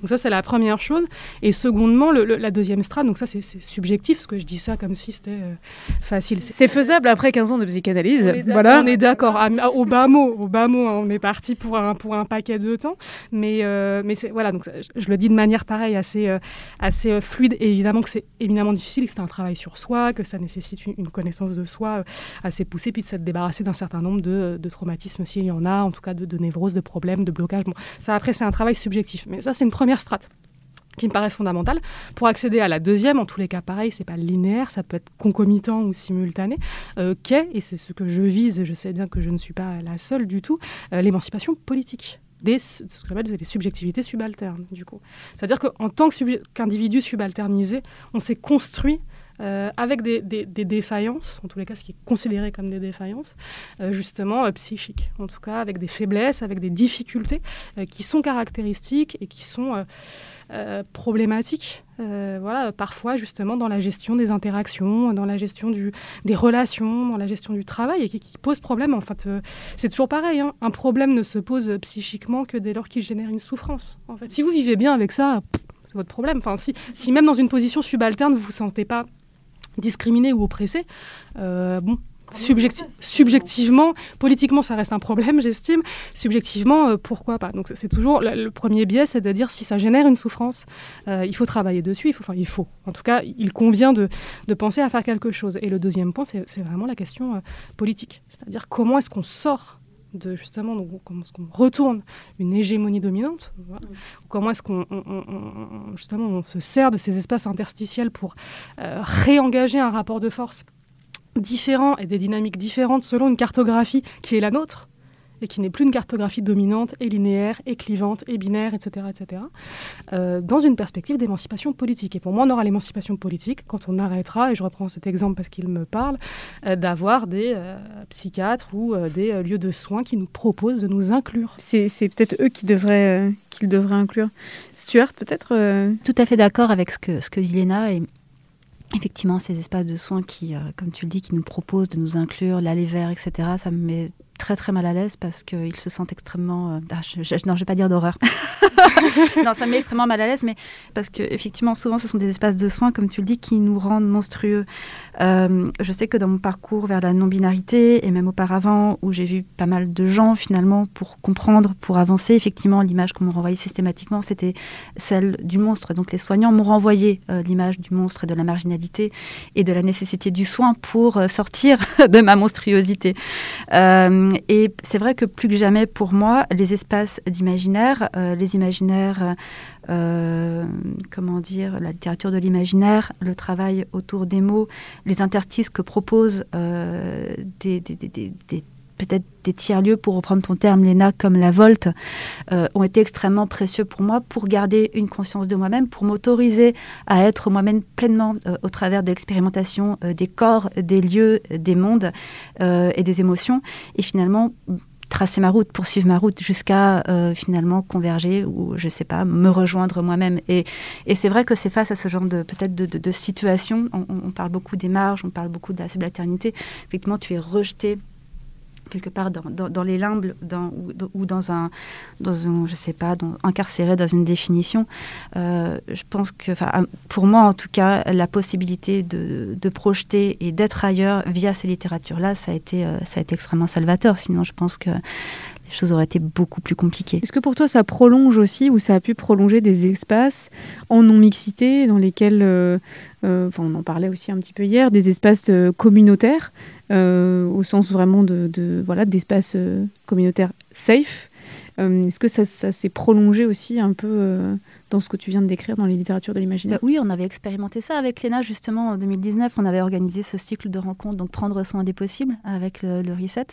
Donc ça, c'est la première chose. Et secondement, la deuxième strate, donc ça, c'est subjectif, parce que je dis ça comme si c'était euh, facile. C'est faisable après 15 ans de psychanalyse. On voilà. On est d'accord. Au bas mot, au bas mot, on est parti pour un, pour un paquet de temps. Mais, euh, mais voilà, donc je, le dis de manière pareille, assez, euh, assez fluide. évidemment que c'est éminemment difficile, que c'est un travail sur soi, que ça nécessite une, connaissance de soi assez poussée, puis de s'être débarrassé d'un certain nombre de, de traumatismes, s'il y en a, en tout cas de, de névroses, de problèmes, de blocages. Bon, ça, après, c'est un travail subjectif. Mais ça, c'est une première strate qui me paraît fondamentale. Pour accéder à la deuxième, en tous les cas pareil, c'est pas linéaire, ça peut être concomitant ou simultané, euh, qu'est, et c'est ce que je vise, je sais bien que je ne suis pas la seule du tout, euh, l'émancipation politique des ce que j'appelle des subjectivités subalternes, du coup. C'est-à-dire qu'en tant qu'individu subalternisé, on s'est construit euh, avec des, défaillances, en tous les cas ce qui est considéré comme des défaillances, euh, justement euh, psychiques, en tout cas avec des faiblesses, avec des difficultés qui sont caractéristiques et qui sont problématiques, voilà, parfois justement dans la gestion des interactions, dans la gestion des relations, dans la gestion du travail, et qui, posent problème. En fait, c'est toujours pareil. Hein. un problème ne se pose psychiquement que dès lors qu'il génère une souffrance. En fait, si vous vivez bien avec ça, c'est votre problème. Enfin, si, si même dans une position subalterne, vous vous sentez pas discriminé ou oppressé, euh, bon, subjectivement, politiquement, ça reste un problème, j'estime. Subjectivement, euh, pourquoi pas? Donc c'est toujours le, premier biais, c'est de dire si ça génère une souffrance, euh, il faut travailler dessus. Il faut, enfin, il faut. En tout cas, il convient de, de penser à faire quelque chose. Et le deuxième point, c'est vraiment la question politique, c'est-à-dire comment est-ce qu'on sort de justement donc, comment est-ce qu'on retourne une hégémonie dominante comment est-ce qu'on justement on se sert de ces espaces interstitiels pour euh, réengager un rapport de force différent et des dynamiques différentes selon une cartographie qui est la nôtre et qui n'est plus une cartographie dominante et linéaire et clivante et binaire, etc., etc., euh, dans une perspective d'émancipation politique. Et pour moi, on aura l'émancipation politique quand on arrêtera, et je reprends cet exemple parce qu'il me parle, euh, d'avoir des euh, psychiatres ou des lieux de soins qui nous proposent de nous inclure. C'est peut-être eux qui devraient, qui devraient inclure. Stuart, peut-être Tout à fait d'accord avec ce que, ce que dit Léna. Et effectivement, ces espaces de soins qui, comme tu le dis, qui nous proposent de nous inclure, l'aller vers, etc., ça me met très très mal à l'aise parce qu'ils se sentent extrêmement. Euh, ah, je, non, je vais pas dire d'horreur. non, ça me met extrêmement mal à l'aise, mais parce que effectivement, souvent, ce sont des espaces de soins, comme tu le dis, qui nous rendent monstrueux. Euh, je sais que dans mon parcours vers la non-binarité et même auparavant, où j'ai vu pas mal de gens finalement pour comprendre, pour avancer, effectivement, l'image qu'on me renvoyait systématiquement, c'était celle du monstre. Donc les soignants m'ont renvoyé euh, l'image du monstre et de la marginalité et de la nécessité du soin pour sortir de ma monstruosité. Euh, et c'est vrai que plus que jamais, pour moi, les espaces d'imaginaire, euh, les imaginaires, euh, comment dire, la littérature de l'imaginaire, le travail autour des mots, les interstices que proposent des, peut-être des tiers-lieux, pour reprendre ton terme, Léna, comme la Volte, ont été extrêmement précieux pour moi pour garder une conscience de moi-même, pour m'autoriser à être moi-même pleinement au travers de l'expérimentation des corps, des lieux, des mondes et des émotions. Et finalement, tracer ma route, poursuivre ma route jusqu'à finalement converger ou je sais pas me rejoindre moi-même. Et, c'est vrai que c'est face à ce genre de peut-être de, situation. On, on, parle beaucoup des marges, on parle beaucoup de la subalternité. Effectivement, tu es rejeté quelque part dans, dans, les limbes ou, dans un, dans un, je sais pas, incarcéré dans une définition. Euh, je pense que, pour moi en tout cas, la possibilité de, de projeter et d'être ailleurs via ces littératures-là, ça euh, ça a été extrêmement salvateur. Sinon, je pense que les choses auraient été beaucoup plus compliquées. Est-ce que pour toi, ça prolonge aussi, ou ça a pu prolonger des espaces en non-mixité, dans lesquels, euh, euh, on en parlait aussi un petit peu hier, des espaces euh, communautaires, au sens vraiment de, voilà d'espaces communautaires safe Est-ce que ça, s'est prolongé aussi un peu dans ce que tu viens de décrire dans les littératures de l'imaginaire? Bah Oui, on avait expérimenté ça avec Léna justement en 2019. On avait organisé ce cycle de rencontres, donc prendre soin des possibles avec le, le Reset.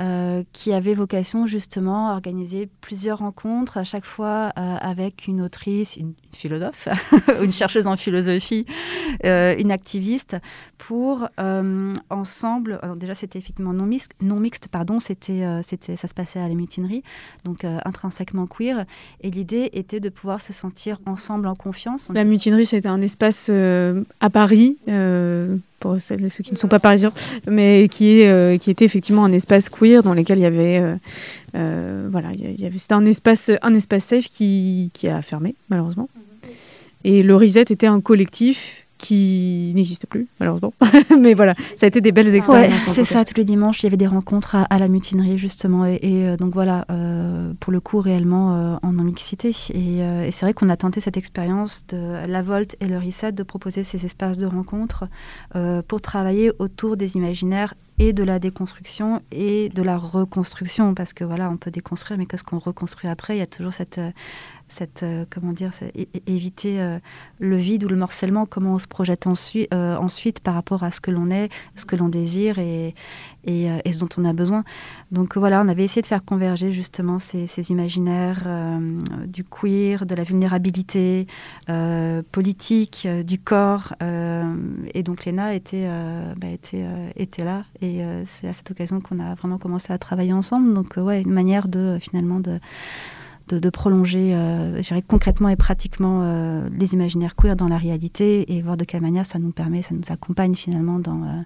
Euh, qui avait vocation justement à organiser plusieurs rencontres, à chaque fois euh, avec une autrice, une, philosophe, une chercheuse en philosophie, euh, une activiste, pour ensemble, alors déjà c'était effectivement non mixte, non mixte pardon, c'était, c'était, ça se passait à la mutinerie, donc intrinsèquement queer, et l'idée était de pouvoir se sentir ensemble en confiance. La mutinerie c'était un espace à Paris pour ceux qui ne sont pas parisiens, mais qui, est, euh, qui était effectivement un espace queer dans lequel il y avait, euh, euh, voilà, il y avait, c'était un espace, un espace safe qui, qui a fermé malheureusement. Et le Reset était un collectif qui n'existe plus, malheureusement. Mais voilà, ça a été des belles expériences. c'est ça, tous les dimanches, il y avait des rencontres à, la mutinerie, justement. Et, euh, donc voilà, euh, pour le coup, réellement euh, en non-mixité. Et, et c'est vrai qu'on a tenté cette expérience de la Volte et le Reset de proposer ces espaces de rencontres pour travailler autour des imaginaires et de la déconstruction et de la reconstruction parce que voilà on peut déconstruire mais qu'est-ce qu'on reconstruit après? Il y a toujours cette cette euh, comment dire éviter euh, le vide ou le morcellement comment on se projette ensuite euh, ensuite par rapport à ce que l'on est ce que l'on désire et, ce dont on a besoin. Donc voilà on avait essayé de faire converger justement ces, ces imaginaires du queer de la vulnérabilité politique du corps et donc Léna était bah, était était là et c'est à cette occasion qu'on a vraiment commencé à travailler ensemble. Donc ouais une manière de finalement de de, prolonger euh, concrètement et pratiquement euh, les imaginaires queer dans la réalité. Et voir de quelle manière ça nous permet, ça nous accompagne finalement dans, euh,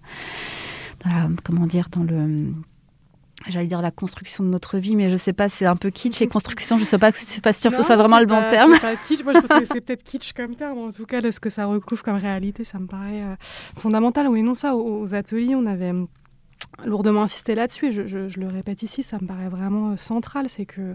la, comment dire, dans le j'allais dire la construction de notre vie, mais je sais pas, c'est un peu kitsch et construction, je sais pas, je suis pas sûre que ce soit vraiment le bon terme. C'est pas kitsch, moi je pense que c'est peut-être kitsch comme terme, en tout cas, est-ce que ça recouvre comme réalité, ça me paraît fondamental. Oui, non, ça, aux, ateliers, on avait lourdement insisté là-dessus, et je, le répète ici, ça me paraît vraiment euh, central, c'est que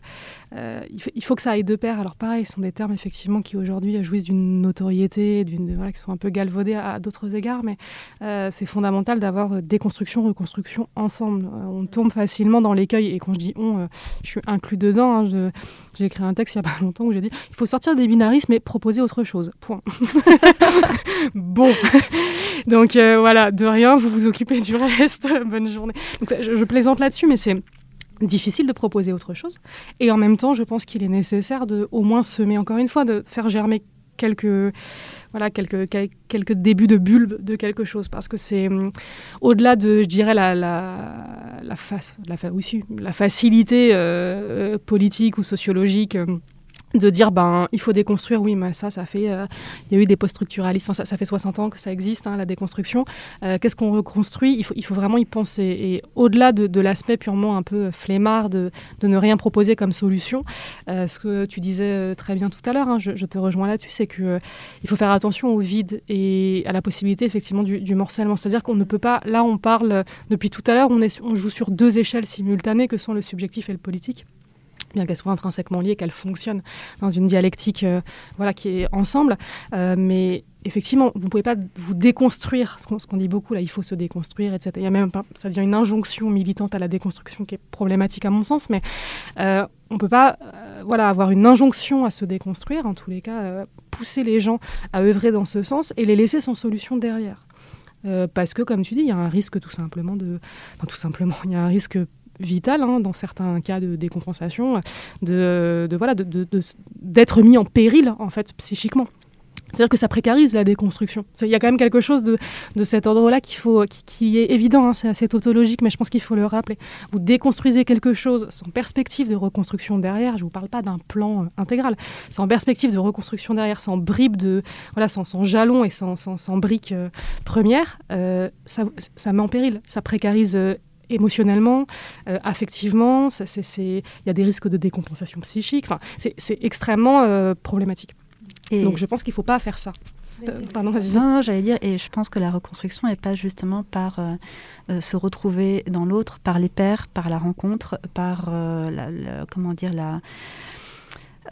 euh, il, faut, que ça aille de pair. Alors pareil, ce sont des termes effectivement qui aujourd'hui jouissent d'une notoriété, d'une qui sont un peu galvaudés à, d'autres égards, mais euh, c'est fondamental d'avoir déconstruction, reconstruction ensemble. on tombe facilement dans l'écueil, et quand je dis on, je suis inclus dedans. Hein, j'ai écrit un texte il n'y a pas longtemps où j'ai dit il faut sortir des binarismes et proposer autre chose. Point. bon, donc voilà, de rien, vous vous occupez du reste. Bonne journée. je, plaisante là-dessus, mais c'est difficile de proposer autre chose. Et en même temps, je pense qu'il est nécessaire de, au moins semer encore une fois, de faire germer quelques voilà quelques, quelques débuts de bulbe de quelque chose parce que c'est hum, au-delà de je dirais la la la, la, aussi, la facilité euh, politique ou sociologique hum, de dire ben il faut déconstruire. Oui mais ça ça fait euh, il y a eu des post-structuralistes ça, fait 60 ans que ça existe hein, la déconstruction. Euh, qu'est-ce qu'on reconstruit? Il faut, il faut vraiment y penser. Et au-delà de, l'aspect purement un peu flemmard de, de, ne rien proposer comme solution euh, ce que tu disais très bien tout à l'heure hein, je, te rejoins là-dessus c'est que il faut faire attention au vide et à la possibilité effectivement du, du morcellement. C'est-à-dire qu'on ne peut pas là on parle depuis tout à l'heure on, est, on joue sur deux échelles simultanées que sont le subjectif et le politique bien qu'elles soient intrinsèquement liées, qu'elles fonctionnent dans une dialectique euh, voilà, qui est ensemble. Euh, mais effectivement, vous ne pouvez pas vous déconstruire, ce qu'on dit beaucoup là, il faut se déconstruire, etc. Il y a même ça devient une injonction militante à la déconstruction qui est problématique à mon sens, mais euh, on ne peut pas voilà, avoir une injonction à se déconstruire, en tous les cas, pousser les gens à œuvrer dans ce sens et les laisser sans solution derrière. parce que, comme tu dis, il y a un risque tout simplement de... Enfin, tout simplement, il y a un risque vital hein, dans certains cas de décompensation, de, voilà, d'être mis en péril en fait psychiquement. C'est-à-dire que ça précarise la déconstruction. Il y a quand même quelque chose de, de cet ordre-là qu'il faut, qui, est évident, hein, c'est assez tautologique, mais je pense qu'il faut le rappeler. Vous déconstruisez quelque chose sans perspective de reconstruction derrière. Je ne vous parle pas d'un plan euh, intégral. C'est en perspective de reconstruction derrière, sans bribes de, voilà, sans, sans jalons et sans, sans, sans briques euh, premières. Euh, ça, ça met en péril, ça précarise émotionnellement, euh, affectivement. Il y a des risques de décompensation psychique. Enfin, c'est extrêmement euh, problématique. Et Donc je pense qu'il ne faut pas faire ça. Euh, pardon. Non, non j'allais dire, et je pense que la reconstruction n'est pas justement par se retrouver dans l'autre, par les pairs, par la rencontre, par la, comment dire la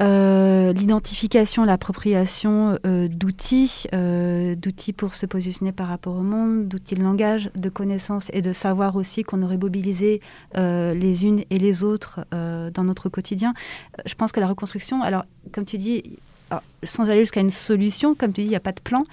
euh, l'identification, l'appropriation euh, d'outils, euh, d'outils pour se positionner par rapport au monde, d'outils de langage, de connaissances et de savoir aussi qu'on aurait mobilisé les unes et les autres dans notre quotidien. Je pense que la reconstruction, alors comme tu dis, sans aller jusqu'à une solution, comme tu dis, il n'y a pas de plan,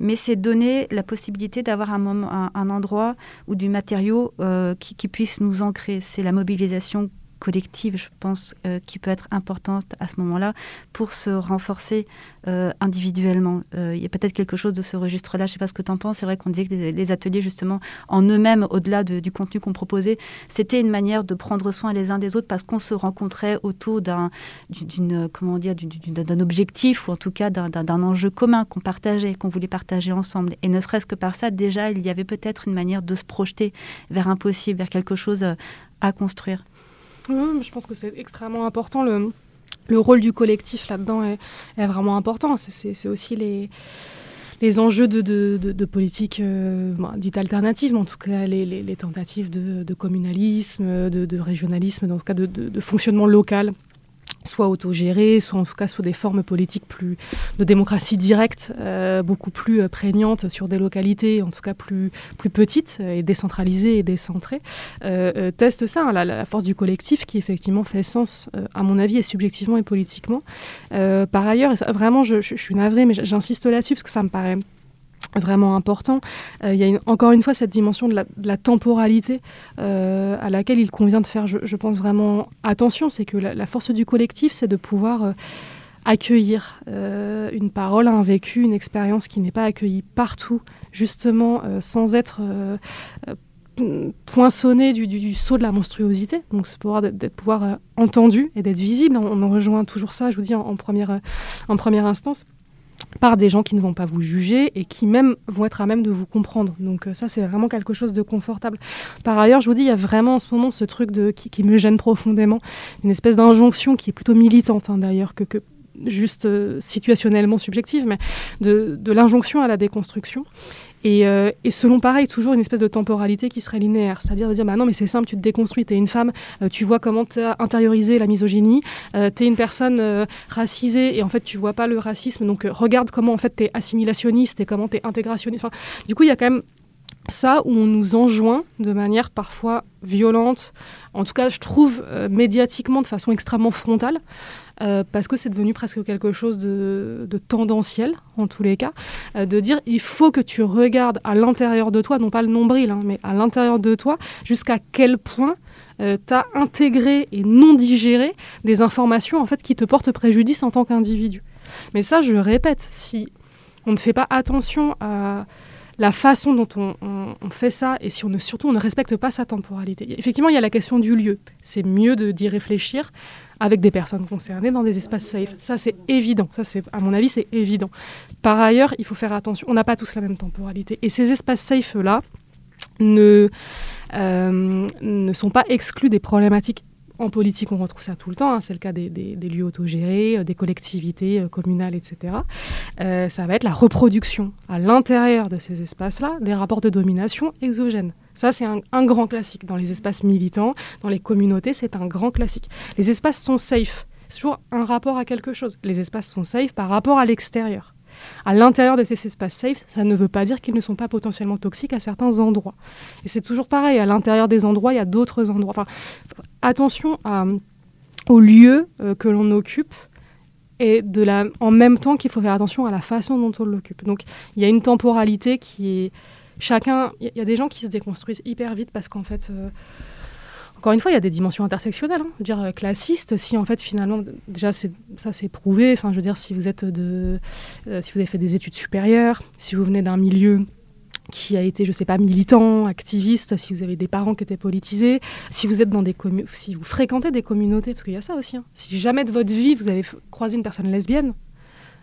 mais c'est donner la possibilité d'avoir un, endroit ou du matériau qui, puisse nous ancrer. C'est la mobilisation collective, je pense, euh, qui peut être importante à ce moment-là pour se renforcer euh, individuellement. Euh, il y a peut-être quelque chose de ce registre-là, je ne sais pas ce que tu en penses. C'est vrai qu'on disait que les ateliers, justement, en eux-mêmes, au-delà du contenu qu'on proposait, c'était une manière de prendre soin les uns des autres parce qu'on se rencontrait autour d'un, objectif ou en tout cas d'un enjeu commun qu'on partageait, qu'on voulait partager ensemble. Et ne serait-ce que par ça, déjà, il y avait peut-être une manière de se projeter vers un possible, vers quelque chose à construire je pense que c'est extrêmement important. Le, le rôle du collectif là-dedans est, vraiment important. C'est aussi les, enjeux de, politique euh, dite alternative, mais en tout cas les, tentatives de, communalisme, de, régionalisme, en tout cas de, fonctionnement local soit autogérés, soit en tout cas sous des formes politiques plus de démocratie directe, euh, beaucoup plus euh, prégnantes sur des localités, en tout cas plus, plus petites et décentralisées et décentrées, euh, ça, hein, la, force du collectif qui effectivement fait sens, à mon avis, et subjectivement et politiquement. par ailleurs, vraiment, je, je suis navrée, mais j'insiste là-dessus parce que ça me paraît vraiment important. Euh, il y a encore une fois cette dimension de la, temporalité euh, à laquelle il convient de faire, je, pense vraiment attention. C'est que la, force du collectif, c'est de pouvoir euh, accueillir une parole, un vécu, une expérience qui n'est pas accueillie partout, justement, sans être poinçonné du, du, saut de la monstruosité. Donc, c'est pouvoir d'être pouvoir entendu et d'être visible. On, en rejoint toujours ça, je vous dis, en première instance par des gens qui ne vont pas vous juger et qui même vont être à même de vous comprendre. Donc euh, ça, c'est vraiment quelque chose de confortable. Par ailleurs, je vous dis, il y a vraiment en ce moment ce truc de, qui, me gêne profondément, une espèce d'injonction qui est plutôt militante hein, d'ailleurs que, que, juste euh, situationnellement subjective, mais de, de l'injonction à la déconstruction. Et, euh, et, selon pareil, toujours une espèce de temporalité qui serait linéaire. C'est-à-dire de dire, bah non, mais c'est simple, tu te déconstruis, tu es une femme, euh, tu vois comment tu as intériorisé la misogynie, euh, tu es une personne racisée et en fait tu vois pas le racisme, donc regarde comment en fait tu es assimilationniste et comment tu es intégrationniste. Du coup, il y a quand même ça où on nous enjoint de manière parfois violente, en tout cas je trouve médiatiquement de façon extrêmement frontale, euh, parce que c'est devenu presque quelque chose de, tendanciel, en tous les cas, euh, de dire il faut que tu regardes à l'intérieur de toi, non pas le nombril, hein, mais à l'intérieur de toi, jusqu'à quel point euh, tu as intégré et non digéré des informations en fait, qui te portent préjudice en tant qu'individu. Mais ça, je répète, si on ne fait pas attention à la façon dont on, fait ça et si on ne, surtout on ne respecte pas sa temporalité. Effectivement, il y a la question du lieu. C'est mieux d'y réfléchir avec des personnes concernées dans des espaces safe. Ça, c'est évident. Ça, à mon avis, c'est évident. Par ailleurs, il faut faire attention. On n'a pas tous la même temporalité. Et ces espaces safe-là ne, euh, ne sont pas exclus des problématiques en politique, on retrouve ça tout le temps. Hein. C'est le cas des, lieux autogérés, euh, des collectivités euh, communales, etc. ça va être la reproduction à l'intérieur de ces espaces-là des rapports de domination exogènes. Ça, c'est un, grand classique. Dans les espaces militants, dans les communautés, c'est un grand classique. Les espaces sont safe. C'est toujours un rapport à quelque chose. Les espaces sont safe par rapport à l'extérieur. À l'intérieur de ces espaces safe, ça ne veut pas dire qu'ils ne sont pas potentiellement toxiques à certains endroits. Et c'est toujours pareil, à l'intérieur des endroits, il y a d'autres endroits. Enfin, attention aux lieux euh, que l'on occupe et de la, en même temps qu'il faut faire attention à la façon dont on l'occupe. Donc il y a une temporalité qui est chacun, il y, a des gens qui se déconstruisent hyper vite parce qu'en fait, euh, encore une fois, il y a des dimensions intersectionnelles. Hein. Dire, euh, classiste, si en fait finalement, déjà ça c'est prouvé. Enfin, je veux dire, si vous êtes de, euh, si vous avez fait des études supérieures, si vous venez d'un milieu qui a été, je sais pas, militant, activiste, si vous avez des parents qui étaient politisés, si vous êtes dans des si vous fréquentez des communautés, parce qu'il y a ça aussi. Hein. Si jamais de votre vie vous avez croisé une personne lesbienne,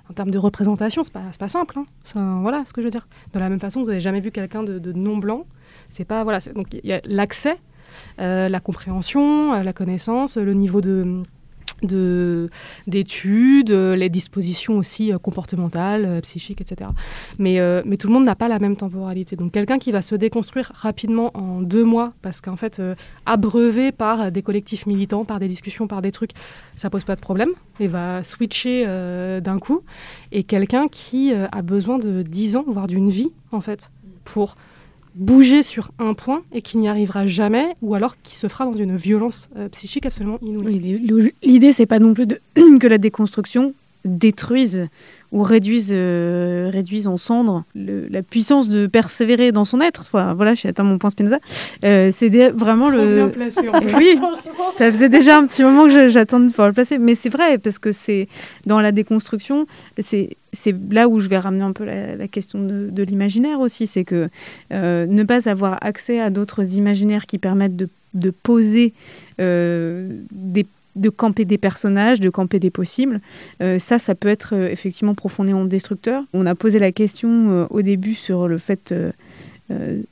en termes de représentation, c'est pas, pas simple. Hein. voilà ce que je veux dire. De la même façon, vous n'avez jamais vu quelqu'un de, non blanc. C'est pas voilà. Donc il y a l'accès, la compréhension, euh, la connaissance, le niveau de d'études, euh, les dispositions aussi euh, comportementales, euh, psychiques, etc. Mais, mais tout le monde n'a pas la même temporalité. Donc quelqu'un qui va se déconstruire rapidement en deux mois, parce qu'en fait, abreuvé par des collectifs militants, par des discussions, par des trucs, ça pose pas de problème, et va switcher d'un coup. Et quelqu'un qui a besoin de dix ans, voire d'une vie, en fait, pour bouger sur un point et qui n'y arrivera jamais, ou alors qui se fera dans une violence euh, psychique absolument inouïe. L'idée, c'est pas non plus que la déconstruction détruise ou réduisent, euh, réduisent en cendres la puissance de persévérer dans son être. Enfin, voilà, j'ai atteint mon point Spinoza. Euh, c'est vraiment le. oui, ça faisait déjà un petit moment que j'attends de pouvoir le placer, mais c'est vrai parce que c'est dans la déconstruction, c'est c'est là où je vais ramener un peu la, question de, de l'imaginaire aussi, c'est que euh, ne pas avoir accès à d'autres imaginaires qui permettent de, de poser euh, des de camper des personnages, de camper des possibles. Euh, ça, ça peut être euh, effectivement profondément destructeur. On a posé la question euh, au début sur le fait,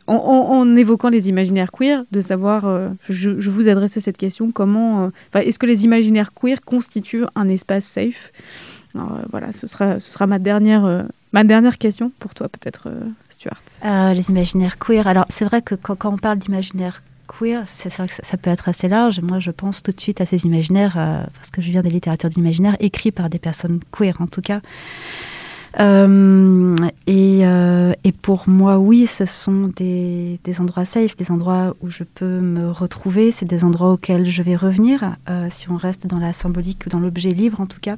en, évoquant les imaginaires queer, de savoir, je, vous adressais cette question, comment, est-ce que les imaginaires queer constituent un espace safe? Voilà, ce sera, ce sera ma dernière, ma dernière question pour toi peut-être, Stuart. les imaginaires queer. Alors c'est vrai que quand, quand on parle d'imaginaire queer, c'est vrai que ça, peut être assez large. Moi, je pense tout de suite à ces imaginaires, euh, parce que je viens des littératures d'imaginaire, écrits par des personnes queer en tout cas. Euh, euh, et, pour moi, oui, ce sont des, endroits safe, des endroits où je peux me retrouver, c'est des endroits auxquels je vais revenir, si on reste dans la symbolique ou dans l'objet livre en tout cas.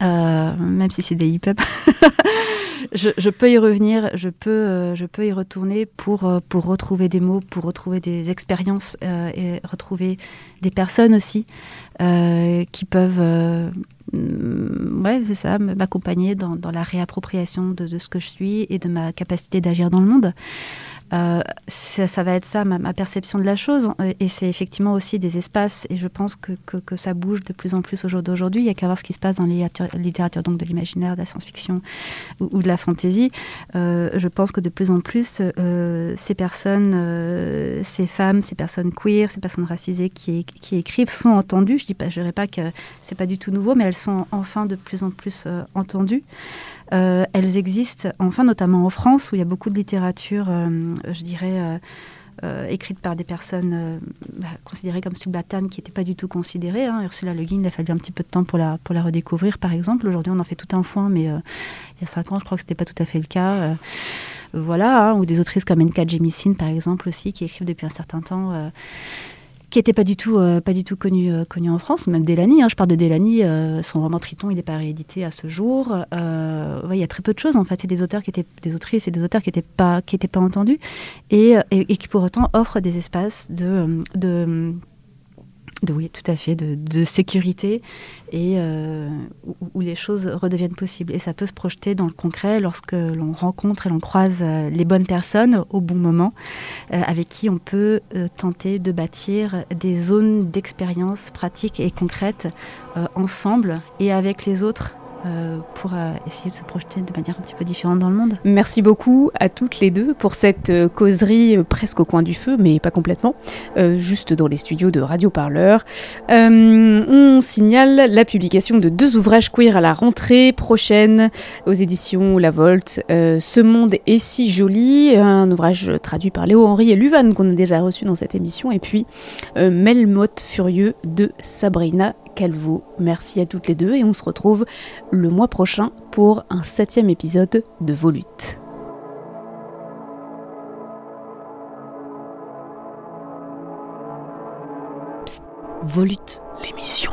Même si c'est des hip-hop. je, peux y revenir, je peux, euh, je peux y retourner pour, euh, pour retrouver des mots, pour retrouver des expériences euh, et retrouver des personnes aussi qui peuvent ouais, c'est ça, m'accompagner dans, la réappropriation de, ce que je suis et de ma capacité d'agir dans le monde. Euh, ça, va être ça, ma, perception de la chose. Et c'est effectivement aussi des espaces. Et je pense que, que, ça bouge de plus en plus au jour d'aujourd'hui. Il y a qu'à voir ce qui se passe dans les littératures donc de l'imaginaire, de la science-fiction ou, de la fantaisie. Euh, je pense que de plus en plus, euh, ces personnes, ces femmes, ces personnes queer, ces personnes racisées qui, qui écrivent sont entendues. Je ne dirais pas que c'est pas du tout nouveau, mais elles sont enfin de plus en plus entendues. Elles existent, enfin notamment en France, où il y a beaucoup de littérature, je dirais, écrite par des personnes bah, considérées comme subalternes qui n'étaient pas du tout considérées. Hein. Ursula Le Guin, il a fallu un petit peu de temps pour la, pour la redécouvrir, par exemple. Aujourd'hui, on en fait tout un foin, mais il y a cinq ans, je crois que ce n'était pas tout à fait le cas voilà, hein, ou des autrices comme Nka Jemisin par exemple aussi, qui écrivent depuis un certain temps, euh, qui n'étaient pas du tout, euh, pas du tout connues, euh, en France, même Delany. Hein, je parle de Delany, son roman Triton, il n'est pas réédité à ce jour. Il y a très peu de choses en fait. C'est des auteurs qui étaient, des autrices et des auteurs qui n'étaient pas, pas entendus et, qui pour autant offrent des espaces de oui, tout à fait, de, sécurité et euh, où, les choses redeviennent possibles. Et ça peut se projeter dans le concret lorsque l'on rencontre et l'on croise euh, les bonnes personnes au bon moment, euh, avec qui on peut tenter de bâtir des zones d'expérience pratiques et concrètes ensemble et avec les autres pour euh, essayer de se projeter de manière un petit peu différente dans le monde. Merci beaucoup à toutes les deux pour cette euh, causerie presque au coin du feu, mais pas complètement, juste dans les studios de Radio Parleur. on signale la publication de deux ouvrages queer à la rentrée prochaine aux éditions La Volte. Ce monde est si joli, un ouvrage traduit par Léo Henry et Luvan qu'on a déjà reçu dans cette émission, et puis Melmoth furieux de Sabrina Merci à toutes les deux et on se retrouve le mois prochain pour un septième épisode de Volute. Volute. L'émission.